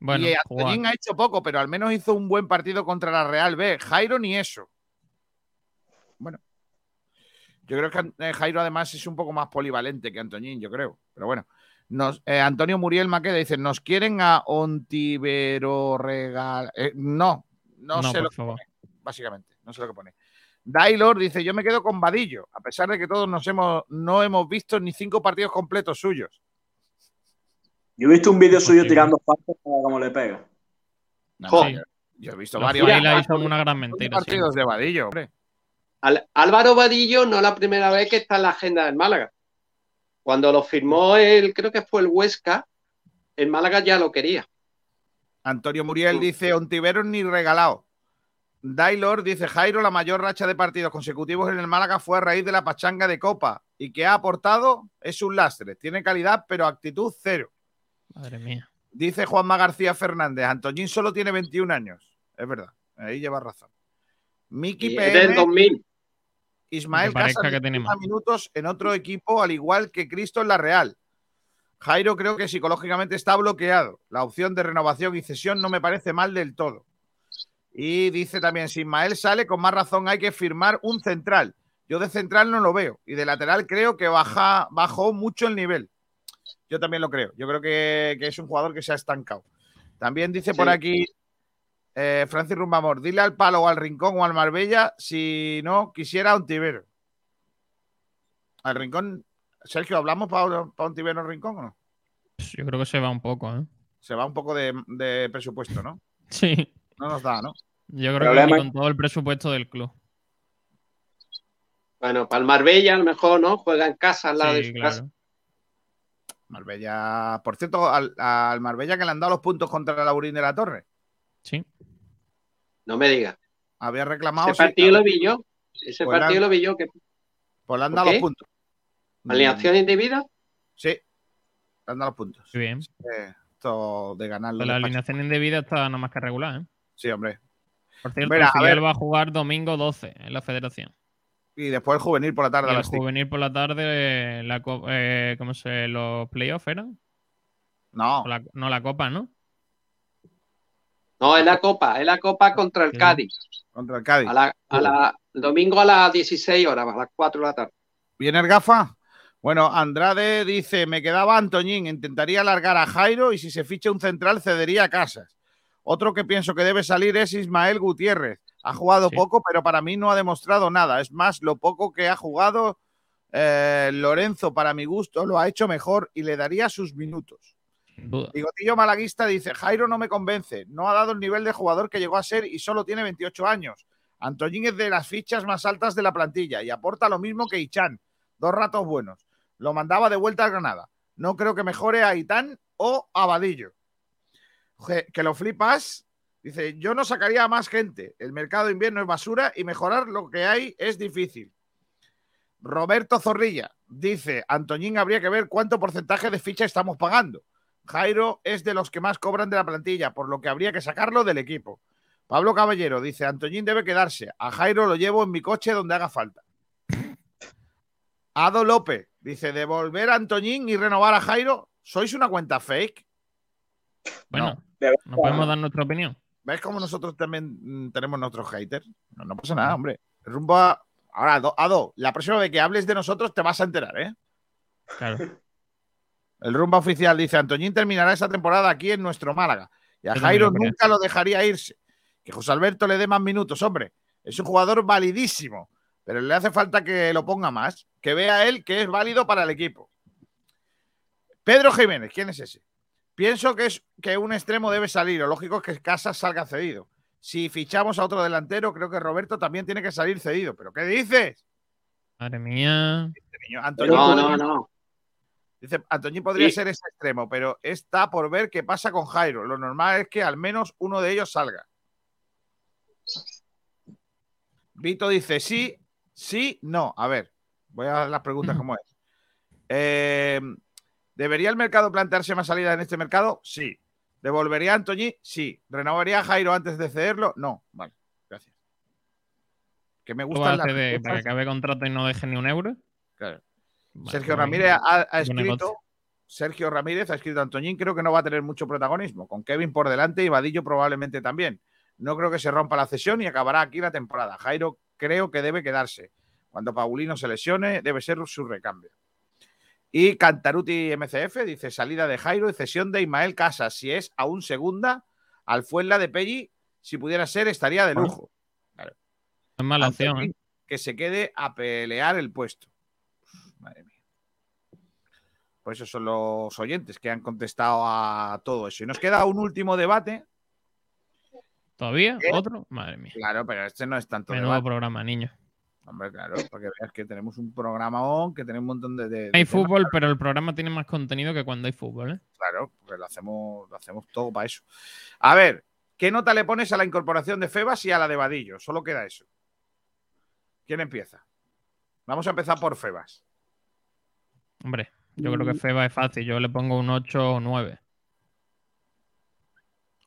Bueno, y. Antoñín ha hecho poco, pero al menos hizo un buen partido contra la Real B. Jairo ni eso. Bueno. Yo creo que eh, Jairo además es un poco más polivalente que Antoñín, yo creo. Pero bueno. Nos, eh, Antonio Muriel Maqueda dice, ¿nos quieren a Ontivero regal? Eh, no, no, No, sé lo que favor. pone, básicamente. No sé lo que pone. Dailor dice, yo me quedo con Vadillo, a pesar de que todos nos hemos, no hemos visto ni cinco partidos completos suyos. Yo he visto un vídeo suyo tirando faltas para cómo le pega. No, yo, yo he visto Los varios Fly la hizo una gran mentira. sí. partidos de Vadillo, hombre. Al- Álvaro Vadillo no es la primera vez que está en la agenda del Málaga. Cuando lo firmó el, creo que fue el Huesca, el Málaga ya lo quería. Antonio Muriel Mm. dice Ontiveros ni regalado. Dailor dice Jairo, la mayor racha de partidos consecutivos en el Málaga fue a raíz de la pachanga de Copa y que ha aportado es un lastre. Tiene calidad, pero actitud cero. Madre mía. Dice Juanma García Fernández, Antoñín solo tiene 21 años. Es verdad, ahí lleva razón. Miki Y es del PM, 2000. Ismael Casas, que tiene 50 más. minutos en otro equipo, al igual que Cristo en la Real. Jairo creo que psicológicamente está bloqueado. La opción de renovación y cesión no me parece mal del todo. Y dice también, si Ismael sale, con más razón hay que firmar un central. Yo de central no lo veo. Y de lateral creo que baja, bajó mucho el nivel. Yo también lo creo. Yo creo que, que es un jugador que se ha estancado. También dice por aquí eh, Francis Rumbamor, dile al Palo o al Rincón o al Marbella si no quisiera un Tibero. Al Rincón, Sergio, ¿hablamos para un Tibero Rincón o no? Yo creo que se va un poco, ¿eh? Se va un poco de, de presupuesto, ¿no? Sí. No nos da, ¿no? Yo creo Problema- que con todo el presupuesto del club. Bueno, para el Marbella a lo mejor, ¿no? Juega en casa al lado de su claro. casa. Marbella, por cierto, al, al Marbella que le han dado los puntos contra el Laurín de la Torre. Sí. No me digas. Había reclamado. Ese sí, partido lo vi yo. Ese Pues partido la- lo vi yo. Que... Pues le han ¿Por dado los puntos. ¿Alineación indebida? Sí, le han dado los puntos. Muy bien. Eh, esto de ganarlo. Pero la despacho. alineación indebida está nada más que regular, ¿eh? Sí, hombre. Por cierto, Mira, a va a jugar domingo 12 en la federación. Y después el juvenil por la tarde Y el juvenil por la tarde, la co- eh, ¿cómo se los playoffs eran? No, la- no, la copa, ¿no? No, es la Copa. Es la Copa contra el Sí. Cádiz. contra el Cádiz. A la, a la- el domingo a las 16 horas, a las 4 de la tarde. ¿Viene el gafa? Bueno, Andrade dice, me quedaba Antoñín, intentaría alargar a Jairo y si se ficha un central cedería a Casas. Otro que pienso que debe salir es Ismael Gutiérrez. Ha jugado Sí. poco, pero para mí no ha demostrado nada. Es más, lo poco que ha jugado eh, Lorenzo, para mi gusto, lo ha hecho mejor y le daría sus minutos. Bigotillo Malaguista dice, Jairo no me convence, no ha dado el nivel de jugador que llegó a ser y solo tiene 28 años. Antoñín es de las fichas más altas de la plantilla y aporta lo mismo que Ichan. Dos ratos buenos. Lo mandaba de vuelta a Granada. No creo que mejore a Itán o a Vadillo. Que lo flipas. Dice, yo no sacaría a más gente. El mercado de invierno es basura y mejorar lo que hay es difícil. Roberto Zorrilla dice, Antoñín habría que ver cuánto porcentaje de ficha estamos pagando. Jairo es de los que más cobran de la plantilla, por lo que habría que sacarlo del equipo. Pablo Caballero dice, Antoñín debe quedarse. A Jairo lo llevo en mi coche donde haga falta. Ado López dice, devolver a Antoñín y renovar a Jairo, ¿sois una cuenta fake? Bueno, no podemos dar nuestra opinión. ¿Ves cómo nosotros también mm, tenemos nuestros haters? No, no pasa nada, hombre. Rumbo a... Ahora, Ado, Ado, la próxima vez que hables de nosotros te vas a enterar, ¿eh? Claro. El rumba oficial dice, Antoñín terminará esta temporada aquí en nuestro Málaga. Y a Jairo nunca lo dejaría irse. Que José Alberto le dé más minutos, hombre. Es un jugador validísimo, pero le hace falta que lo ponga más, que vea él que es válido para el equipo. Pedro Jiménez, ¿quién es ese? Pienso que, es, que un extremo debe salir. Lo lógico es que Casas salga cedido. Si fichamos a otro delantero, creo que Roberto también tiene que salir cedido. ¿Pero qué dices? Madre mía. Niño, Antoñín No, no, no. Dice, Antoñín podría Sí. ser ese extremo, pero está por ver qué pasa con Jairo. Lo normal es que al menos uno de ellos salga. Vito dice, sí, Sí, no. A ver, voy a dar las preguntas como es. Eh, ¿Debería el mercado plantearse más salida en este mercado? Sí. ¿Devolvería a Antoñí? Sí. ¿Renovaría a Jairo antes de cederlo? No. Vale, gracias. Que me ¿Tú gustan vas a las ceder para que acabe contrato y no deje ni un euro? Claro. Sergio Ramírez ha, escrito. Sergio Ramírez ha escrito Antoñín, creo que no va a tener mucho protagonismo, con Kevin por delante y Vadillo probablemente también. No creo que se rompa la cesión y acabará aquí la temporada. Jairo creo que debe quedarse. Cuando Paulino se lesione, debe ser su recambio. Y Cantaruti MCF dice salida de Jairo y cesión de Ismael Casas. Si es aún segunda, al Fuenla de Pelli, si pudiera ser, estaría de lujo. Claro. Es mala opción, ¿eh? Que se quede a pelear el puesto. Madre mía. Pues esos son los oyentes que han contestado a todo eso. Y nos queda un último debate. ¿Todavía? ¿Qué? ¿Otro? Madre mía. Claro, pero este no es tanto Menudo debate. programa, niño. Hombre, claro, porque veas que tenemos un programa on, que tenemos un montón de. de- Hay temas. fútbol, pero el programa tiene más contenido que cuando hay fútbol, ¿eh? Claro, porque lo hacemos, lo hacemos todo para eso. A ver, ¿qué nota le pones a la incorporación de Febas y a la de Vadillo? Solo queda eso. ¿Quién empieza? Vamos a empezar por Febas. Hombre, yo creo Mm. que Feba es fácil. Yo le pongo un 8 o 9.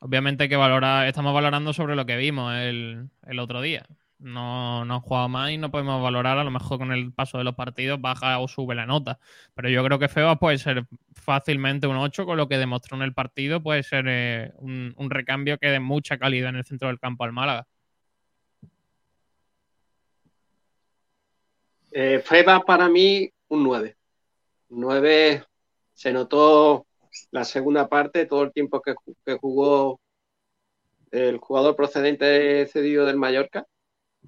Obviamente hay que valorar, estamos valorando sobre lo que vimos el, el otro día. No, no han jugado más y no podemos valorar, a lo mejor con el paso de los partidos baja o sube la nota. Pero yo creo que Feba puede ser fácilmente un 8 con lo que demostró en el partido. Puede ser eh, un, un recambio que dé mucha calidad en el centro del campo al Málaga. Eh, Feba para mí un 9. Un 9 se notó la segunda parte, todo el tiempo que, que jugó el jugador procedente cedido del Mallorca.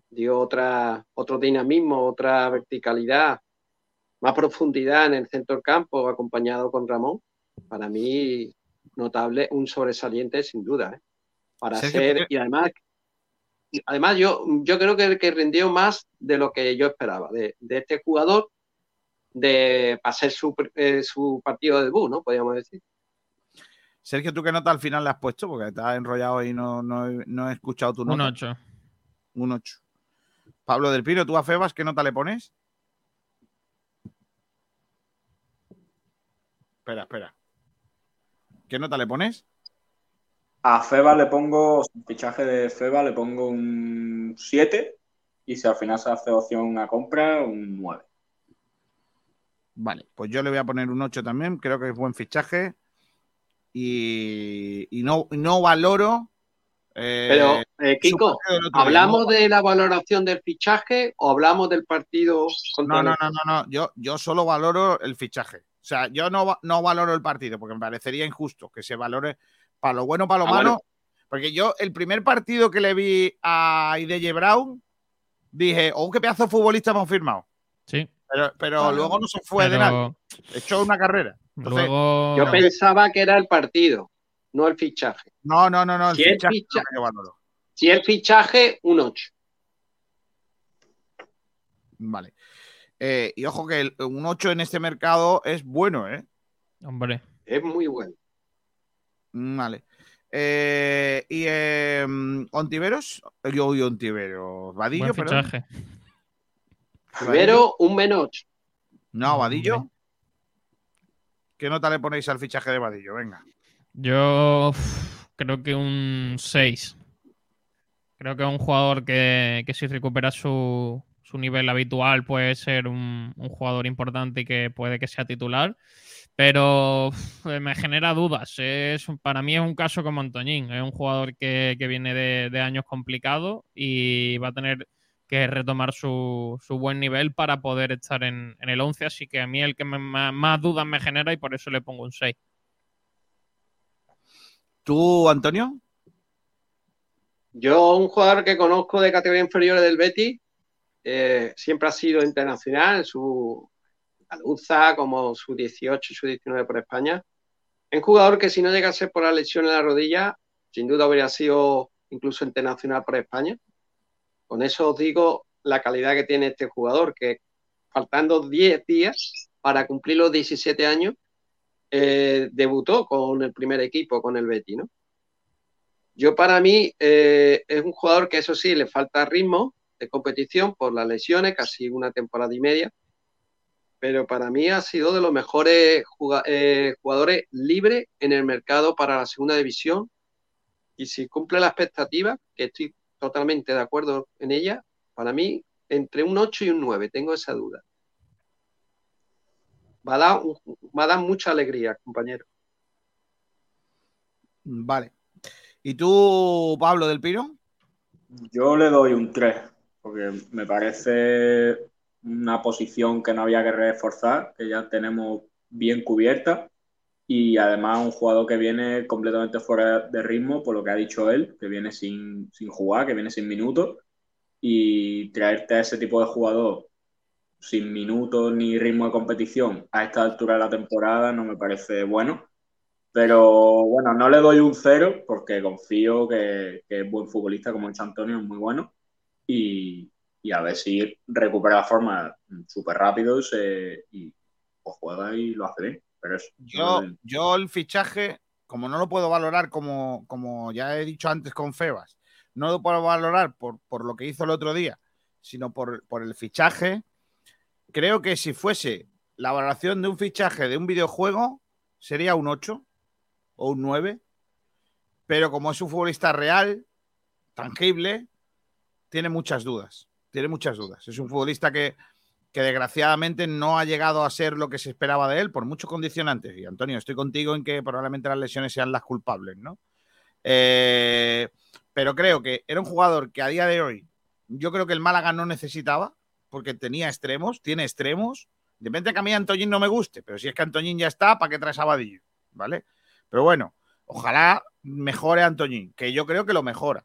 Dio otra, otro dinamismo, otra verticalidad, más profundidad en el centro del campo, acompañado con Ramón. Para mí, notable, un sobresaliente sin duda. ¿eh? Para ser, ¿tú qué- y además, además yo, yo creo que, que rindió más de lo que yo esperaba de, de este jugador de para ser su, eh, su partido de debut, ¿no? Podríamos decir. Sergio, ¿tú qué nota al final le has puesto? Porque estás enrollado y no, no he- no he escuchado tu nota. Un 8. Un 8. Pablo del Pino, ¿tú a Febas qué nota le pones? Espera, espera. ¿Qué nota le pones? A Feba le pongo, fichaje de Feba le pongo un 7 y si al final se hace opción a compra, un 9. Vale, pues yo le voy a poner un 8 también. Creo que es buen fichaje. Y, y no, no valoro. eh, Pero, eh, Kiko, ¿hablamos ¿no? de la valoración del fichaje o hablamos del partido contra No, no, no, no, no. Yo, yo solo valoro el fichaje. O sea, yo no, va- no valoro el partido porque me parecería injusto que se valore para lo bueno, para lo Ah, malo. bueno. Porque yo, el primer partido que le vi a Ideye Brown, dije, oh, qué pedazo de futbolista hemos firmado. Sí. Pero, pero Ah, luego no se fue de pero- nada. Echó una carrera. Entonces, Luego. Yo pensaba que era el partido, no el fichaje. no, no, no, no. El Si el fichaje. Si el fichaje, un 8. Vale. Eh, y ojo que el- un 8 en este mercado es bueno, ¿eh? Hombre. Es muy bueno. Vale. Eh, y eh, Ontiveros, yo y Ontiveros, Vadillo, Buen perdón. Pero un menos 8. No, Vadillo. ¿Qué nota le ponéis al fichaje de Vadillo? Venga. Yo uf, creo que un 6. Creo que es un jugador que, que si recupera su, su nivel habitual puede ser un, un jugador importante y que puede que sea titular. Pero uf, me genera dudas. Es, para mí es un caso como Antoñín. Es un jugador que, que viene de, de años complicados y va a tener que retomar su, su buen nivel para poder estar en, en el 11. Así que a mí el que me- más, más dudas me genera y por eso le pongo un 6. ¿Tú, Antonio? Yo, un jugador que conozco de categoría inferior del Betis, eh, siempre ha sido internacional en su Aluza, como su 18 y su 19 por España. Es un jugador que si no llegase por la lesión en la rodilla, sin duda habría sido incluso internacional por España. Con eso os digo la calidad que tiene este jugador, que faltando 10 días para cumplir los 17 años, eh, debutó con el primer equipo, con el Betis, ¿no? Yo para mí eh, es un jugador que eso sí, le falta ritmo, de competición por las lesiones, casi una temporada y media. Pero para mí ha sido de los mejores eh, jugadores libres en el mercado para la segunda división. Y si cumple la expectativa, que estoy totalmente de acuerdo en ella, para mí entre un 8 y un 9, tengo esa duda. Va a dar, va a dar mucha alegría, compañero. Vale. ¿Y tú, Pablo del Pino? Yo le doy un 3, porque me parece una posición que no había que reforzar, que ya tenemos bien cubierta. Y además un jugador que viene completamente fuera de ritmo, por lo que ha dicho él, que viene sin, sin jugar, que viene sin minutos. Y traerte a ese tipo de jugador sin minutos ni ritmo de competición a esta altura de la temporada no me parece bueno. Pero bueno, no le doy un cero porque confío que, que es buen futbolista, como dicho Antonio, es muy bueno. Y, y a ver si recupera la forma súper rápido y, se- y pues juega y lo hace bien. Pero eso, Yo, yo el fichaje, como no lo puedo valorar como, como ya he dicho antes con Febas, no lo puedo valorar por, por lo que hizo el otro día, sino por, por el fichaje. Creo que si fuese la valoración de un fichaje de un videojuego, sería un 8 o un 9. Pero como es un futbolista real, tangible, tiene muchas dudas. Tiene muchas dudas. Es un futbolista que, que desgraciadamente no ha llegado a ser lo que se esperaba de él por muchos condicionantes. Y Antonio, estoy contigo en que probablemente las lesiones sean las culpables, ¿no? Eh, pero creo que era un jugador que a día de hoy yo creo que el Málaga no necesitaba, porque tenía extremos, tiene extremos. Depende que a mí Antoñín no me guste, pero si es que Antoñín ya está, ¿para qué traes a? ¿Vale? Pero bueno, ojalá mejore a Antoñín, que yo creo que lo mejora.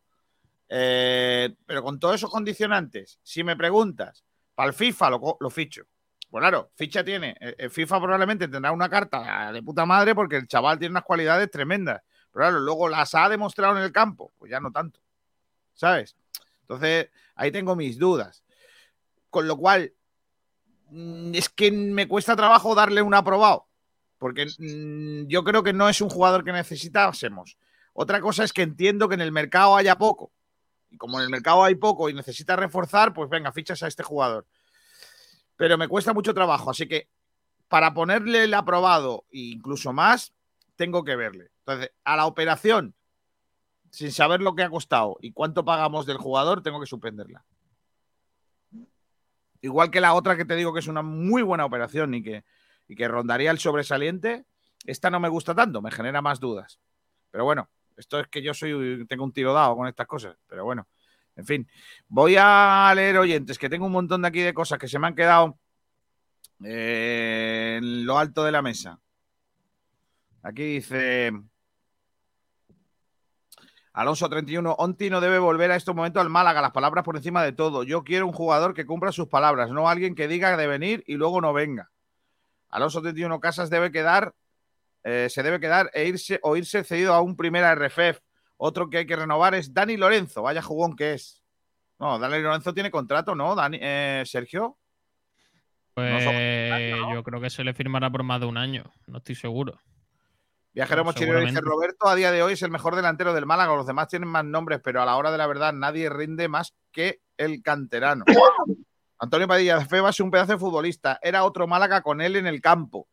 Eh, pero con todos esos condicionantes, si me preguntas, para el FIFA lo, ficho. Pues claro, ficha tiene. El el FIFA probablemente tendrá una carta de puta madre porque el chaval tiene unas cualidades tremendas. Pero claro, luego las ha demostrado en el campo, pues ya no tanto. ¿Sabes? Entonces, ahí tengo mis dudas. Con lo cual, mm, es que me cuesta trabajo darle un aprobado. Porque mm, yo creo que no es un jugador que necesitásemos. Otra cosa es que entiendo que en el mercado haya poco. Como en el mercado hay poco y necesita reforzar, pues venga, fichas a este jugador. Pero me cuesta mucho trabajo. Así que para ponerle el aprobado e incluso más, tengo que verle. Entonces, a la operación, sin saber lo que ha costado y cuánto pagamos del jugador, tengo que suspenderla. Igual que la otra que te digo que es una muy buena operación y que, y que rondaría el sobresaliente, esta no me gusta tanto, me genera más dudas. Pero bueno, esto es que yo soy, tengo un tiro dado con estas cosas. Pero bueno, en fin. Voy a leer oyentes, que tengo un montón de aquí de cosas que se me han quedado eh, en lo alto de la mesa. Aquí dice Alonso 31, Onti no debe volver a estos momentos al Málaga, las palabras por encima de todo. Yo quiero un jugador que cumpla sus palabras, no alguien que diga de venir y luego no venga. Alonso 31 Casas debe quedar, eh, se debe quedar e irse o irse cedido a un primera RFF. Otro que hay que renovar es Dani Lorenzo, vaya jugón que es. No, Dani Lorenzo tiene contrato, ¿no? Dani, eh, Sergio. Pues yo creo que se le firmará por más de un año, no estoy seguro. Viajero Mochilero dice. Roberto a día de hoy es el mejor delantero del Málaga. Los demás tienen más nombres, pero a la hora de la verdad nadie rinde más que el canterano. Antonio Padilla de Febas es un pedazo de futbolista. Era otro Málaga con él en el campo.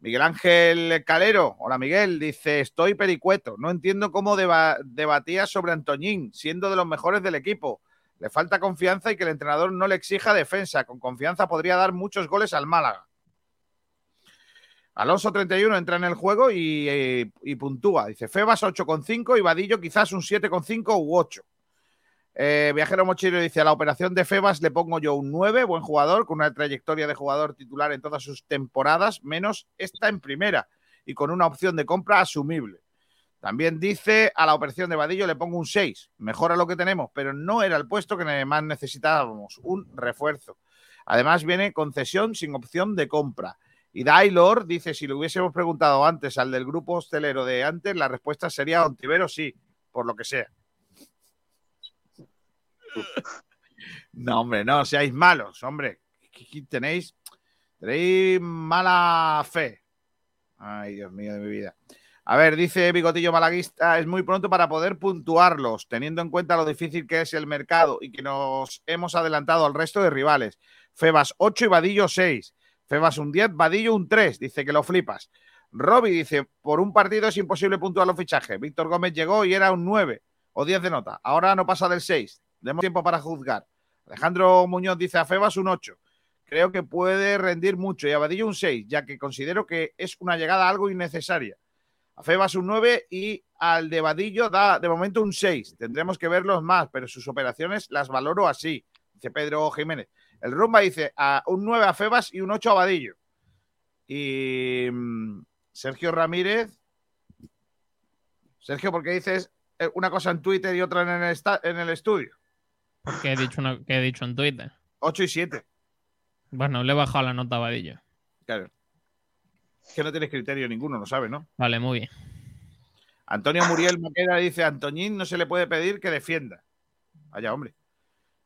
Miguel Ángel Calero, hola Miguel, dice, estoy pericueto. No entiendo cómo deba- debatía sobre Antoñín, siendo de los mejores del equipo. Le falta confianza y que el entrenador no le exija defensa. Con confianza podría dar muchos goles al Málaga. Alonso 31 entra en el juego y, eh, y puntúa. Dice Febas 8,5 y Vadillo quizás un 7,5 u 8. Eh, Viajero Mochilero dice a la operación de Febas le pongo yo un 9, buen jugador, con una trayectoria de jugador titular en todas sus temporadas, menos esta en primera y con una opción de compra asumible. También dice a la operación de Vadillo le pongo un 6, mejora lo que tenemos, pero no era el puesto que más necesitábamos, un refuerzo. Además viene concesión sin opción de compra. Y Dailor dice, si le hubiésemos preguntado antes al del grupo hostelero de antes, la respuesta sería Ontivero sí, por lo que sea. No, hombre, no seáis malos, hombre. ¿Qué- qué Tenéis, tenéis mala fe. Ay, Dios mío de mi vida. A ver, dice Bigotillo Malaguista, es muy pronto para poder puntuarlos, teniendo en cuenta lo difícil que es el mercado y que nos hemos adelantado al resto de rivales. Febas 8 y Vadillo 6. Febas un 10, Vadillo un 3. Dice que lo flipas. Robbie dice, por un partido es imposible puntuar los fichajes. Víctor Gómez llegó y era un 9 o 10 de nota. Ahora no pasa del 6. Demos tiempo para juzgar. Alejandro Muñoz dice a Febas un 8. Creo que puede rendir mucho y a Vadillo un 6, ya que considero que es una llegada algo innecesaria. A Febas un 9 y al de Vadillo da de momento un 6. Tendremos que verlos más, pero sus operaciones las valoro así, dice Pedro Jiménez. El Rumba dice un 9 a Febas y un 8 a Vadillo. Y mm, Sergio Ramírez. Sergio, ¿por qué dices eh, una cosa en Twitter y otra en el, en el estudio? ¿Qué he dicho, una- qué he dicho en Twitter? 8 y 7. Bueno, le he bajado la nota a Vadillo. Claro. Es que no tienes criterio ninguno, lo sabes, ¿no? Vale, muy bien. Antonio Muriel Maqueda dice: Antoñín no se le puede pedir que defienda. Vaya, hombre.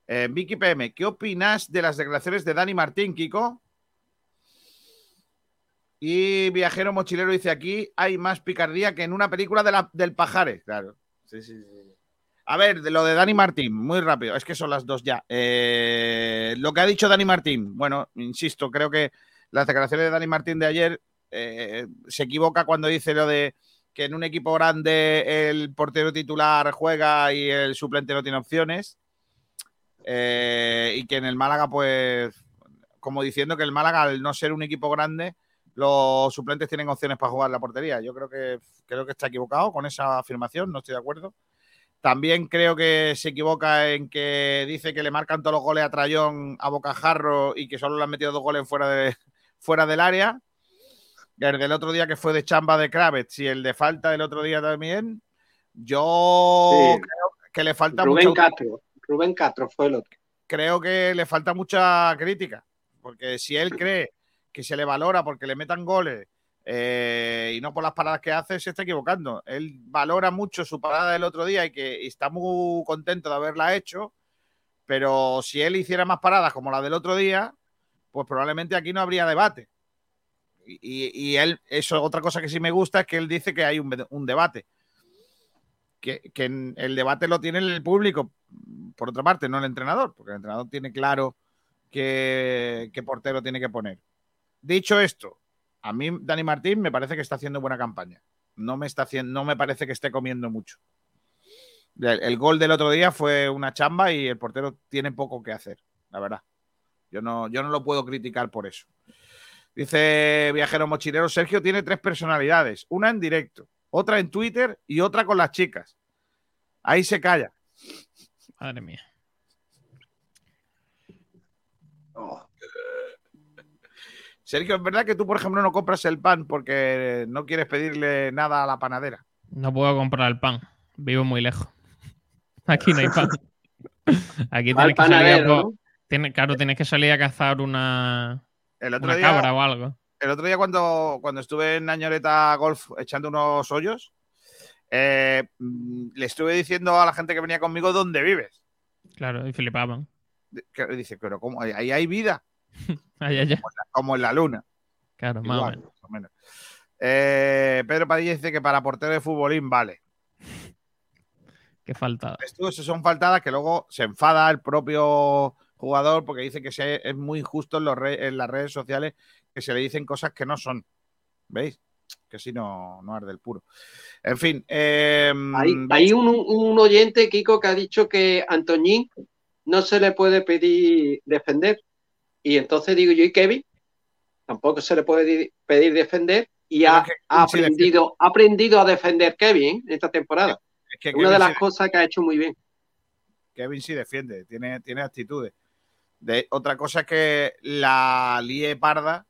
Eh, Vicky PM, ¿qué opinas de las declaraciones de Dani Martín, Kiko? Y Viajero Mochilero dice: aquí hay más picardía que en una película de la- del Pajares. Claro. Sí, sí, sí. A ver, de lo de Dani Martín, muy rápido, es que son las dos ya. Eh, lo que ha dicho Dani Martín, bueno, insisto, creo que las declaraciones de Dani Martín de ayer eh, se equivoca cuando dice lo de que en un equipo grande el portero titular juega y el suplente no tiene opciones. Eh, y que en el Málaga, pues, como diciendo que el Málaga, al no ser un equipo grande, los suplentes tienen opciones para jugar la portería. Yo creo que, creo que está equivocado con esa afirmación, no estoy de acuerdo. También creo que se equivoca en que dice que le marcan todos los goles a Trayón, a Bocajarro y que solo le han metido dos goles fuera, de, fuera del área. El del otro día que fue de chamba de Kravitz y el de falta del otro día también. Yo Sí. creo que le falta Rubén mucho- Castro. Rubén Castro fue el otro. creo que le falta mucha crítica. Porque si él cree que se le valora porque le metan goles eh, y no por las paradas que hace, se está equivocando. Él valora mucho su parada del otro día y que está muy contento de haberla hecho. Pero si él hiciera más paradas como la del otro día, pues probablemente aquí no habría debate. Y, y- él, eso, otra cosa que sí me gusta es que él dice que hay un, debate. Que, que el debate lo tiene el público, por otra parte, no el entrenador, porque el entrenador tiene claro qué portero tiene que poner. Dicho esto, a mí Dani Martín me parece que está haciendo buena campaña. No me, está haciendo, no me parece que esté comiendo mucho. El, el gol del otro día fue una chamba y el portero tiene poco que hacer, la verdad. Yo no, yo no lo puedo criticar por eso. Dice Viajero Mochilero, Sergio tiene tres personalidades, una en directo, otra en Twitter y otra con las chicas. Ahí se calla. Madre mía. Sergio, ¿es verdad que tú, por ejemplo, no compras el pan porque no quieres pedirle nada a la panadera? No puedo comprar el pan. Vivo muy lejos. Aquí no hay pan. Aquí tienes que salir a claro, tienes que salir a cazar una, El otro una día, cabra o algo. el otro día cuando, cuando estuve en Añoreta Golf echando unos hoyos, eh, mm, le estuve diciendo a la gente que venía conmigo dónde vives. Claro, y flipaban. Que dice, pero ¿cómo? Ahí hay vida, Ay, ay, ay. como en la luna. Claro, más o Igual, menos. más o menos. Eh, Pedro Padilla dice que para portero de futbolín vale. Qué falta. Esto eso son faltadas que luego se enfada el propio jugador porque dice que se- es muy injusto en, los re- en las redes sociales que se le dicen cosas que no son. ¿Veis? Que si no, no arde el puro. En fin. eh, Hay, hay un, un oyente, Kiko, que ha dicho que Antoñín no se le puede pedir defender. Y entonces digo yo, ¿y Kevin? Tampoco se le puede di- pedir defender. Y ha, aprendido, ha aprendido a defender Kevin esta temporada. Es que una de las cosas que ha hecho muy bien. Kevin sí defiende, tiene, tiene actitudes. De, otra cosa es que la lie parda,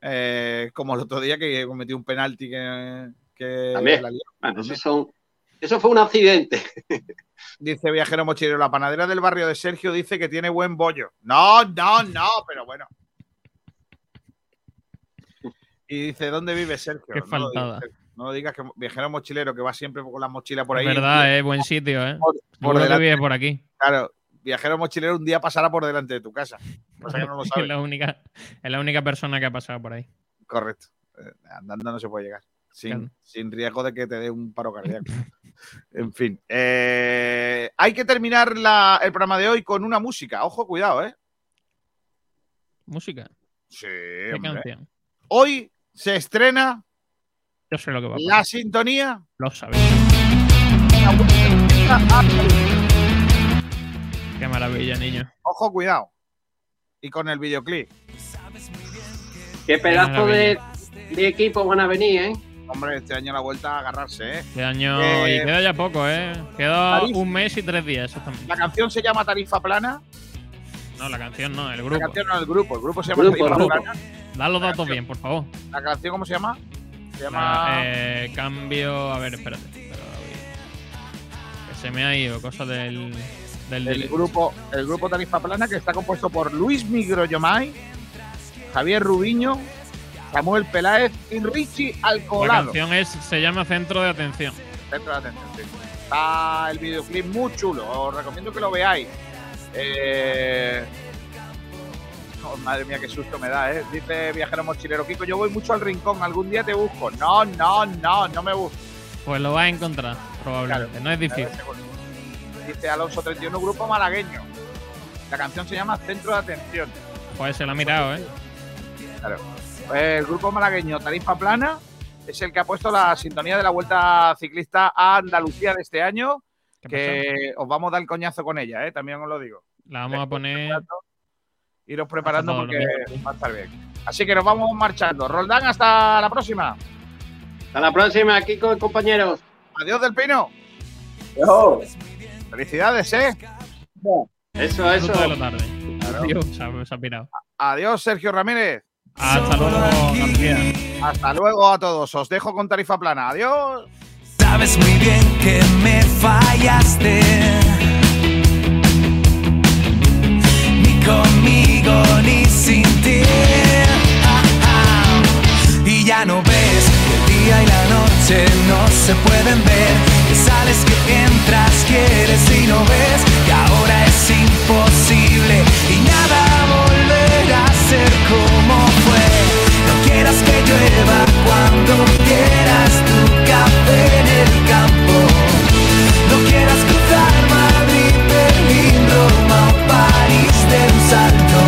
eh, como el otro día que cometió un penalti que, que También. la lió. Bueno, eso, son, eso fue un accidente. Dice Viajero Mochilero, la panadera del barrio de Sergio dice que tiene buen bollo. No, no, no, pero bueno. Y dice, ¿dónde vive Sergio? Qué No lo digas, faltada. No lo digas que Viajero Mochilero, que va siempre con la mochila por ahí. Es verdad, es buen sitio, ¿eh? Por- por delante. vive por aquí. Claro, Viajero Mochilero un día pasará por delante de tu casa. Pasa que no lo es, la única, es la única persona que ha pasado por ahí. Correcto. Eh, Andando no se puede llegar. Sin, sin riesgo de que te dé un paro cardíaco. en fin. eh, hay que terminar la- el programa de hoy con una música. Ojo, cuidado, ¿eh? Música. Sí, ¿Qué hombre. canción? Hoy se estrena Yo sé lo que va a la pasar. sintonía. Lo sabéis. Qué maravilla, niño. Ojo, cuidado. Y con el videoclip. Qué pedazo de, de equipo van a venir, ¿eh? Hombre, este año la vuelta a agarrarse, ¿eh? Este año. Eh, y queda ya poco, ¿eh? Queda un mes y tres días, exactamente. La canción se llama Tarifa Plana. No, la canción no, el La grupo. canción no el grupo. El grupo se llama Grupo, Tarifa grupo. Plana. Da los datos bien, por favor. ¿La canción cómo se llama? Se llama. La- eh, cambio. A ver, espérate. pero, que se me ha ido, cosa del. del el grupo, el grupo Tarifa Plana, que está compuesto por Luis Migroyomay, Javier Rubiño, Samuel Peláez y Richie La Alcolado. canción es, se llama Centro de Atención. Centro de atención, sí. Está el videoclip muy chulo, os recomiendo que lo veáis. Eh, oh, madre mía, qué susto me da, ¿eh? Dice Viajero Mochilero Kiko, yo voy mucho al rincón, algún día te busco. No, no, no, no me busco. Pues lo vas a encontrar, probablemente. no es difícil. Dice Alonso 31, grupo malagueño. La canción se llama Centro de Atención. Pues se lo ha mirado, ¿eh? Claro. Pues el grupo malagueño Tarifa Plana es el que ha puesto la sintonía de la Vuelta Ciclista a Andalucía de este año, que os vamos a dar el coñazo con ella, ¿eh? también os lo digo. La vamos a poner. Iros preparando porque va a estar bien. Así que nos vamos marchando. Roldán, hasta la próxima. Hasta la próxima, Kiko y compañeros. Adiós del Pino. Felicidades, ¿eh? Eso, eso. Se ha pirado. Adiós, Sergio Ramírez. Hasta luego, García. Hasta luego a todos. Os dejo con Tarifa Plana. Adiós. Sabes muy bien que me fallaste. Ni conmigo ni sin ti. Ah, ah. Y ya no ves que el día y la noche no se pueden ver. Que sales, que entras, quieres y no ves. Que ahora es imposible y nada ser como fue. No quieras que llueva cuando quieras tu café en el campo. No quieras cruzar Madrid, Berlín, Roma o París de un salto.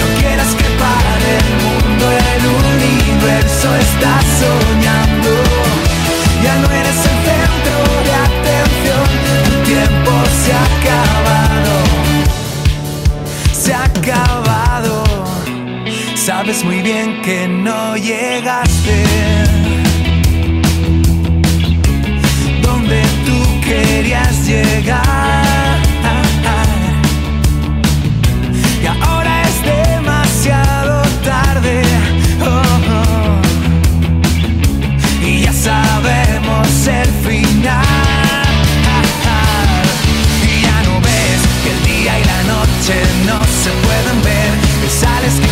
No quieras que pare el mundo, el universo está soñando. Ya no eres el centro de atención, tiempo se ha. Se ha acabado. Sabes muy bien que no llegaste donde tú querías llegar. Sales,